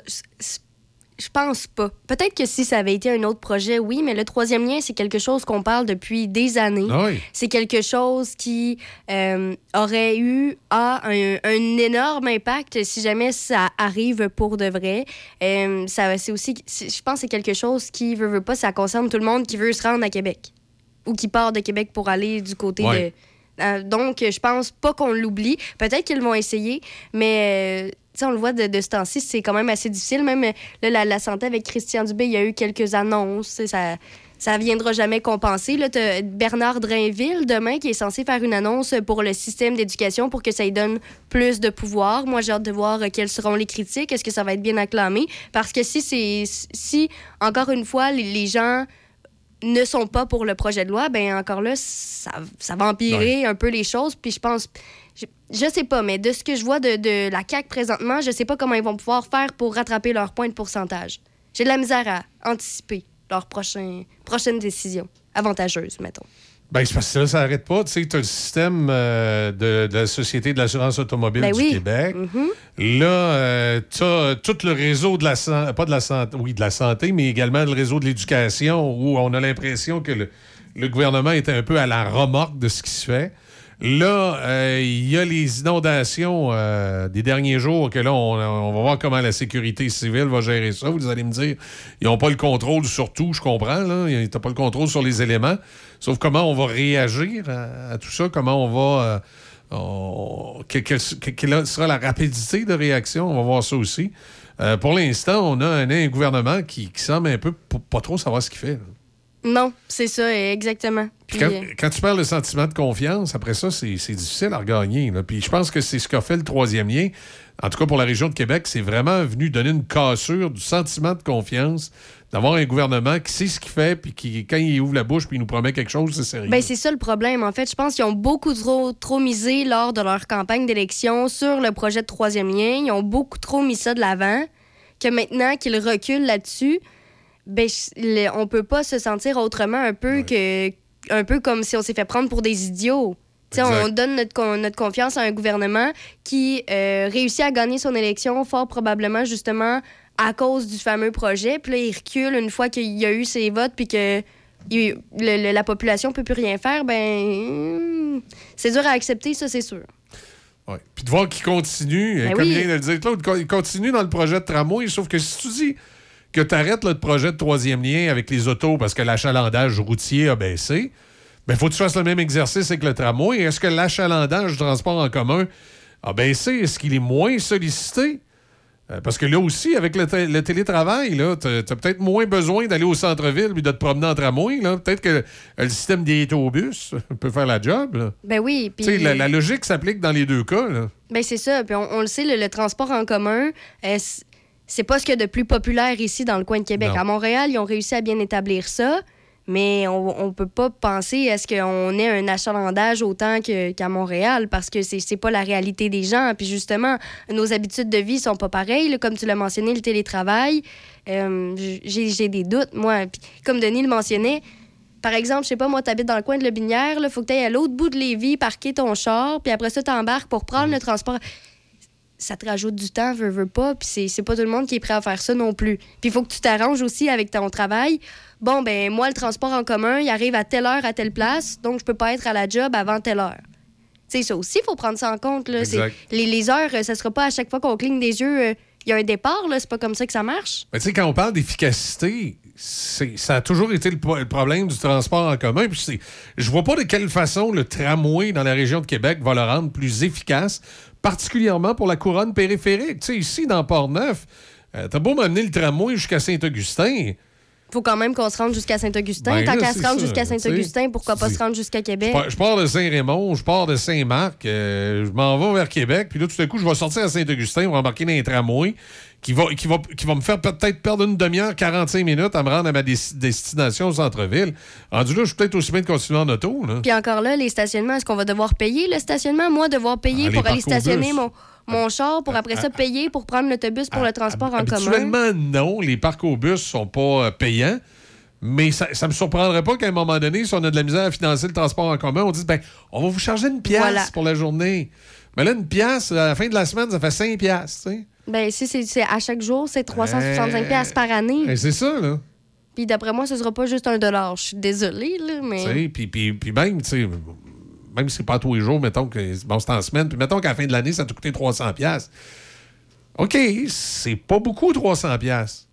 Je pense pas. Peut-être que si ça avait été un autre projet, oui, mais le troisième lien, c'est quelque chose qu'on parle depuis des années. Ah oui. C'est quelque chose qui euh, aurait eu a un, un énorme impact si jamais ça arrive pour de vrai. Euh, ça, c'est aussi, je pense, que c'est quelque chose qui veut, veut pas, ça concerne tout le monde qui veut se rendre à Québec ou qui part de Québec pour aller du côté Ouais. de. Euh, donc, je pense pas qu'on l'oublie. Peut-être qu'ils vont essayer, mais euh, on le voit de, de ce temps-ci, c'est quand même assez difficile. Même euh, là, la, la santé avec Christian Dubé, il y a eu quelques annonces. Ça ça viendra jamais compenser. Là, Bernard Drainville, demain, qui est censé faire une annonce pour le système d'éducation pour que ça lui donne plus de pouvoir. Moi, j'ai hâte de voir euh, quelles seront les critiques. Est-ce que ça va être bien acclamé? Parce que si, c'est si encore une fois, les, les gens ne sont pas pour le projet de loi, ben encore là, ça, ça va empirer un peu les choses. Puis je pense, je, je sais pas, mais de ce que je vois de, de la CAQ présentement, je sais pas comment ils vont pouvoir faire pour rattraper leur point de pourcentage. J'ai de la misère à anticiper leurs prochains, prochaines décisions avantageuses, mettons. Ben, c'est parce que là, ça n'arrête pas. Tu sais, tu as le système euh, de, de la Société de l'assurance automobile Ben du oui. Québec. Mhm. Là, tu as tout le réseau de la santé, pas de la santé, oui, de la santé, mais également le réseau de l'éducation, où on a l'impression que le, le gouvernement est un peu à la remorque de ce qui se fait. Là, euh, il y a les inondations euh, des derniers jours que là, on, va voir comment la sécurité civile va gérer ça. Vous allez me dire, ils n'ont pas le contrôle sur tout, je comprends. Là. Ils n'ont pas le contrôle sur les éléments. Sauf comment on va réagir à, tout ça, comment on va... euh, quelle, que- quelle sera la rapidité de réaction? On va voir ça aussi. Pour l'instant, on a un, gouvernement qui, semble un peu pas trop savoir ce qu'il fait. Non, c'est ça, exactement. Puis quand, euh, quand tu parles de sentiment de confiance, après ça, c'est c'est difficile à regagner. là. Puis je pense que c'est ce qu'a fait le troisième lien. En tout cas, pour la région de Québec, c'est vraiment venu donner une cassure du sentiment de confiance, d'avoir un gouvernement qui sait ce qu'il fait, puis qui, quand il ouvre la bouche, puis il nous promet quelque chose, c'est sérieux. Ben, c'est ça le problème. En fait, je pense qu'ils ont beaucoup trop, trop misé lors de leur campagne d'élection sur le projet de troisième lien. Ils ont beaucoup trop mis ça de l'avant. Que maintenant qu'ils reculent là-dessus, ben, je- on peut pas se sentir autrement un peu que un peu comme si on s'est fait prendre pour des idiots. On donne notre, con- notre confiance à un gouvernement qui euh, réussit à gagner son élection fort probablement justement à cause du fameux projet. Puis là, il recule une fois qu'il y a eu ses votes puis que il- le- le- la population peut plus rien faire. Ben, c'est dur à accepter, ça, c'est sûr. Ouais. Puis de voir qu'il continue, Ben comme oui. vient de le dire, Claude, il continue dans le projet de tramway, sauf que si tu dis que tu arrêtes le projet de troisième lien avec les autos parce que l'achalandage routier a baissé, ben faut que tu fasses le même exercice avec le tramway. Est-ce que l'achalandage du transport en commun a baissé? Est-ce qu'il est moins sollicité? Euh, Parce que là aussi, avec le, té- le télétravail, tu as, peut-être moins besoin d'aller au centre-ville et de te promener en tramway. Peut-être que euh, le système des autobus peut faire la job. là. Ben oui. Sais, La, la logique s'applique dans les deux cas. là. Ben c'est ça. Puis on, on le sait, le, le transport en commun, euh, c'est pas ce qu'il y a de plus populaire ici dans le coin de Québec. Non. À Montréal, ils ont réussi à bien établir ça. Mais on, on peut pas penser à ce qu'on ait un achalandage autant qu'à Montréal parce que c'est c'est pas la réalité des gens. Puis justement, nos habitudes de vie sont pas pareilles. là. Comme tu l'as mentionné, le télétravail, euh, j'ai des doutes, moi. Puis comme Denis le mentionnait, par exemple, je sais pas, moi, t'habites dans le coin de Lobinière, il faut que tu ailles à l'autre bout de Lévis, parquer ton char, puis après ça, t'embarques pour prendre le transport. Ça te rajoute du temps, veux, veux pas, puis c'est- c'est pas tout le monde qui est prêt à faire ça non plus. Puis il faut que tu t'arranges aussi avec ton travail. Bon, ben moi, le transport en commun, il arrive à telle heure à telle place, donc je peux pas être à la job avant telle heure. Tu sais, ça aussi, il faut prendre ça en compte. Là. Les, les heures, ça sera pas à chaque fois qu'on cligne des yeux, euh, il y a un départ, là. C'est pas comme ça que ça marche. Mais tu sais, quand on parle d'efficacité, c'est- ça a toujours été le, problème du transport en commun. Puis je vois pas de quelle façon le tramway dans la région de Québec va le rendre plus efficace, particulièrement pour la couronne périphérique. Tu sais, ici, dans Port-Neuf, euh, t'as beau m'amener le tramway jusqu'à Saint-Augustin. faut quand même qu'on se rende jusqu'à Saint-Augustin. Ben Tant qu'à se rendre jusqu'à. Saint-Augustin, pourquoi pas se rendre jusqu'à Québec? Je pars- Je pars de Saint-Raymond, je pars de Saint-Marc, euh, je m'en vais vers Québec, puis là, tout à coup, je vais sortir à Saint-Augustin, on va embarquer dans un tramway qui va, qui, va, qui va me faire peut-être perdre une demi-heure, 45 minutes à me rendre à ma des- destination au centre-ville. Rendu là, je suis peut-être aussi bien de continuer en auto. Là. Puis encore là, les stationnements, est-ce qu'on va devoir payer le stationnement? Moi, devoir payer Ah, pour aller stationner mon, mon char, pour après ça payer pour prendre l'autobus pour le transport en commun? Habituellement, non, les parcs au bus sont pas euh, payants. Mais ça ne me surprendrait pas qu'à un moment donné, si on a de la misère à financer le transport en commun, on dise ben, on va vous charger une pièce Voilà. pour la journée. Mais là, une pièce, à la fin de la semaine, ça fait 5 pièces. Ben, si c'est à chaque jour, c'est 365 Euh, pièces par année. Et c'est ça, là. Puis d'après moi, ce sera pas juste un dollar. Je suis désolée, là, Tu mais... sais, Puis, puis, puis même, tu sais, même si c'est pas tous les jours, mettons que bon, c'est en semaine, puis mettons qu'à la fin de l'année, ça t'a coûté 300 pièces. OK, c'est pas beaucoup 300 pièces.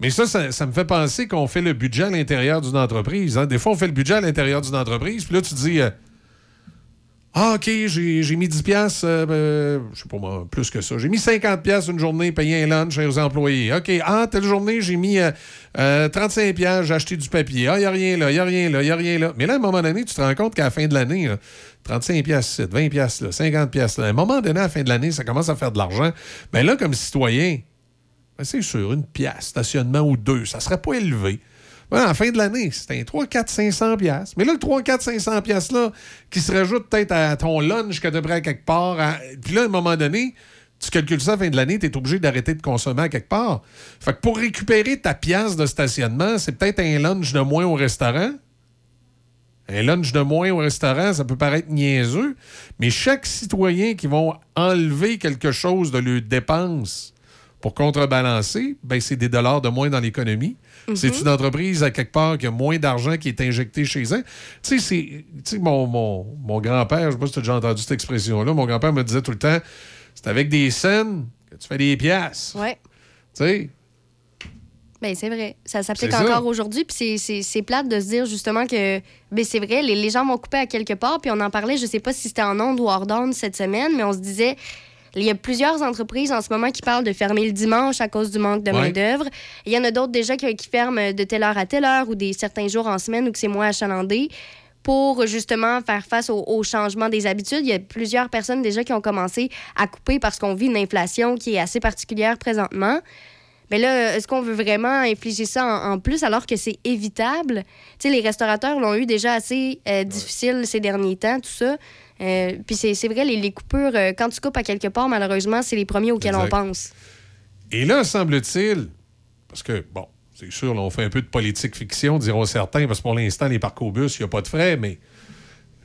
Mais ça, ça, ça me fait penser qu'on fait le budget à l'intérieur d'une entreprise. hein. Des fois, on fait le budget à l'intérieur d'une entreprise, puis là, tu dis euh, Ah, OK, j'ai mis 10 pièces, euh, ben, je sais pas moi, plus que ça. J'ai mis 50 pièces une journée, payé un lunch aux employés. OK, ah, telle journée, j'ai mis euh, euh, 35 pièces, j'ai acheté du papier. Ah, il n'y a rien là, il n'y a rien là, il n'y a rien là. Mais là, à un moment donné, tu te rends compte qu'à la fin de l'année, là, 35 pièces, 20 pièces là, 50 pièces. À un moment donné, à la fin de l'année, ça commence à faire de l'argent. Ben là, comme citoyen, ben, c'est sûr, une pièce, stationnement ou deux, ça serait pas élevé. Ouais, la fin de l'année, c'est un 3, 4, 500 pièces. Mais là, le 3, 4, 500 pièces là, qui se rajoute peut-être à ton lunch que tu à quelque part. Puis là, à un moment donné, tu calcules ça à la fin de l'année, tu es obligé d'arrêter de consommer à quelque part. Fait que pour récupérer ta pièce de stationnement, c'est peut-être un lunch de moins au restaurant. Un lunch de moins au restaurant, ça peut paraître niaiseux, mais chaque citoyen qui va enlever quelque chose de leurs dépenses pour contrebalancer, ben c'est des dollars de moins dans l'économie. Mhm. C'est une entreprise à quelque part qui a moins d'argent qui est injecté chez eux. Tu sais, c'est- tu sais, mon, mon, mon grand-père, je sais pas si tu as déjà entendu cette expression-là, mon grand-père me disait tout le temps, c'est avec des scènes que tu fais des pièces. Ouais. Tu sais, Ben, c'est vrai. Ça s'applique encore aujourd'hui. Puis c'est plate de se dire justement que ben, c'est vrai, les, les gens vont couper à quelque part. Puis on en parlait, je sais pas si c'était en ondes ou hors d'onde cette semaine, mais on se disait. Il y a plusieurs entreprises en ce moment qui parlent de fermer le dimanche à cause du manque de Ouais. main-d'œuvre. Il y en a d'autres déjà qui, qui ferment de telle heure à telle heure ou des certains jours en semaine où que c'est moins achalandé pour justement faire face au, au changement des habitudes. Il y a plusieurs personnes déjà qui ont commencé à couper parce qu'on vit une inflation qui est assez particulière présentement. Mais là, est-ce qu'on veut vraiment infliger ça en, en plus alors que c'est évitable? Tu sais, les restaurateurs l'ont eu déjà assez euh, difficile ces derniers temps, tout ça. Euh, Puis c'est c'est vrai, les, les coupures, euh, quand tu coupes à quelque part, malheureusement, c'est les premiers auxquels on pense. Et là, semble-t-il, parce que, bon, c'est sûr, là, on fait un peu de politique fiction, diront certains, parce que pour l'instant, les parcs au bus, il n'y a pas de frais, mais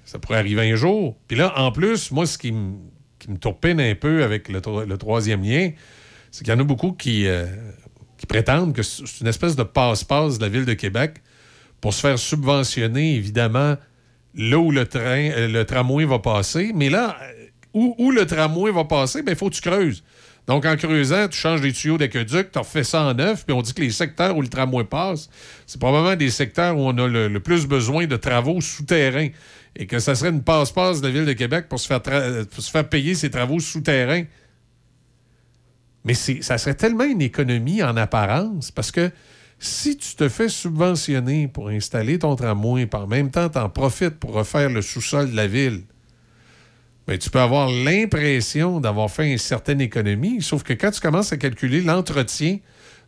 ça pourrait arriver un jour. Puis là, en plus, moi, ce qui me qui me tourpine un peu avec le, tro- le troisième lien, c'est qu'il y en a beaucoup qui, euh, qui prétendent que c'est une espèce de passe-passe de la Ville de Québec pour se faire subventionner, évidemment, là où le train, euh, le tramway va passer. Mais là, euh, où, le tramway va passer, il faut que tu creuses. Donc, en creusant, tu changes les tuyaux d'aqueduc, tu refais ça en neuf, puis on dit que les secteurs où le tramway passe, c'est probablement des secteurs où on a le, plus besoin de travaux souterrains. Et que ça serait une passe-passe de la Ville de Québec pour se faire, tra- pour se faire payer ces travaux souterrains. Mais ça serait tellement une économie en apparence, parce que si tu te fais subventionner pour installer ton tramway, puis en même temps, tu en profites pour refaire le sous-sol de la ville, ben, tu peux avoir l'impression d'avoir fait une certaine économie, sauf que quand tu commences à calculer l'entretien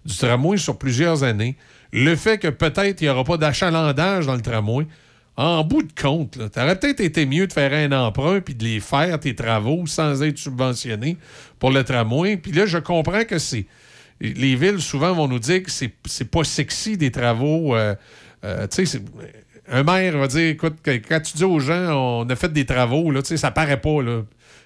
du tramway sur plusieurs années, le fait que peut-être il n'y aura pas d'achalandage dans le tramway, en bout de compte, tu aurais peut-être été mieux de faire un emprunt puis de les faire, tes travaux, sans être subventionné pour le tramway. Puis là, je comprends que c'est. Les villes, souvent, vont nous dire que c'est pas sexy des travaux. euh, euh, un maire va dire écoute, quand tu dis aux gens on a fait des travaux, là, ça paraît pas.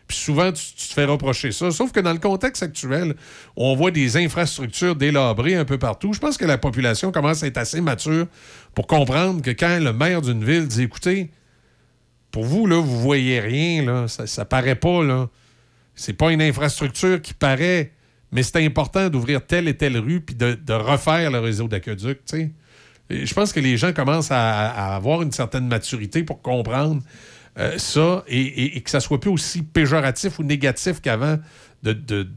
Puis souvent, tu, tu te fais reprocher ça. Sauf que dans le contexte actuel, on voit des infrastructures délabrées un peu partout. Je pense que la population commence à être assez mature pour comprendre que quand le maire d'une ville dit écoutez, pour vous, là, vous voyez rien, là, ça, ça paraît pas, là. C'est pas une infrastructure qui paraît, mais c'est important d'ouvrir telle et telle rue puis de, refaire le réseau d'aqueduc, Je pense que les gens commencent à, avoir une certaine maturité pour comprendre euh, ça et, que ça soit plus aussi péjoratif ou négatif qu'avant de,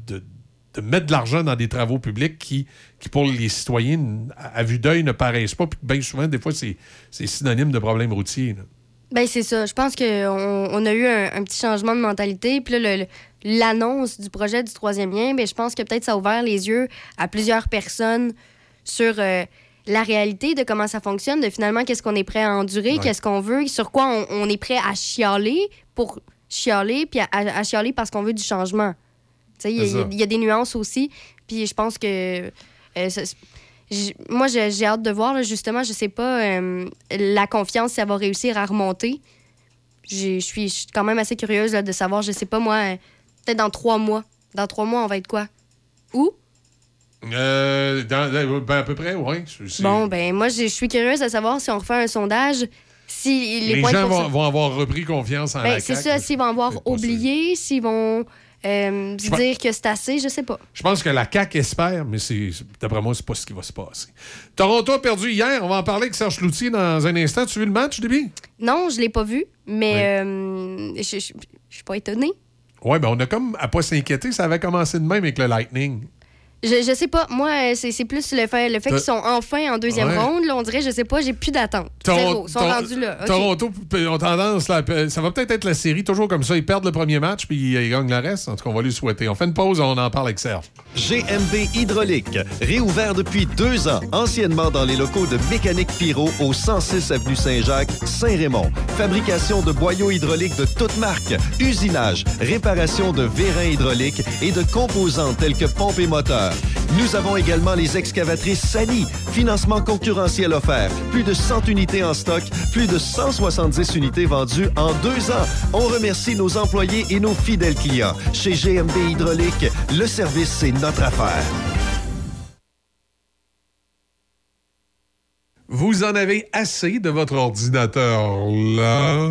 mettre de l'argent dans des travaux publics qui, qui pour les citoyens, à, vue d'œil, ne paraissent pas. Puis bien souvent, des fois, c'est synonyme de problèmes routiers. là. Ben c'est ça. Je pense qu'on on a eu un, petit changement de mentalité. Le- l'annonce du projet du troisième lien, ben, je pense que peut-être ça a ouvert les yeux à plusieurs personnes sur euh, la réalité de comment ça fonctionne, de finalement qu'est-ce qu'on est prêt à endurer, Ouais. qu'est-ce qu'on veut, sur quoi on, on est prêt à chialer pour chialer, puis à, à- à chialer parce qu'on veut du changement. Il y a- y, des nuances aussi. Puis je pense que... euh, ça- moi, j'ai hâte de voir, là, justement, je sais pas, euh, la confiance, si elle va réussir à remonter. Je suis je suis quand même assez curieuse là, de savoir, je sais pas, moi, peut-être dans trois mois. Dans trois mois, on va être quoi? Où? Euh, dans- ben, à peu près, oui. Bon, ben, moi, je suis curieuse de savoir si on refait un sondage, si les, les points gens vont, avoir repris confiance en Ben, la c'est ça, s'ils vont avoir oublié, s'ils vont euh, pense- dire que c'est assez, je sais pas. Je pense que la CAQ espère, mais d'après moi, c'est pas ce qui va se passer. Toronto a perdu hier. On va en parler avec Serge Loutier dans un instant. Tu as vu le match, Déby? Non, je l'ai pas vu, mais euh, je je- je suis pas étonnée. Oui, ben on a comme à pas s'inquiéter. Ça avait commencé de même avec le Lightning. Je, je sais pas. Moi, euh, c'est c'est plus le fait, le fait qu'ils sont enfin en deuxième Ouais. ronde. Là, on dirait, je sais pas, j'ai plus d'attente. Zéro. Ils sont rendus là. Toronto ont tendance, là, p- ça va peut-être être la série, toujours comme ça. Ils perdent le premier match, puis ils gagnent le reste. En tout cas, on va lui souhaiter. On fait une pause, on en parle avec Serge. GMB Hydraulique, réouvert depuis deux ans, anciennement dans les locaux de Mécanique Pyro au 106 avenue Saint-Jacques, Saint-Raymond. Fabrication de boyaux hydrauliques de toutes marques, usinage, réparation de vérins hydrauliques et de composants tels que pompes et moteurs. Nous avons également les excavatrices Sani, financement concurrentiel offert, plus de 100 unités en stock, plus de 170 unités vendues en deux ans. On remercie nos employés et nos fidèles clients. Chez GMB Hydraulique, le service, c'est notre affaire. Vous en avez assez de votre ordinateur, là?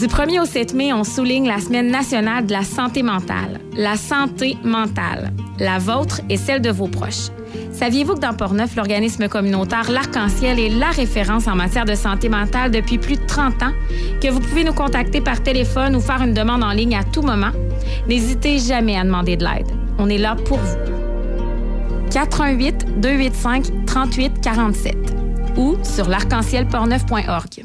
Du 1er au 7 mai, on souligne la Semaine nationale de la santé mentale. La santé mentale, la vôtre et celle de vos proches. Saviez-vous que dans Portneuf, l'organisme communautaire L'Arc-en-Ciel est la référence en matière de santé mentale depuis plus de 30 ans? Que vous pouvez nous contacter par téléphone ou faire une demande en ligne à tout moment? N'hésitez jamais à demander de l'aide. On est là pour vous. 418 285 38 47 ou sur l'arc-en-ciel-portneuf.org.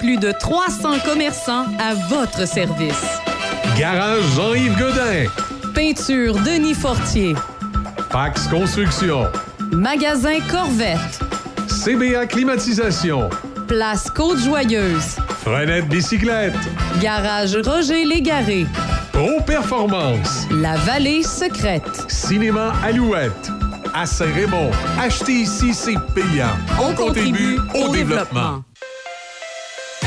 Plus de 300 commerçants à votre service. Garage Jean-Yves Godin. Peinture Denis Fortier. Pax Construction. Magasin Corvette. CBA Climatisation. Place Côte-Joyeuse. Frenette Bicyclette. Garage Roger Légaré. Pro Performance. La Vallée Secrète. Cinéma Alouette. À Saint-Raymond. Acheter ici, c'est payant. On contribue au développement.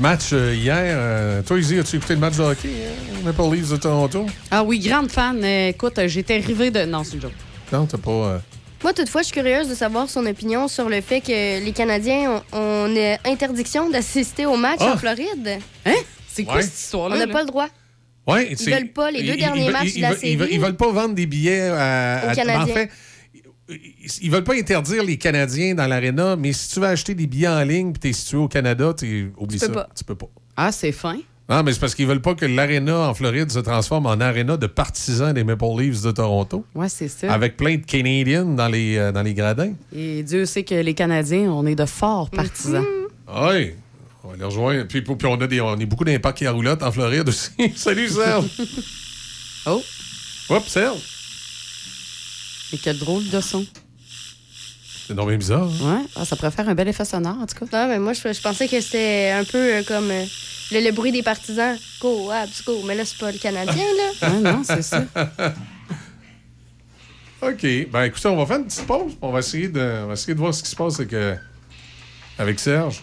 Match euh, hier. euh, toi, Izzy, as-tu écouté le match de hockey? hein? Maple Leafs de Toronto? Ah oui, grande fan. Euh, écoute, j'étais arrivée de. Non, c'est une joke. Non, t'as pas. euh, Moi, toutefois, je suis curieuse de savoir son opinion sur le fait que les Canadiens ont, interdiction d'assister au match Ah! en Floride. Hein? C'est quoi Ouais. cette histoire-là? On n'a là? pas le droit. Ouais, Ils c'est- veulent pas les deux ils- derniers ils- matchs ils- de la ils- ils- série. Ils veulent pas vendre des billets à. Aux à- Canadiens. En fait, ils- veulent pas interdire les Canadiens dans l'aréna, mais si tu veux acheter des billets en ligne et tu es situé au Canada, tu oublie Tu ça. peux pas. Tu peux pas. Ah, c'est fin? Non, mais c'est parce qu'ils veulent pas que l'aréna en Floride se transforme en aréna de partisans des Maple Leafs de Toronto. Ouais, c'est ça. Avec plein de Canadiens dans les, euh, dans les gradins. Et Dieu sait que les Canadiens, on est de forts partisans. Oui. On va les rejoindre. Puis, puis on, a des, on est beaucoup d'impact qui à roulotte en Floride aussi. Salut Serge. oh. Hop, Serge. Et quel drôle de son. C'est bien bizarre. hein? Ouais, ah, ça pourrait faire un bel effet sonore, en tout cas. Non, mais moi, je, je pensais que c'était un peu euh, comme euh, le, le bruit des partisans. Go, Abs, go. Mais là, c'est pas le Canadien, là. Ouais, non, c'est ça. OK. Ben écoutez, on va faire une petite pause. On va essayer de, on va essayer de voir ce qui se passe avec, euh, avec Serge.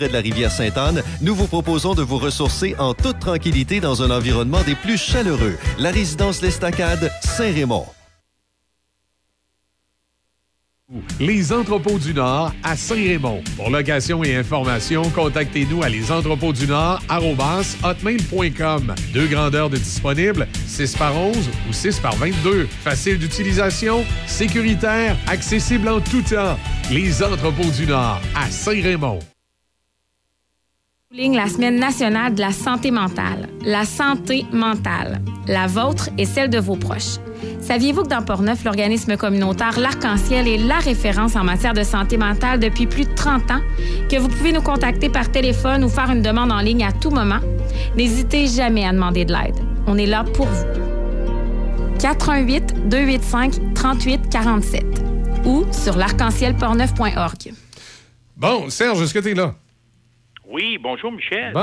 De la rivière Sainte-Anne, nous vous proposons de vous ressourcer en toute tranquillité dans un environnement des plus chaleureux. La résidence L'Estacade, Saint-Raymond. Les Entrepôts du Nord à Saint-Raymond. Pour location et information, contactez-nous à lesentrepôtsdunord@hotmail.com. Deux grandeurs de disponibles, 6 par 11 ou 6 par 22. Facile d'utilisation, sécuritaire, accessible en tout temps. Les Entrepôts du Nord à Saint-Raymond. La semaine nationale de la santé mentale. La santé mentale, la vôtre et celle de vos proches. Saviez-vous que dans Portneuf, l'organisme communautaire L'Arc-en-Ciel est la référence en matière de santé mentale depuis plus de 30 ans, que vous pouvez nous contacter par téléphone ou faire une demande en ligne à tout moment? N'hésitez jamais à demander de l'aide. On est là pour vous. 418 285 38 47 ou sur l'arc-en-ciel-portneuf.org. Bon, Serge, est-ce que tu es là? Oui, bonjour Michel. Bon.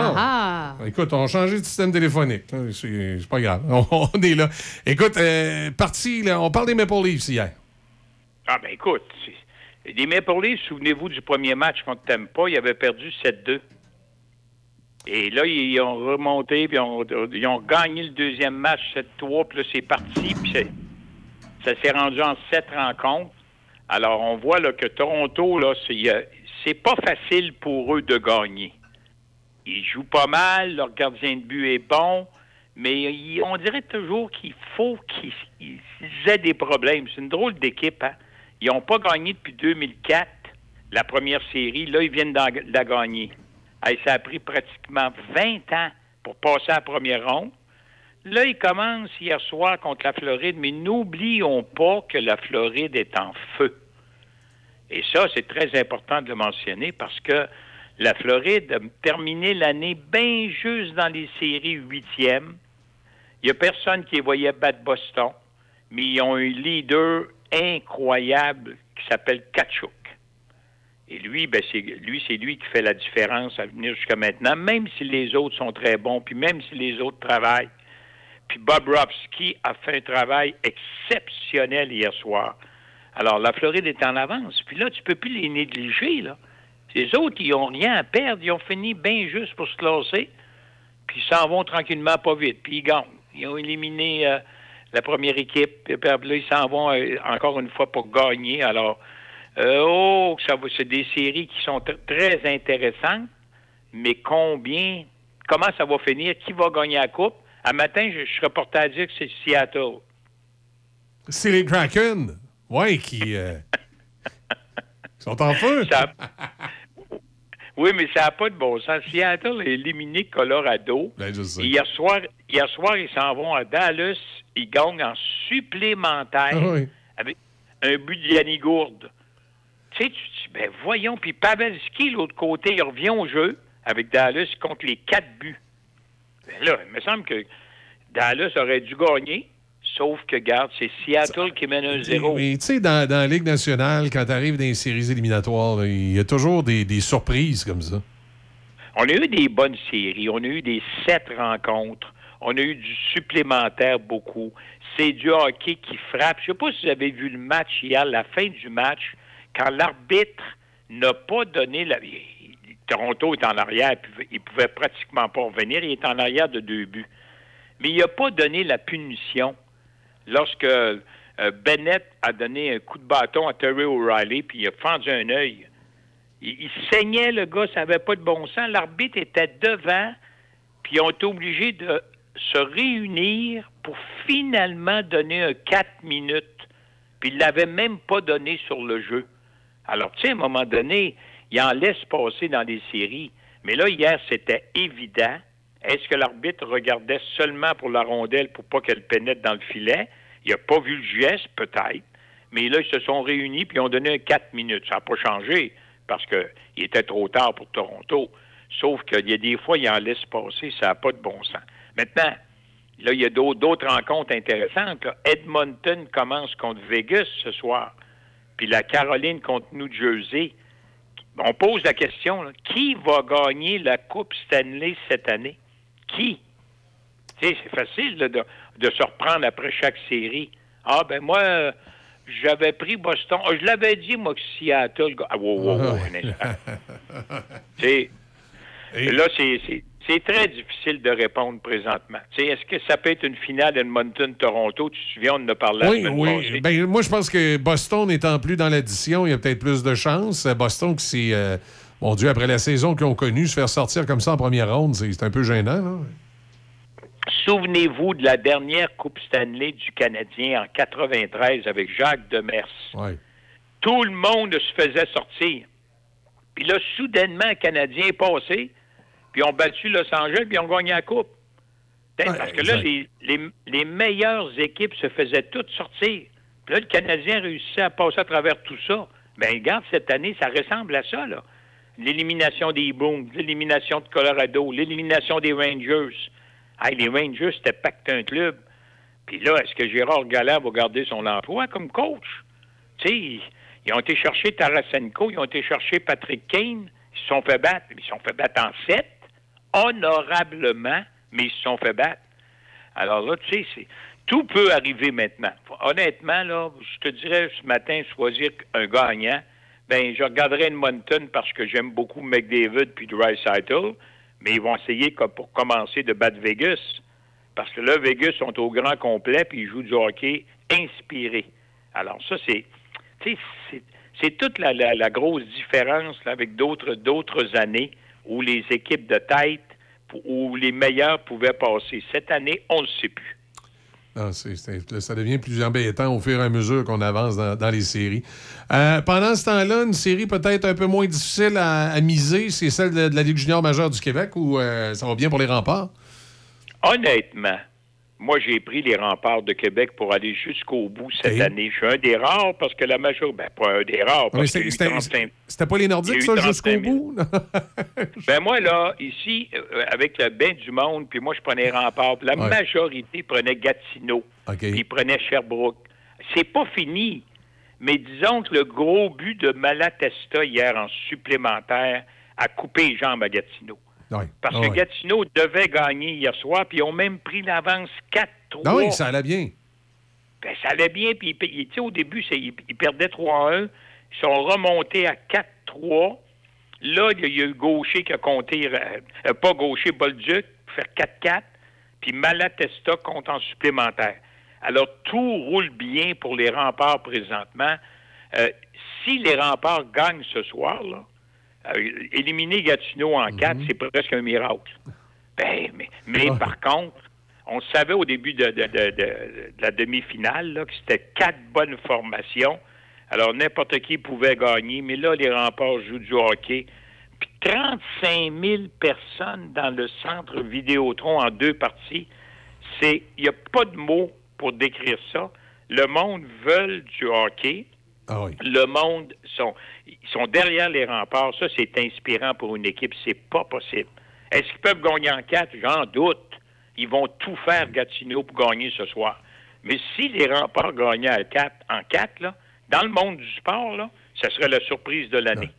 Écoute, on a changé de système téléphonique. là. C'est pas grave. On, on est là. Écoute, euh, parti, là, on parle des Maple Leafs hier. Ah ben écoute, les Maple Leafs, souvenez-vous du premier match contre Tampa, ils avaient perdu 7-2. Et là, ils ont remonté, puis ont- ils ont gagné le deuxième match 7-3, puis là, c'est parti, puis ça s'est rendu en sept rencontres. Alors, on voit là, que Toronto, là, c'est euh, c'est pas facile pour eux de gagner. Ils jouent pas mal, leur gardien de but est bon, mais on dirait toujours qu'il faut qu'ils ils aient des problèmes. C'est une drôle d'équipe. Hein? Ils n'ont pas gagné depuis 2004, la première série. Là, ils viennent de la gagner. Ça a pris pratiquement 20 ans pour passer à la première ronde. Là, ils commencent hier soir contre la Floride, mais n'oublions pas que la Floride est en feu. Et ça, c'est très important de le mentionner parce que la Floride a terminé l'année bien juste dans les séries huitièmes. Il n'y a personne qui les voyait battre Boston, mais ils ont un leader incroyable qui s'appelle Kachuk. Et lui, ben c'est lui, lui qui fait la différence à venir jusqu'à maintenant, même si les autres sont très bons, puis même si les autres travaillent. Puis Bob Rovsky a fait un travail exceptionnel hier soir. Alors, la Floride est en avance. Puis là, tu peux plus les négliger, là. Les autres, ils ont rien à perdre. Ils ont fini bien juste pour se classer. Puis ils s'en vont tranquillement, pas vite. Puis ils gagnent. Ils ont éliminé euh, la première équipe. Puis là, ils s'en vont euh, encore une fois pour gagner. Alors, euh, oh, ça va, c'est des séries qui sont tr- très intéressantes. Mais combien, comment ça va finir, qui va gagner la coupe? Un matin, je, je serais porté à dire que c'est Seattle. C'est les Kraken. Ouais, qui euh, sont en feu. Ça- Oui, mais ça n'a pas de bon sens. Seattle a éliminé Colorado. Ben, hier soir, hier soir, ils s'en vont à Dallas. Ils gagnent en supplémentaire Ah oui. avec un but de Yanni Gourde. Tu sais, tu te dis, ben voyons. Puis Pavelski, l'autre côté, il revient au jeu avec Dallas contre les quatre buts. Ben là, il me semble que Dallas aurait dû gagner. Sauf que, garde, c'est Seattle qui mène un zéro. Mais tu sais, dans, dans la Ligue nationale, quand tu arrives dans les séries éliminatoires, il y a toujours des, des surprises comme ça. On a eu des bonnes séries. On a eu des sept rencontres. On a eu du supplémentaire beaucoup. C'est du hockey qui frappe. Je ne sais pas si vous avez vu le match hier, la fin du match, quand l'arbitre n'a pas donné la. Toronto est en arrière, il pouvait pratiquement pas revenir. Il est en arrière de deux buts. Mais il n'a pas donné la punition lorsque euh, Bennett a donné un coup de bâton à Terry O'Reilly, puis il a fendu un œil. Il, saignait, le gars, ça n'avait pas de bon sens. L'arbitre était devant, puis ils ont été obligés de se réunir pour finalement donner un 4 minutes. Puis il ne l'avait même pas donné sur le jeu. Alors, tu sais, à un moment donné, il en laisse passer dans des séries. Mais là, hier, c'était évident. Est-ce que l'arbitre regardait seulement pour la rondelle pour pas qu'elle pénètre dans le filet? Il n'a pas vu le geste, peut-être. Mais là, ils se sont réunis puis ils ont donné 4 minutes. Ça n'a pas changé parce qu'il était trop tard pour Toronto. Sauf qu'il y a des fois, il en laisse passer, ça n'a pas de bon sens. Maintenant, là, il y a d'autres rencontres intéressantes. Edmonton commence contre Vegas ce soir. Puis la Caroline contre New Jersey. On pose la question, qui va gagner la Coupe Stanley cette année? Qui? Tu sais, c'est facile là, de, de se reprendre après chaque série. Ah, ben moi, euh, j'avais pris Boston. Ah, je l'avais dit, moi, que Seattle... Ah, wow, wow, wow, un instant. Tu sais, Là, c'est- c'est c'est très difficile de répondre présentement. Est-ce que ça peut être une finale Edmonton-Toronto? Tu te souviens, on en a parlé Oui, oui. Ben, moi, je pense que Boston n'étant plus dans l'addition, il y a peut-être plus de chance. Euh, Boston, qui s'est, euh, mon Dieu, après la saison qu'ils ont connue, se faire sortir comme ça en première ronde, c'est un peu gênant. Là. Souvenez-vous de la dernière Coupe Stanley du Canadien en 93 avec Jacques Demers. Tout le monde se faisait sortir. Puis là, soudainement, le Canadien est passé, puis ils ont battu Los Angeles, puis ils ont gagné la Coupe. Parce que là, les, les- les meilleures équipes se faisaient toutes sortir. Puis là, le Canadien réussissait à passer à travers tout ça. Ben, regarde, cette année, ça ressemble à ça, là. L'élimination des Booms, l'élimination de Colorado, l'élimination des Rangers. Hey, les Rangers, c'était pacte un club. Puis là, est-ce que Gérard Galland va garder son emploi comme coach? Tu sais, ils- ont été chercher Tarasenko, ils ont été chercher Patrick Kane, ils se sont fait battre. Ils se sont fait battre en sept, honorablement, mais ils se sont fait battre. Alors là, tu sais, tout peut arriver maintenant. Honnêtement, là, je te dirais ce matin, choisir un gagnant, ben je regarderais Edmonton parce que j'aime beaucoup McDavid puis Dreisaitl, mais ils vont essayer pour commencer de battre Vegas. Parce que là, Vegas sont au grand complet puis ils jouent du hockey inspiré. Alors ça, c'est c'est- toute la, la- grosse différence avec d'autres d'autres années où les équipes de tête, où les meilleurs pouvaient passer. Cette année, on ne le sait plus. Non, c'est- là, ça devient plus embêtant au fur et à mesure qu'on avance dans, les séries. Euh, pendant ce temps-là, une série peut-être un peu moins difficile à, miser, c'est celle de, de la Ligue junior majeure du Québec où euh, ça va bien pour les remparts? Honnêtement, moi, j'ai pris les remparts de Québec pour aller jusqu'au bout cette année. Je suis un des rares parce que la majorité, ben, pas un des rares, parce c'était- c'était 35 c'était pas les Nordiques, ça, 35 jusqu'au 000. bout? Ben moi, là, ici, euh, avec le bain du monde, puis moi, je prenais Rempart, puis la Ouais. majorité prenait Gatineau, puis ils prenaient Sherbrooke. C'est pas fini, mais disons que le gros but de Malatesta hier en supplémentaire a coupé les jambes à Gatineau. Parce Ah que. Gatineau devait gagner hier soir, puis ils ont même pris l'avance 4-3. Ah oui, ça allait bien. Ben, ça allait bien, puis au début, c'est- ils, ils perdaient 3-1. Ils sont remontés à 4-3. Là, il y a- il y a eu Gaucher qui a compté, euh, euh, pas Gaucher, Bolduc, pour faire 4-4. Puis Malatesta compte en supplémentaire. Alors, tout roule bien pour les remparts présentement. Euh, si les remparts gagnent ce soir, là, euh, éliminer Gatineau en 4, c'est presque un miracle. Ben, mais, mais par contre, on savait au début de, de- de- de- de la demi-finale que c'était quatre bonnes formations. Alors, n'importe qui pouvait gagner, mais là, les remparts jouent du hockey. Puis 35 000 personnes dans le centre Vidéotron en deux parties. C'est, il n'y a pas de mots pour décrire ça. Le monde veut du hockey. Le monde sont, ils sont derrière les remparts. Ça, c'est inspirant pour une équipe. C'est pas possible. Est-ce qu'ils peuvent gagner en quatre? J'en doute. Ils vont tout faire Gatineau pour gagner ce soir. Mais si les remparts gagnaient à quatre, en quatre, là, dans le monde du sport, là, ça serait la surprise de l'année.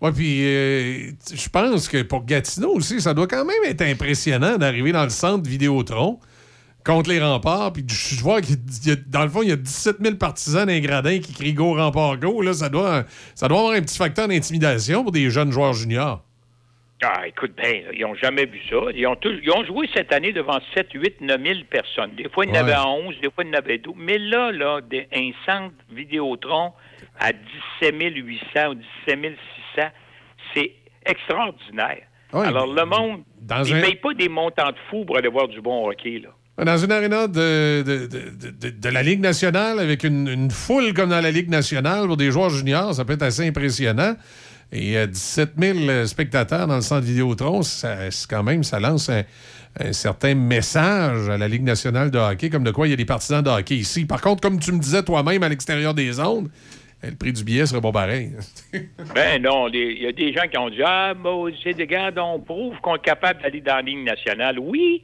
Oui, puis euh, je pense que pour Gatineau aussi, ça doit quand même être impressionnant d'arriver dans le centre Vidéotron contre les remparts. Puis je vois que dans le fond, il y a 17 000 partisans d'un gradin qui crient Go, rempart, go. Là, ça, doit, ça doit avoir un petit facteur d'intimidation pour des jeunes joueurs juniors. Ah, écoute bien, ils n'ont jamais vu ça. Ils ont, tous- ils ont joué cette année devant 7, 8, 9 000 personnes. Des fois, il y en Ouais. avait 11, des fois, il y en avait 12. Mais là, là, des- un centre Vidéotron à 17 800 ou 17 600, c'est extraordinaire. Ouais, Alors, le monde, dans ils un- ne payent pas des montants de fous pour aller voir du bon hockey, là. Dans une aréna de, de, de- de- la Ligue nationale, avec une, une foule comme dans la Ligue nationale pour des joueurs juniors, ça peut être assez impressionnant. Et euh, 17 000 spectateurs dans le centre Vidéotron, ça, quand même, ça lance un, un certain message à la Ligue nationale de hockey, comme de quoi il y a des partisans de hockey ici. Par contre, comme tu me disais toi-même à l'extérieur des ondes, euh, le prix du billet serait pas pareil. Ben non, il y a des gens qui ont dit Ah, des gars, on prouve qu'on est capable d'aller dans la ligne nationale. Oui,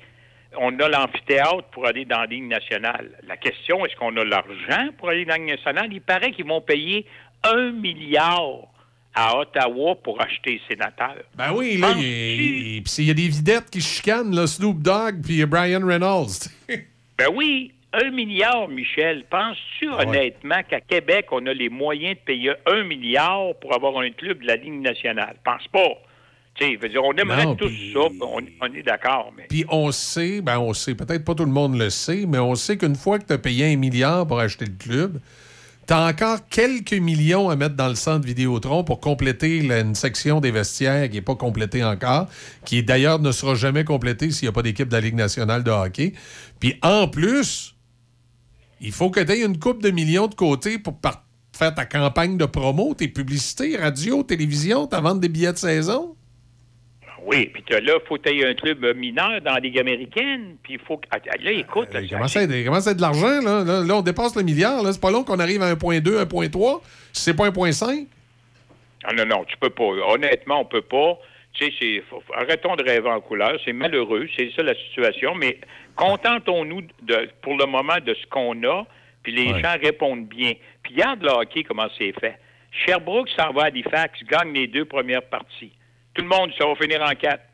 on a l'amphithéâtre pour aller dans la ligne nationale. La question, est-ce qu'on a l'argent pour aller dans la ligne nationale? Il paraît qu'ils vont payer un milliard à Ottawa pour acheter les sénateurs. Ben oui, là, il y a- il y a des videttes qui chicanent, là, Snoop Dogg puis Brian Reynolds. Ben oui, un milliard, Michel. Penses-tu honnêtement qu'à Québec, on a les moyens de payer un milliard pour avoir un club de la Ligue nationale? Pense pas. Dire, on aimerait Non, tous ça, on, on est d'accord, mais Puis on sait, ben on sait, peut-être pas tout le monde le sait, mais on sait qu'une fois que tu as payé un milliard pour acheter le club, tu as encore quelques millions à mettre dans le centre Vidéotron pour compléter la- une section des vestiaires qui n'est pas complétée encore, qui d'ailleurs ne sera jamais complétée s'il n'y a pas d'équipe de la Ligue nationale de hockey. Puis en plus, il faut que tu aies une coupe de millions de côté pour faire ta campagne de promo, tes publicités, radio, télévision, ta vente des billets de saison. Oui. Puis là, il faut que tu aies un club mineur dans la Ligue américaine. Puis il faut que. ah, Là, écoute, là, Il commence à être, il commence à être de l'argent, là? Là, là, on dépasse le milliard. Là. C'est pas long qu'on arrive à 1.2, 1.3. Si c'est pas 1.5. Ah non, non, tu peux pas. Honnêtement, on peut pas. Tu sais, arrêtons de rêver en couleur. C'est malheureux, c'est ça la situation. Mais contentons-nous de, pour le moment de ce qu'on a, puis les Ouais. gens répondent bien. Puis regarde le hockey, comment c'est fait. Sherbrooke s'en va à Halifax, gagne les deux premières parties. Tout le monde, ça va finir en quatre.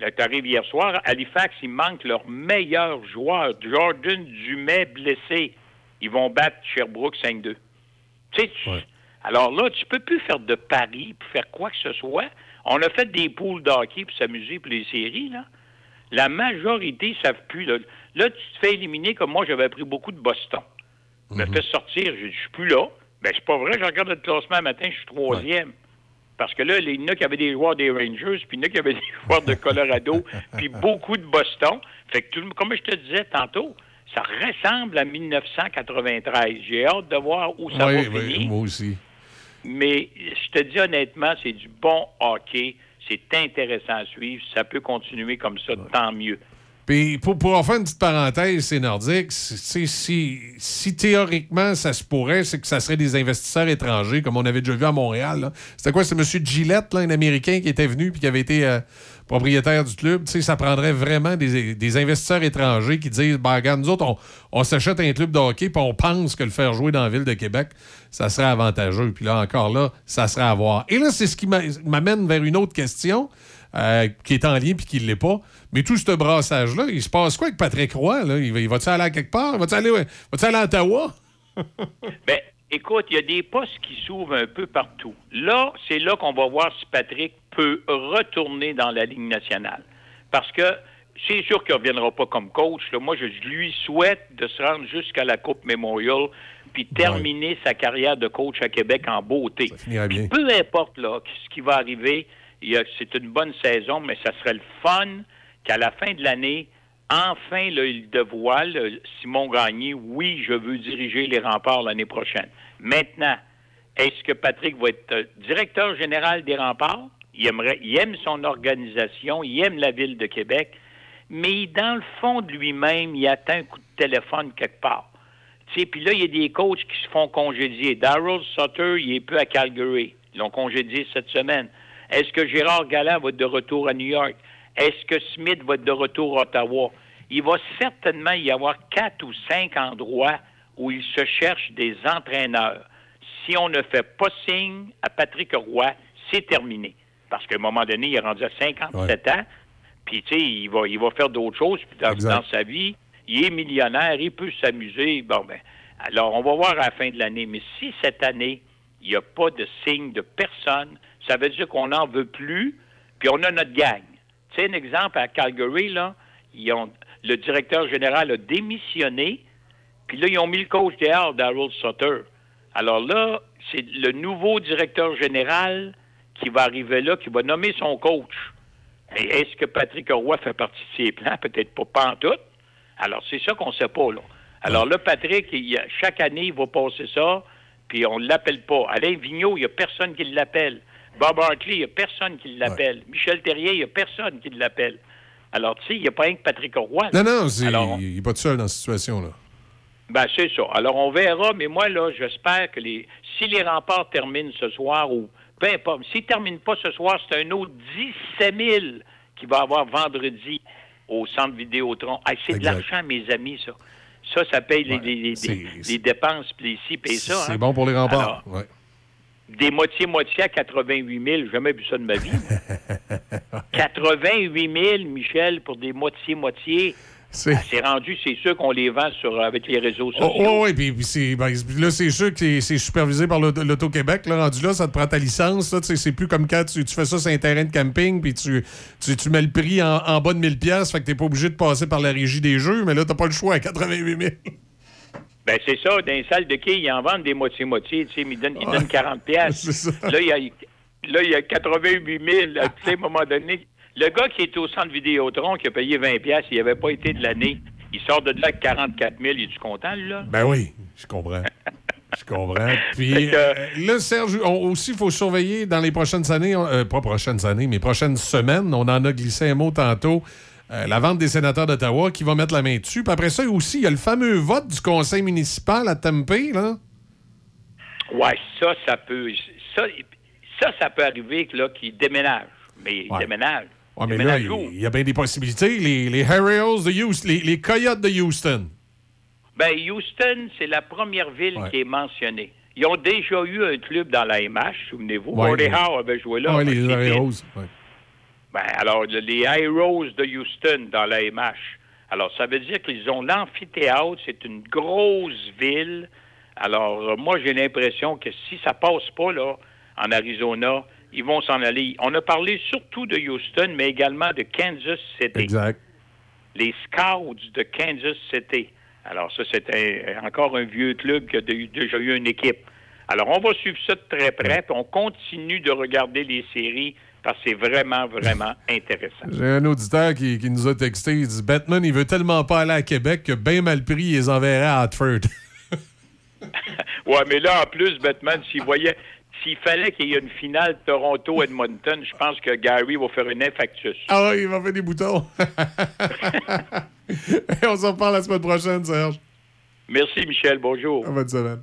Là, t'arrives hier soir, Halifax, il manque leur meilleur joueur, Jordan Dumais, blessé. Ils vont battre Sherbrooke 5-2. Tu sais, tu- alors là, tu peux plus faire de paris pour faire quoi que ce soit. On a fait des poules d'hockey pour s'amuser pour les séries, là. La majorité ne savent plus. Là. Là, tu te fais éliminer comme moi, j'avais pris beaucoup de Boston. Je me fais sortir, je suis plus là. Ben, c'est pas vrai, je regarde le classement un matin, je suis troisième. Parce que là, il y en a qui avaient des joueurs des Rangers, puis il y en a qui avaient des joueurs de Colorado, puis beaucoup de Boston. Fait que, tout comme je te disais tantôt, ça ressemble à 1993. J'ai hâte de voir où ça va Oui, finir. moi aussi. Mais je te dis honnêtement, c'est du bon hockey. C'est intéressant à suivre. Ça peut continuer comme ça, tant mieux. Puis pour, pour en faire une petite parenthèse, c'est nordique. Si, si théoriquement ça se pourrait, c'est que ça serait des investisseurs étrangers, comme on avait déjà vu à Montréal. C'était quoi? C'est M. Gillette, un Américain qui était venu puis qui avait été euh, propriétaire du club. Ça prendrait vraiment des, des investisseurs étrangers qui disent ben, regarde, nous autres, on, on s'achète un club de hockey puis on pense que le faire jouer dans la ville de Québec, ça serait avantageux. Puis là, encore là, ça serait à voir. Et là, c'est ce qui m'a- m'amène vers une autre question. Euh, qui est en lien puis qui ne l'est pas. Mais tout ce brassage-là, il se passe quoi avec Patrick Roy? Là? Il va- il va-tu aller à quelque part? Va-tu aller, va-tu aller à Ottawa? Ben, écoute, il y a des postes qui s'ouvrent un peu partout. Là, c'est là qu'on va voir si Patrick peut retourner dans la Ligue nationale. Parce que c'est sûr qu'il ne reviendra pas comme coach. là. Moi, je lui souhaite de se rendre jusqu'à la Coupe Memorial puis terminer sa carrière de coach à Québec en beauté. bien. Peu importe là, ce qui va arriver, il c'est une bonne saison, mais ça serait le fun qu'à la fin de l'année, enfin, là, il dévoile, Simon Gagné, oui, je veux diriger les remparts l'année prochaine. Maintenant, est-ce que Patrick va être euh, directeur général des remparts? Il, aime son organisation, il aime la ville de Québec, mais dans le fond de lui-même, il attend un coup de téléphone quelque part. Puis là, il y a des coachs qui se font congédier. Darrell Sutter, il est peu à Calgary. Ils l'ont congédié cette semaine. Est-ce que Gérard Galland va être de retour à New York? Est-ce que Smith va être de retour à Ottawa? Il va certainement y avoir quatre ou cinq endroits où il se cherche des entraîneurs. Si on ne fait pas signe à Patrick Roy, c'est terminé. Parce qu'à un moment donné, il est rendu à 57 ans, puis tu sais, il va, il va faire d'autres choses puis dans, dans sa vie. Il est millionnaire, il peut s'amuser. Bon, ben, alors, on va voir à la fin de l'année. Mais si cette année, il n'y a pas de signe de personne, ça veut dire qu'on n'en veut plus, puis on a notre gang. Tu sais, un exemple, à Calgary, là, ils ont, le directeur général a démissionné, puis là, ils ont mis le coach dehors, Darrell Sutter. Alors là, c'est le nouveau directeur général qui va arriver là, qui va nommer son coach. Mais est-ce que Patrick Roy fait partie de ses plans? Peut-être pas, pas en tout. Alors, c'est ça qu'on ne sait pas, là. Alors là, Patrick, chaque année, il va passer ça, puis on ne l'appelle pas. Alain Vigneault, il n'y a personne qui l'appelle. Bob Hartley, il n'y a personne qui l'appelle. Michel Terrier, il n'y a personne qui l'appelle. Alors, tu sais, il n'y a pas rien que Patrick Roy. Non, non, c'est- Alors, il n'est pas tout seul dans cette situation-là. ben, c'est ça. Alors, on verra, mais moi, là, j'espère que les. Si les remparts terminent ce soir, ou peu importe, s'ils ne terminent pas ce soir, c'est un autre 17 000 qui va avoir vendredi au centre Vidéotron. Hey, c'est de l'argent, mes amis, ça. Ça, ça paye les, les- les- c'est- les dépenses, puis les ci, puis ça. C'est hein. bon pour les remparts. Ouais. Des moitiés-moitiés à 88 000, j'ai jamais vu ça de ma vie. moi. 88 000, Michel, pour des moitiés-moitiés. C'est- rendu, c'est sûr qu'on les vend sur, avec les réseaux sociaux. Oh, oh, oui, puis, puis ben, là, c'est sûr que c'est- supervisé par l'Auto- l'Auto-Québec. Là, rendu là, ça te prend ta licence. C'est plus comme quand tu, tu fais ça sur un terrain de camping, puis tu, tu, tu mets le prix en, en bas de 1000 pièces fait que t'es pas obligé de passer par la régie des jeux, mais là, t'as pas le choix à 88 000. Ben, c'est ça. Dans les salles de quai, ils en vendent des moitiés-moitiés. Tu sais, mais ils donnent, ils Ouais. donnent 40 pièces. Là, il y a, là, il y a 88 000. là, Tu sais, à un moment donné, le gars qui était au centre Vidéotron, qui a payé 20 pièces, il n'avait pas été de l'année. Il sort de là avec 44 000. Il est-tu content, là? Ben oui, je comprends. Je comprends. Puis que- euh, là, Serge, on- aussi, il faut surveiller dans les prochaines années, euh, pas prochaines années, mais prochaines semaines, on en a glissé un mot tantôt, euh, la vente des sénateurs d'Ottawa qui va mettre la main dessus. Puis après ça aussi, il y a le fameux vote du conseil municipal à Tempe, là. Ouais, ça, ça peut. Ça, ça, ça peut arriver que, là, qu'il déménage. Mais il Ouais. déménage. Ouais, mais là, il y a bien des possibilités. Les, les Harriers de Houston, les, les Coyotes de Houston. Ben, Houston, c'est la première ville Ouais. qui est mentionnée. Ils ont déjà eu un club dans la MH, souvenez-vous. Ouais, Howe avait joué là. Fait les Harriers. Ben, alors, le- les Heroes de Houston dans la MH. Alors, ça veut dire qu'ils ont l'amphithéâtre. C'est une grosse ville. Alors, euh, moi, j'ai l'impression que si ça passe pas, là, en Arizona, ils vont s'en aller. On a parlé surtout de Houston, mais également de Kansas City. Exact. Les Scouts de Kansas City. Alors, ça, c'est encore un vieux club qui a déjà eu une équipe. Alors, on va suivre ça de très près, puis on continue de regarder les séries parce que c'est vraiment, vraiment intéressant. J'ai un auditeur qui, qui nous a texté. Il dit Batman, il veut tellement pas aller à Québec que bien mal pris, il les enverrait à Hartford. Ouais, mais là, en plus, Batman, s'il voyait, s'il fallait qu'il y ait une finale Toronto-Edmonton, je pense que Gary va faire une infarctus. ah ouais, il va faire des boutons. Et on s'en reparle la semaine prochaine, Serge. Merci, Michel. Bonjour. Bonne semaine.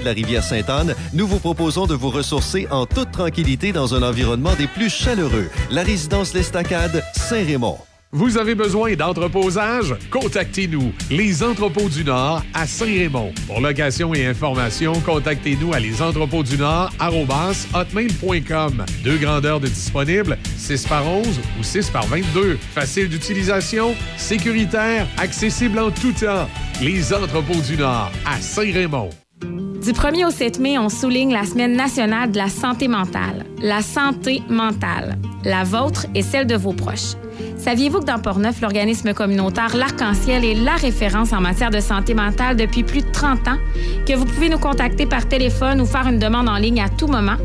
De la rivière Sainte-Anne, nous vous proposons de vous ressourcer en toute tranquillité dans un environnement des plus chaleureux. La résidence L'Estacade, Saint-Raymond. Vous avez besoin d'entreposage? Contactez-nous, Les Entrepôts du Nord à Saint-Raymond. Pour location et information, contactez-nous à lesentrepôtsdunord@hotmail.com. Deux grandeurs de disponibles, 6 par 11 ou 6 par 22. Facile d'utilisation, sécuritaire, accessible en tout temps. Les Entrepôts du Nord à Saint-Raymond. Du 1er au 7 mai, on souligne la Semaine nationale de la santé mentale. La santé mentale, la vôtre et celle de vos proches. Saviez-vous que dans Portneuf, l'organisme communautaire L'Arc-en-Ciel est la référence en matière de santé mentale depuis plus de 30 ans? Que vous pouvez nous contacter par téléphone ou faire une demande en ligne à tout moment?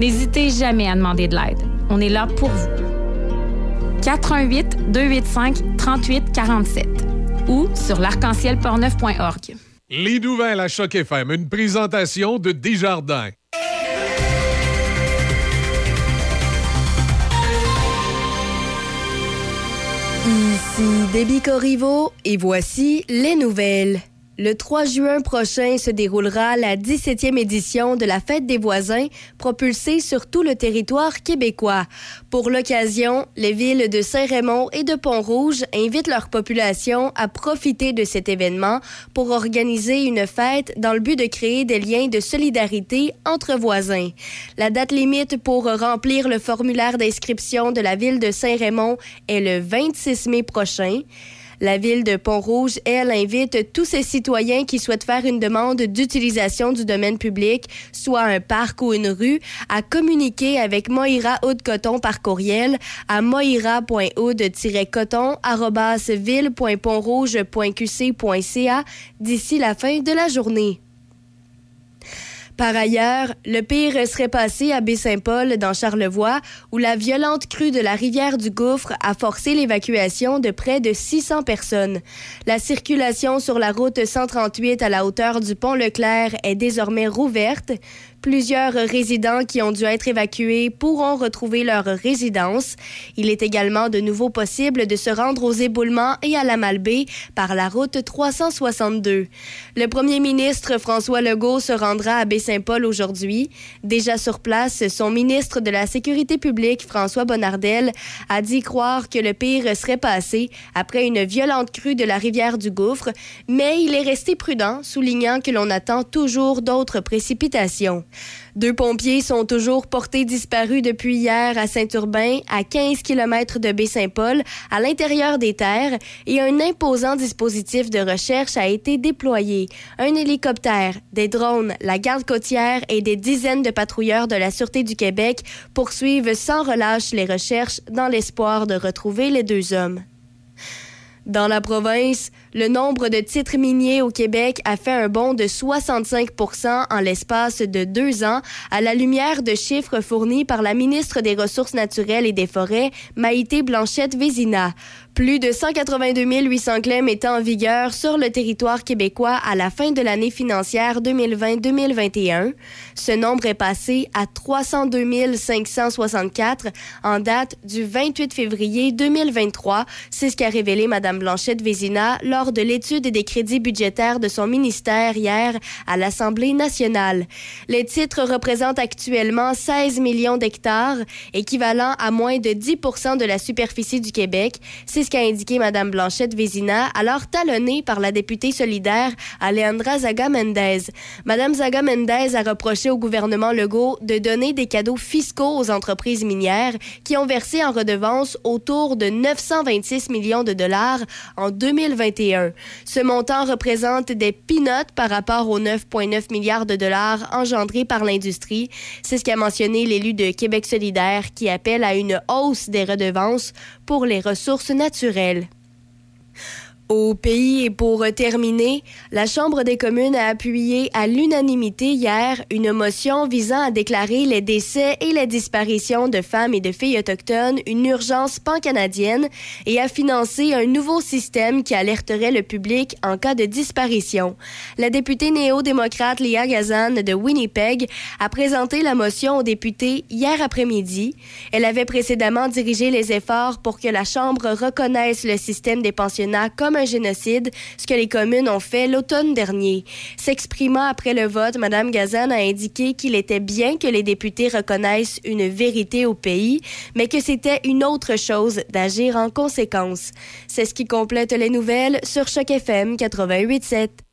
N'hésitez jamais à demander de l'aide. On est là pour vous. 418 285 38 47 ou sur l'arc-en-ciel-portneuf.org. Les nouvelles à Choc FM, une présentation de Desjardins. Ici Déby Corriveau et voici les nouvelles. Le 3 juin prochain se déroulera la 17e édition de la Fête des voisins, propulsée sur tout le territoire québécois. Pour l'occasion, les villes de Saint-Raymond et de Pont-Rouge invitent leur population à profiter de cet événement pour organiser une fête dans le but de créer des liens de solidarité entre voisins. La date limite pour remplir le formulaire d'inscription de la ville de Saint-Raymond est le 26 mai prochain. La ville de Pont-Rouge, elle, invite tous ses citoyens qui souhaitent faire une demande d'utilisation du domaine public, soit un parc ou une rue, à communiquer avec Moira Haute-Coton par courriel à moira.haute-coton.ville.pontrouge.qc.ca d'ici la fin de la journée. Par ailleurs, le pire serait passé à Baie-Saint-Paul, dans Charlevoix, où la violente crue de la rivière du Gouffre a forcé l'évacuation de près de 600 personnes. La circulation sur la route 138 à la hauteur du pont Leclerc est désormais rouverte. Plusieurs résidents qui ont dû être évacués pourront retrouver leur résidence. Il est également de nouveau possible de se rendre aux éboulements et à la Malbaie par la route 362. Le premier ministre François Legault se rendra à Baie-Saint-Paul aujourd'hui. Déjà sur place, son ministre de la Sécurité publique, François Bonnardel, a dit croire que le pire serait passé après une violente crue de la rivière du Gouffre, mais il est resté prudent, soulignant que l'on attend toujours d'autres précipitations. Deux pompiers sont toujours portés disparus depuis hier à Saint-Urbain, à 15 km de Baie-Saint-Paul, à l'intérieur des terres, et un imposant dispositif de recherche a été déployé. Un hélicoptère, des drones, la garde côtière et des dizaines de patrouilleurs de la Sûreté du Québec poursuivent sans relâche les recherches dans l'espoir de retrouver les deux hommes. Dans la province, le nombre de titres miniers au Québec a fait un bond de 65% en l'espace de deux ans, à la lumière de chiffres fournis par la ministre des Ressources naturelles et des Forêts, Maïté Blanchette-Vézina. Plus de 182 800 claims étaient en vigueur sur le territoire québécois à la fin de l'année financière 2020-2021. Ce nombre est passé à 302 564 en date du 28 février 2023. C'est ce qu'a révélé Mme Blanchette Vézina lors de l'étude des crédits budgétaires de son ministère hier à l'Assemblée nationale. Les titres représentent actuellement 16 millions d'hectares, équivalent à moins de 10% de la superficie du Québec. Ce qu'a indiqué Mme Blanchette Vézina, alors talonnée par la députée solidaire Alejandra Zaga Mendez. Mme Zaga Mendez a reproché au gouvernement Legault de donner des cadeaux fiscaux aux entreprises minières qui ont versé en redevance autour de 926 millions de dollars en 2021. Ce montant représente des peanuts par rapport aux 9,9 milliards de dollars engendrés par l'industrie. C'est ce qu'a mentionné l'élu de Québec solidaire qui appelle à une hausse des redevances pour les ressources naturelles. Au pays et pour terminer, la Chambre des communes a appuyé à l'unanimité hier une motion visant à déclarer les décès et les disparitions de femmes et de filles autochtones une urgence pan-canadienne et à financer un nouveau système qui alerterait le public en cas de disparition. La députée néo-démocrate Léa Gazan de Winnipeg a présenté la motion aux députés hier après-midi. Elle avait précédemment dirigé les efforts pour que la Chambre reconnaisse le système des pensionnats comme un génocide, ce que les communes ont fait l'automne dernier. S'exprimant après le vote, Mme Gazan a indiqué qu'il était bien que les députés reconnaissent une vérité au pays, mais que c'était une autre chose d'agir en conséquence. C'est ce qui complète les nouvelles sur Choc FM 88.7.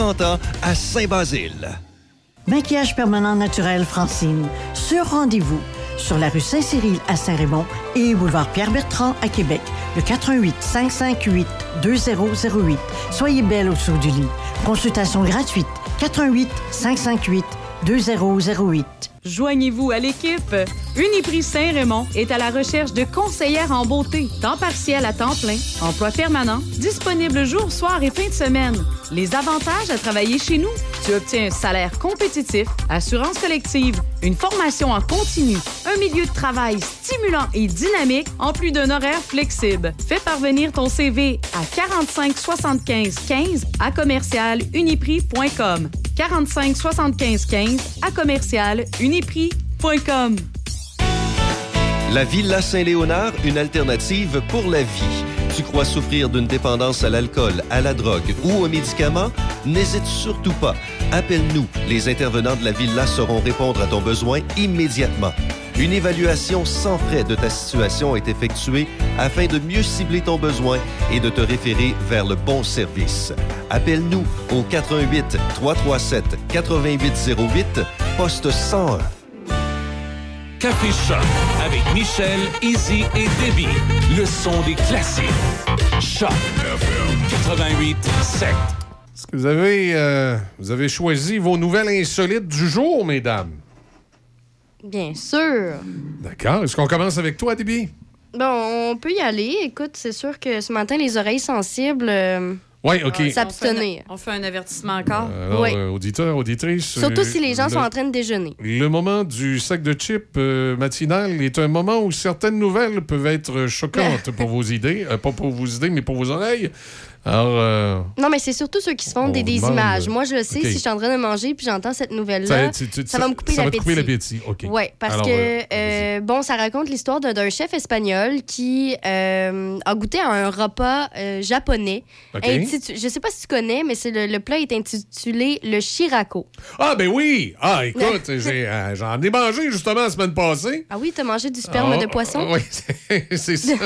ans à Saint-Basile. Maquillage permanent naturel Francine. Sur rendez-vous. Sur la rue Saint-Cyril à Saint-Raymond et boulevard Pierre-Bertrand à Québec. Le 88 558 2008. Soyez belle au du lit. Consultation gratuite. 88 558 2008. Joignez-vous à l'équipe. Uniprix Saint-Raymond est à la recherche de conseillères en beauté, temps partiel à temps plein, emploi permanent, disponible jour, soir et fin de semaine. Les avantages à travailler chez nous, tu obtiens un salaire compétitif, assurance collective, une formation en continu, un milieu de travail stimulant et dynamique, en plus d'un horaire flexible. Fais parvenir ton CV à 45 75 15 à commercial uniprix.com. 45 75 15 à commercial La Villa Saint-Léonard, une alternative pour la vie. Tu crois souffrir d'une dépendance à l'alcool, à la drogue ou aux médicaments? N'hésite surtout pas. Appelle-nous. Les intervenants de la Villa sauront répondre à ton besoin immédiatement. Une évaluation sans frais de ta situation est effectuée afin de mieux cibler ton besoin et de te référer vers le bon service. Appelle-nous au 88 337 8808 poste 101. Café Choc avec Michel, Izzy et Debbie. Le son des classiques. Choc 88 7. Est-ce que vous avez, euh, vous avez choisi vos nouvelles insolites du jour, mesdames? Bien sûr. D'accord. Est-ce qu'on commence avec toi, Debbie? Bon, on peut y aller. Écoute, c'est sûr que ce matin, les oreilles sensibles. euh, Oui, OK. S'abstenir. On fait un avertissement encore. Alors, Oui. euh, auditeurs, auditrices. Surtout euh, si les gens le- sont en train de déjeuner. Le moment du sac de chips euh, matinal est un moment où certaines nouvelles peuvent être choquantes pour vos idées. Euh, pas pour vos idées, mais pour vos oreilles. Alors, euh, Non, mais c'est surtout ceux qui se font On des, images. Moi, je le sais, si je suis en train de manger puis j'entends cette nouvelle-là, ça va me couper ça va l'appétit. couper l'appétit. OK. Oui, parce Alors, que, euh, euh, bon, ça raconte l'histoire d'un- chef espagnol qui euh, a goûté à un repas japonais. OK. Intitu- je sais pas si tu connais, mais le, le plat est intitulé le shirako. Ah, ben oui! Ah, écoute, j'en ai mangé justement la semaine passée. Ah oui, t'as mangé du sperme Ah, de poisson? Oui, c'est ça.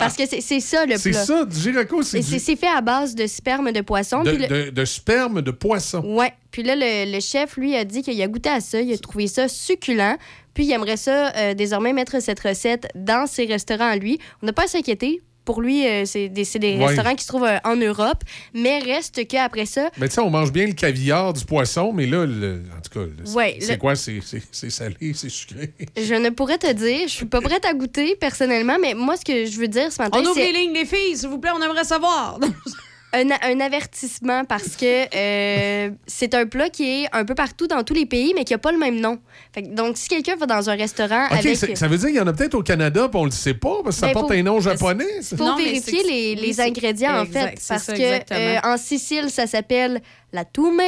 Parce que c'est c'est ça, le C'est plat. ça, du giraco, c'est C'est du- c'est fait à base de sperme de poisson. de, puis le- de- de sperme de poisson. Ouais. Puis là, le, le chef, lui, a dit qu'il a goûté à ça, il a trouvé ça succulent. Puis il aimerait ça euh, désormais mettre cette recette dans ses restaurants à lui. On n'a pas à s'inquiéter. Pour lui, euh, c'est des, c'est des Ouais. restaurants qui se trouvent euh, en Europe. Mais reste qu'après ça, Mais tu sais, on mange bien le caviar du poisson, mais là, le- en tout cas, le- Ouais, c'est le- quoi? C'est, c'est- c'est salé, c'est sucré. je ne pourrais te dire, je suis pas prête à goûter personnellement, mais moi, ce que je veux dire ce matin, On ouvre c'est les lignes, les filles, s'il vous plaît, on aimerait savoir. un, un avertissement parce que euh, c'est un plat qui est un peu partout dans tous les pays, mais qui n'a pas le même nom. Fait que- donc, si quelqu'un va dans un restaurant OK, avec... ça veut dire qu'il y en a peut-être au Canada, puis on le sait pas, parce que ça Ben, porte faut- un nom japonais. Il faut Non, vérifier les, les ingrédients, en fait. Parce ça, que euh, en Sicile, ça s'appelle la tume.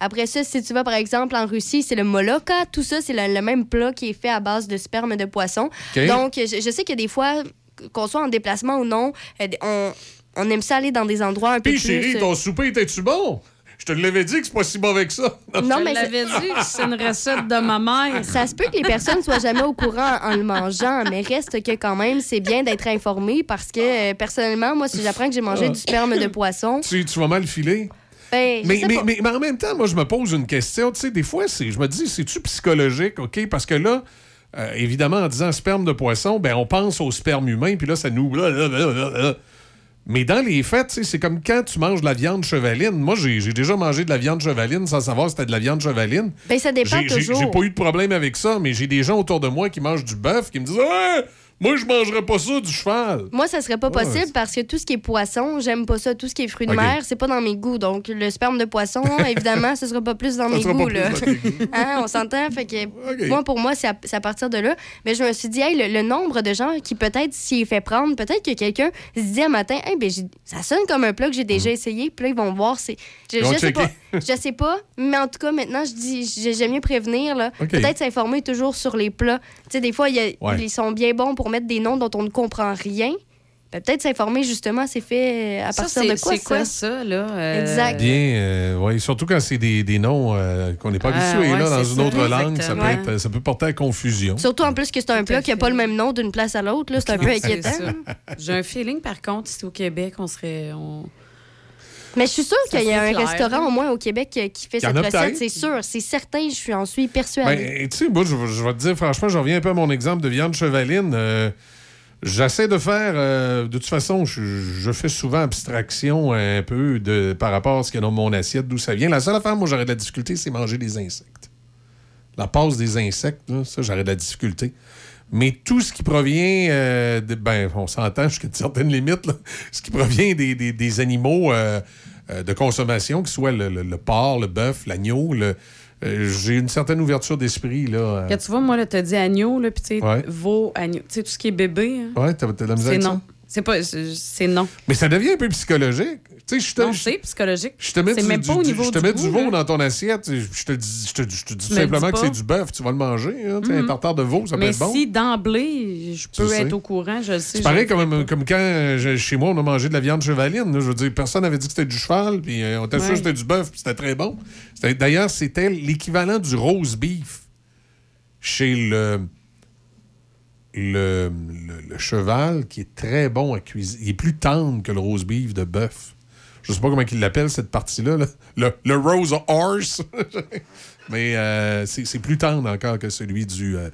Après ça, si tu vas, par exemple, en Russie, c'est le moloka. Tout ça, c'est le, le même plat qui est fait à base de sperme de poisson. OK. Donc, je, je sais que des fois, qu'on soit en déplacement ou non, euh, on, on aime ça aller dans des endroits un peu Puis plus... chérie, euh, ton souper était-tu bon? Je te l'avais dit que c'est pas si mauvais que ça. Non, Je mais l'avais dit, c'est une recette de ma mère. Ça se peut que les personnes soient jamais au courant en le mangeant, mais reste que quand même, c'est bien d'être informé parce que, euh, personnellement, moi, si j'apprends que j'ai mangé Ah. du sperme de poisson, Tu, tu vas mal filer. Ben, je Mais, mais, mais, mais en même temps, moi, je me pose une question. Tu sais, des fois, c'est, je me dis, c'est-tu psychologique, OK? Parce que là, euh, évidemment, en disant sperme de poisson, ben, on pense au sperme humain, puis là, ça nous. Mais dans les faits, c'est comme quand tu manges de la viande chevaline. Moi, j'ai, déjà mangé de la viande chevaline sans savoir si c'était de la viande chevaline. Ben, ça dépend toujours. J'ai pas eu de problème avec ça, mais j'ai des gens autour de moi qui mangent du bœuf qui me disent moi, je mangerais pas ça du cheval. Moi, ça serait pas Ouais, possible parce que tout ce qui est poisson, j'aime pas ça. Tout ce qui est fruits de Ok. mer, c'est pas dans mes goûts. Donc, le sperme de poisson, évidemment, ce sera pas plus dans Ça mes goûts. Là. dans tes goûts. Hein, on s'entend? Fait que moi, pour moi, c'est à, partir de là. Mais je me suis dit, hey, le, le nombre de gens qui, peut-être, s'y fait prendre, peut-être que quelqu'un se dit un matin, hey, ben, ça sonne comme un plat que j'ai déjà essayé. Puis là, ils vont voir. C'est... Je, je sais pas. Je sais pas. Mais en tout cas, maintenant, je dis, j'ai- j'aime mieux prévenir. Là. Peut-être s'informer toujours sur les plats. Tu sais, des fois, il y a- Ouais. ils sont bien bons pour mettre des noms dont on ne comprend rien. Ben, peut-être s'informer justement, c'est fait à Ça, partir de quoi c'est quoi ça, là? Euh, Exact. Bien, euh, ouais, surtout quand c'est des, des noms euh, qu'on n'est pas Ah, habitué ouais, là, dans une ça. autre langue, ça peut, être- ça peut porter à confusion. Surtout en plus que c'est un plat qui n'a pas le même nom d'une place à l'autre. là, C'est un peu inquiétant. ça. J'ai un feeling, par contre, si au Québec, on serait. on- Mais je suis sûre qu'il y a un clair. restaurant au moins au Québec euh, qui fait cette recette. C'est sûr. C'est certain. Je suis en suis persuadée. Ben, tu sais, moi, je, je vais te dire, franchement, je reviens un peu à mon exemple de viande chevaline. Euh, J'essaie de faire, euh, de toute façon, je, je fais souvent abstraction un peu de, par rapport à ce qu'il y a dans mon assiette, d'où ça vient. La seule affaire, moi, j'aurais de la difficulté, c'est manger des insectes. La passe des insectes, là, ça, j'aurais de la difficulté. Mais tout ce qui provient, euh, de, ben, on s'entend jusqu'à une certaine limite, là. ce qui provient des, des- des animaux euh, euh, de consommation, que ce soit le, le- le porc, le bœuf, l'agneau, le- euh, j'ai une certaine ouverture d'esprit. Là. Quand tu vois, moi, là, t'as dit agneau, là, puis tu sais, Ouais. veau, agneau. Tu sais, tout ce qui est bébé. hein. Ouais, t'as t'as de la misère C'est avec ça? C'est pas. C'est non. Mais ça devient un peu psychologique. Tu sais, je te, Non, c'est psychologique. je te mets, C'est du, même pas au niveau je te mets du veau dans ton assiette. Je te dis, je te, je te dis simplement que c'est du bœuf. Tu vas le manger. hein. Tu sais, Un tartare de veau, ça peut Mais être bon. si d'emblée, je peux être au courant, je le sais. C'est pareil comme, comme quand euh, je- chez moi, on a mangé de la viande chevaline. là. Je veux dire, personne n'avait dit que c'était du cheval, puis euh, on était sûr Ouais. que c'était du bœuf, puis c'était très bon. C'était- D'ailleurs, c'était l'équivalent du rose beef chez le, le, le- le cheval, qui est très bon à cuisiner. Il est plus tendre que le rose beef de bœuf. Je sais pas comment il l'appelle, cette partie-là. là. Le, le rose horse. Mais euh, c'est plus tendre encore que celui du, euh,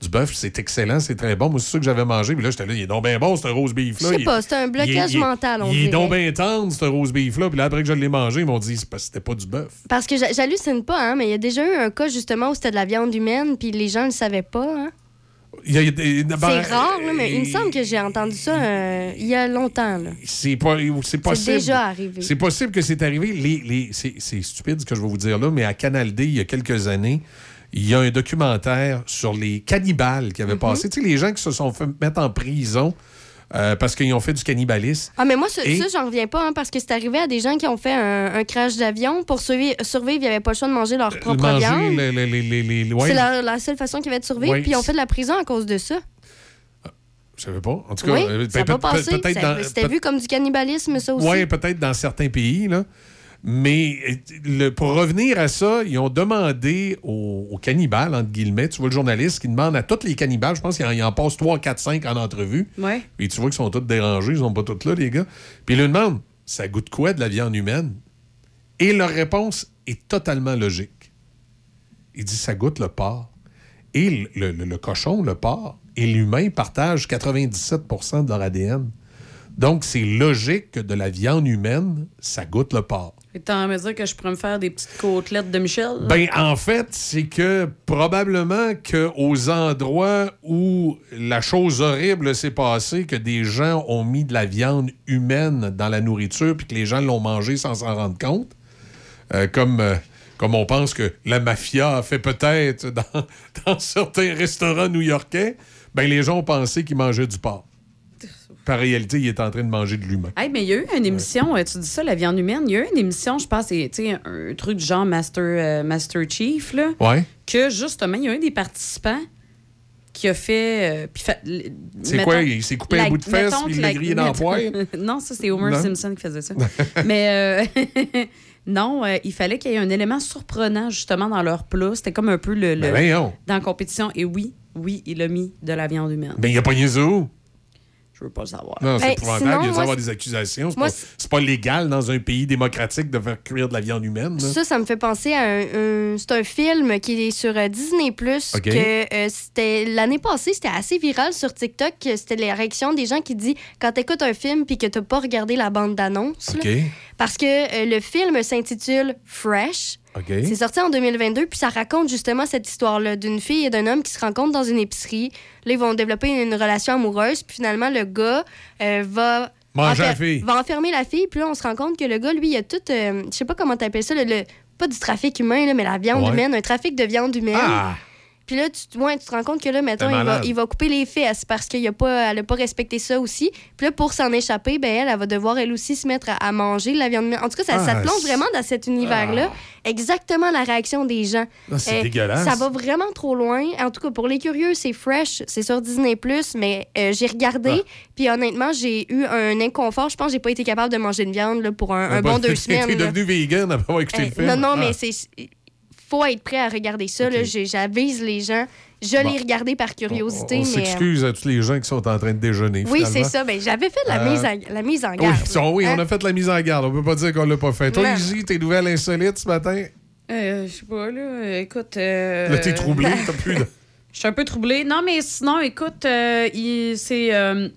du bœuf. C'est excellent, c'est très bon. Moi, c'est ça que j'avais mangé. Puis là, j'étais là, il est donc bien bon, ce rose beef-là. Je sais pas, c'est un blocage il mental, on Il est donc bien tendre, ce rose beef-là. Puis là, après que je l'ai mangé, ils m'ont dit c'est parce que c'était pas du bœuf. Parce que j'hallucine pas, hein, mais il y a déjà eu un cas justement où c'était de la viande humaine, puis les gens ne le savaient pas. Hein. C'est rare, là, mais il me semble que j'ai entendu ça euh, il y a longtemps. C'est pas, possible. déjà arrivé. C'est possible que c'est arrivé. Les, les- c'est, c'est stupide ce que je vais vous dire là, mais à Canal D, il y a quelques années, il y a un documentaire sur les cannibales qui avaient Mhm. passé. Tu sais, les gens qui se sont fait mettre en prison euh, parce qu'ils ont fait du cannibalisme. Ah, mais moi, ça, Et- ça, j'en reviens pas, hein, parce que c'est arrivé à des gens qui ont fait un, un crash d'avion. Pour survivre, survivre, ils n'avaient pas le choix de manger leur propre Manger viande. les, les, les, les- les- ouais. C'est la, la seule façon qu'ils avaient de survivre, Ouais. puis ils ont fait de la prison à cause de ça. Je savais pas. En tout cas, oui, euh, ça peut- pas passé. peut-être C'était peut- vu comme du cannibalisme, ça aussi. Oui, peut-être dans certains pays, là. Mais euh, le- pour revenir à ça, ils ont demandé aux, aux cannibales, entre guillemets, tu vois le journaliste qui demande à tous les cannibales, je pense qu'il en, il en passe 3, 4, 5 en entrevue. Ouais. Puis tu vois qu'ils sont tous dérangés, ils sont pas tous là, les gars. Puis ils lui demandent, ça goûte quoi de la viande humaine? Et leur réponse est totalement logique. Il dit, ça goûte le porc. Et le- le cochon, le porc, et l'humain partagent 97% de leur ADN. Donc, c'est logique que de la viande humaine, ça goûte le porc. Et en mesure que je pourrais me faire des petites côtelettes de Michel? Ben, en fait, c'est que probablement qu'aux endroits où la chose horrible s'est passée, que des gens ont mis de la viande humaine dans la nourriture, puis que les gens l'ont mangé sans s'en rendre compte, euh, comme, euh, comme on pense que la mafia a fait peut-être dans, dans certains restaurants new-yorkais, ben, les gens ont pensé qu'ils mangeaient du porc. Par réalité, il est en train de manger de l'humain. Hey, mais il y a eu une émission, euh, tu dis ça, la viande humaine, il y a eu une émission, je pense, c'est un, truc du genre Master, euh, Master Chief, là, Ouais. que justement, il y a un des participants qui a fait. euh, fait- C'est quoi, il s'est coupé un bout de fesse, puis il l'a grillé dans poêle? non, ça, c'est Homer Non? Simpson qui faisait ça. mais euh, non, euh, il fallait qu'il y ait un élément surprenant, justement, dans leur plat. C'était comme un peu le. le- Ben dans la compétition. Et oui, oui, il a mis de la viande humaine. Ben, il a pogné ça où? Pas savoir. Non, c'est Ben, épouvantable. sinon, Il y a dû moi, avoir des accusations. C'est moi, pas, c'est pas légal dans un pays démocratique de faire cuire de la viande humaine. là. Ça, ça me fait penser à un, un- c'est un film qui est sur euh, Disney Plus OK. que euh, c'était l'année passée, c'était assez viral sur TikTok. que C'était les réactions des gens qui disent quand t'écoutes un film puis que t'as pas regardé la bande d'annonce. là. Parce que euh, le film s'intitule Fresh. C'est sorti en 2022, puis ça raconte justement cette histoire-là d'une fille et d'un homme qui se rencontrent dans une épicerie. Là, ils vont développer une relation amoureuse, puis finalement, le gars euh, va. Manger la enfer- fille. Va enfermer la fille, puis là, on se rend compte que le gars, lui, il a tout. euh, je sais pas comment t'appelles ça, le, le- pas du trafic humain, là, mais la viande Ouais. humaine, un trafic de viande humaine. Ah! Puis là, tu, ouais, tu te rends compte que là, mettons, il va, il va couper les fesses parce qu'elle n'a pas, elle a pas respecté ça aussi. Puis là, pour s'en échapper, ben, elle, elle va devoir elle aussi se mettre à, à manger la viande. En tout cas, ça, ça Ah, te plonge vraiment dans cet univers-là. Exactement la réaction des gens. Euh, Ah, c'est dégueulasse. Ça va vraiment trop loin. En tout cas, pour les curieux, c'est fresh. C'est sur Disney+, mais euh, j'ai regardé. Ah. Puis honnêtement, j'ai eu un inconfort. Je pense que j'ai pas été capable de manger de viande là, pour un, un bon deux semaines. T'es là. devenu vegan après avoir écouté Hey, le film. Non, non, Ah. mais c'est. Faut être prêt à regarder ça. J'avise les gens. Je Bon. l'ai regardé par curiosité, On mais. euh, s'excuse à tous les gens qui sont en train de déjeuner. Oui, c'est ça. Ben, J'avais fait la, Euh, mise en, la mise en garde. oui, on Hein? a fait la mise en garde. On peut pas dire qu'on l'a pas fait. Toi. Izzy, tes nouvelles insolites ce matin? Euh, je sais pas, là. Écoute. euh, Là, t'es troublé. T'as plus de... Je suis un peu troublée. Non, mais sinon, écoute, euh, c'est euh,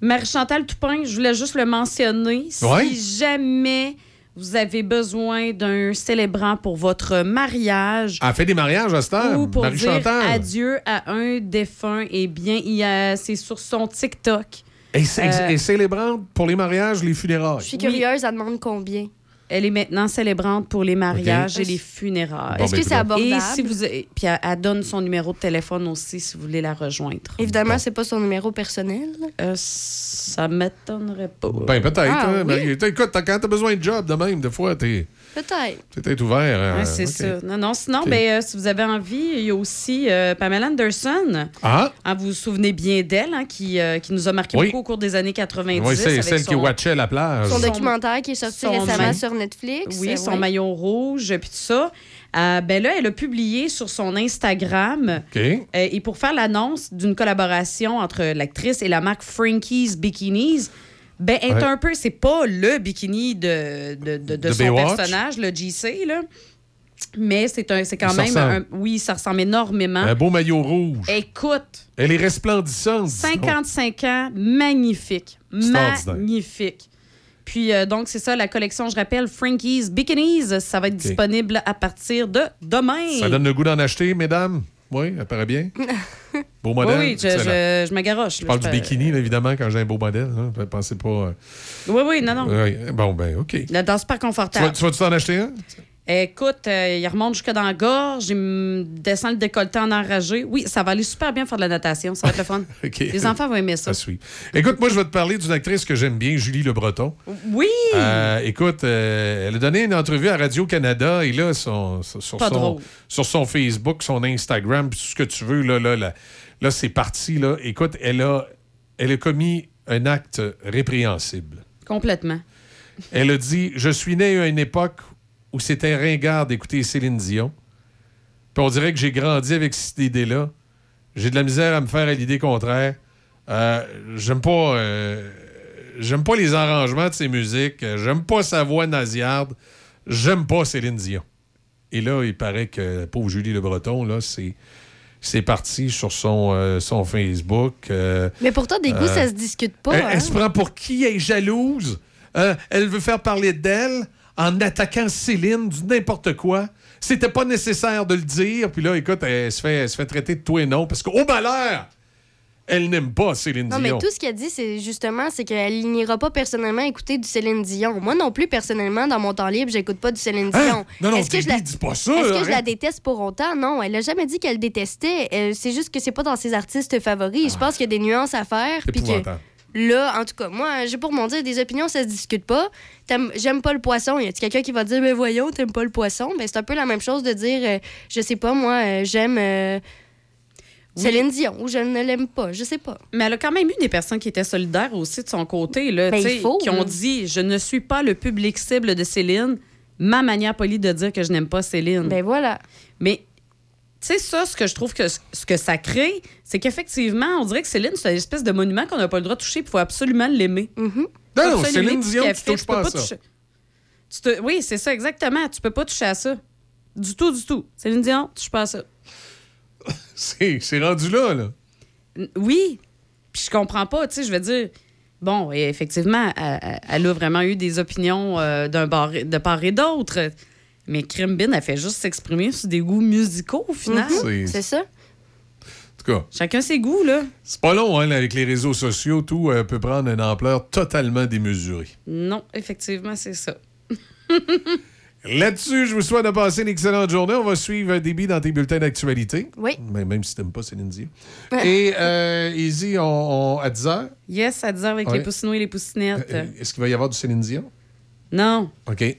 Marie-Chantal Toupin. Je voulais juste le mentionner. Si Ouais. jamais vous avez besoin d'un célébrant pour votre mariage Elle fait des mariages à cette heure, ou pour dire adieu à un défunt, eh bien, il y a- c'est sur son TikTok. Et, c'est- Euh, et célébrante pour les mariages, les funérailles. Je suis curieuse, elle demande combien? Elle est maintenant célébrante pour les mariages et les funérailles. Bon, Est-ce ben, que c'est abordable? Et si vous, puis elle, elle donne son numéro de téléphone aussi si vous voulez la rejoindre. Évidemment, c'est pas son numéro personnel. Euh, ça m'étonnerait pas. Ben, peut-être. Ah, hein, oui. Marie. Écoute, t'as- quand t'as besoin de job de même, des fois, t'es Peut-être. peut-être ouvert. euh, Ouais, c'est ok. ça. Non, non, sinon, Ok. ben, euh, si vous avez envie, il y a aussi euh, Pamela Anderson. Ah? Hein, vous vous souvenez bien d'elle, hein, qui, euh, qui nous a marqué Oui. beaucoup au cours des années 90. Oui, c'est celle son- qui watchait la plage. Son documentaire qui est sorti son récemment sur Netflix. Oui, son ouais. maillot rouge, puis tout ça. Euh, ben là, elle a publié sur son Instagram, OK. euh, et pour faire l'annonce d'une collaboration entre l'actrice et la marque Frankie's Bikinis, ben, est Ouais. un peu, c'est pas le bikini de, de, de- son Baywatch? personnage, le GC, là. Mais c'est un, c'est quand Ça même un- oui, ça ressemble énormément. Un beau maillot rouge. Écoute, Elle est resplendissante. dis donc. 55 ans, magnifique. Magnifique. Puis, euh, donc, c'est ça, la collection, je rappelle, Frankie's Bikinis. Ça va être disponible à partir de demain. Ça donne le goût d'en acheter, mesdames? Oui, elle paraît bien. Beau modèle. oui, je, je, je me garoche. Je là, parle du bikini, là, évidemment, quand j'ai un beau modèle. Hein. Pensez pas. euh, Oui, oui, non, non. Bon, ben, OK. La danse super Tu vas- confortable. tu vas-tu t'en acheter un? Écoute, euh, il remonte jusque dans la gorge, il me descend le décolleté en enragé. Oui, ça va aller super bien faire de la natation, ça va être le fun. Les enfants vont aimer ça. Écoute, moi, je vais te parler d'une actrice que j'aime bien, Julie Le Breton. Oui! Euh, écoute, euh, elle a donné une entrevue à Radio-Canada et là, son- sur, son, drôle. sur son Facebook, son Instagram, tout ce que tu veux, là, là, là, là, c'est parti. Là. Écoute, elle a, elle a commis un acte répréhensible. Complètement. Elle a dit Je suis né à une époque où c'était ringard d'écouter Céline Dion. Puis on dirait que j'ai grandi avec cette idée-là. J'ai de la misère à me faire à l'idée contraire. Euh, j'aime pas. euh, j'aime pas les arrangements de ses musiques. J'aime pas sa voix nasillarde. J'aime pas Céline Dion. Et là, il paraît que pauvre Julie Le Breton, là, c'est. C'est parti sur son, euh, son Facebook. Mais pourtant, des goûts, ça se discute pas. elle, hein? elle se prend pour qui? Elle est jalouse. Euh, elle veut faire parler d'elle en attaquant Céline du n'importe quoi. C'était pas nécessaire de le dire. Puis là, écoute, elle se fait, elle se fait traiter de tout et non parce qu'au malheur, elle n'aime pas Céline Non, mais Dion. tout ce qu'elle dit, c'est justement, c'est qu'elle n'ira pas personnellement écouter du Céline Dion. Moi non plus, personnellement, dans mon temps libre, j'écoute pas du Céline Hein? Dion. Non, non, Est-ce que je la... dis pas ça, Est-ce que je la déteste pour autant? Non, elle a jamais dit qu'elle détestait. C'est juste que c'est pas dans ses artistes favoris. Je pense qu'il y a des nuances à faire. C'est. Là, en tout cas, moi, j'ai pour mon dire, des opinions, ça se discute pas. J'aime pas le poisson. Y a quelqu'un qui va dire, mais voyons, t'aimes pas le poisson? Ben, c'est un peu la même chose de dire, euh, je sais pas, moi, euh, j'aime euh, Céline Dion ou je ne l'aime pas. Je sais pas. Mais elle a quand même eu des personnes qui étaient solidaires aussi de son côté, là, Ben, faut, qui ont dit Je ne suis pas le public cible de Céline. Ma manière polie de dire que je n'aime pas Céline. Ben voilà. Mais, sais, ça, ce que je trouve que ce que ça crée, c'est qu'effectivement, on dirait que Céline, c'est une espèce de monument qu'on n'a pas le droit de toucher, il faut absolument l'aimer. Non, non, Céline Dion, tu touches peux pas à ça. toucher- Tu te- Oui, c'est ça, exactement. Tu peux pas toucher à ça. Du tout, du tout. Céline Dion, touche pas à ça. C'est c'est rendu là, là. Oui. Puis je comprends pas, tu sais, je veux dire. Bon, et effectivement, elle, elle- elle a vraiment eu des opinions euh, d'un bar- de part et d'autre. Mais Crimbin, elle fait juste s'exprimer sur des goûts musicaux, au final. Mhm. C'est- C'est ça. En tout cas, Chacun ses goûts, là. c'est pas long, hein, là, avec les réseaux sociaux, tout euh, peut prendre une ampleur totalement démesurée. Non, effectivement, c'est ça. Là-dessus, je vous souhaite de passer une excellente journée. On va suivre un débit dans tes bulletins d'actualité. Oui. Mais même si t'aimes pas Céline Dion. Et euh, Izzy, on, on- à 10 h, Yes, à dire avec Ouais. les poussinots et les poussinettes. est-ce qu'il va y avoir du Céline Dion? Non. OK.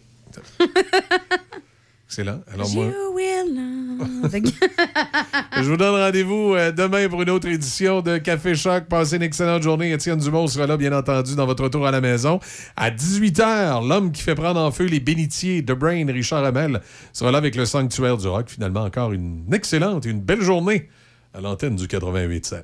Excellent. Alors moi, je vous donne rendez-vous euh, demain pour une autre édition de Café Choc. Passez une excellente journée. Étienne Dumont sera là, bien entendu, dans votre retour à la maison. À 18h, l'homme qui fait prendre en feu les bénitiers de Brain, Richard Hamel, sera là avec le Sanctuaire du Rock. Finalement, encore une excellente et une belle journée à l'antenne du 88.7.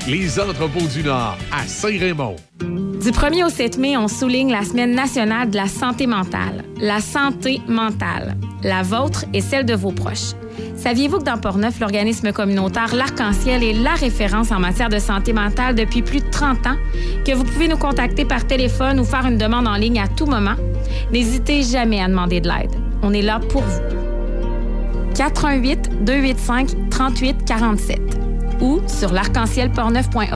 Les Entrepôts du Nord à Saint-Raymond. Du 1er au 7 mai, on souligne la Semaine nationale de la santé mentale. La santé mentale. La vôtre et celle de vos proches. Saviez-vous que dans Portneuf, l'organisme communautaire L'Arc-en-Ciel est la référence en matière de santé mentale depuis plus de 30 ans? Que vous pouvez nous contacter par téléphone ou faire une demande en ligne à tout moment? N'hésitez jamais à demander de l'aide. On est là pour vous. 418 285 38 47 ou sur l'arc-en-ciel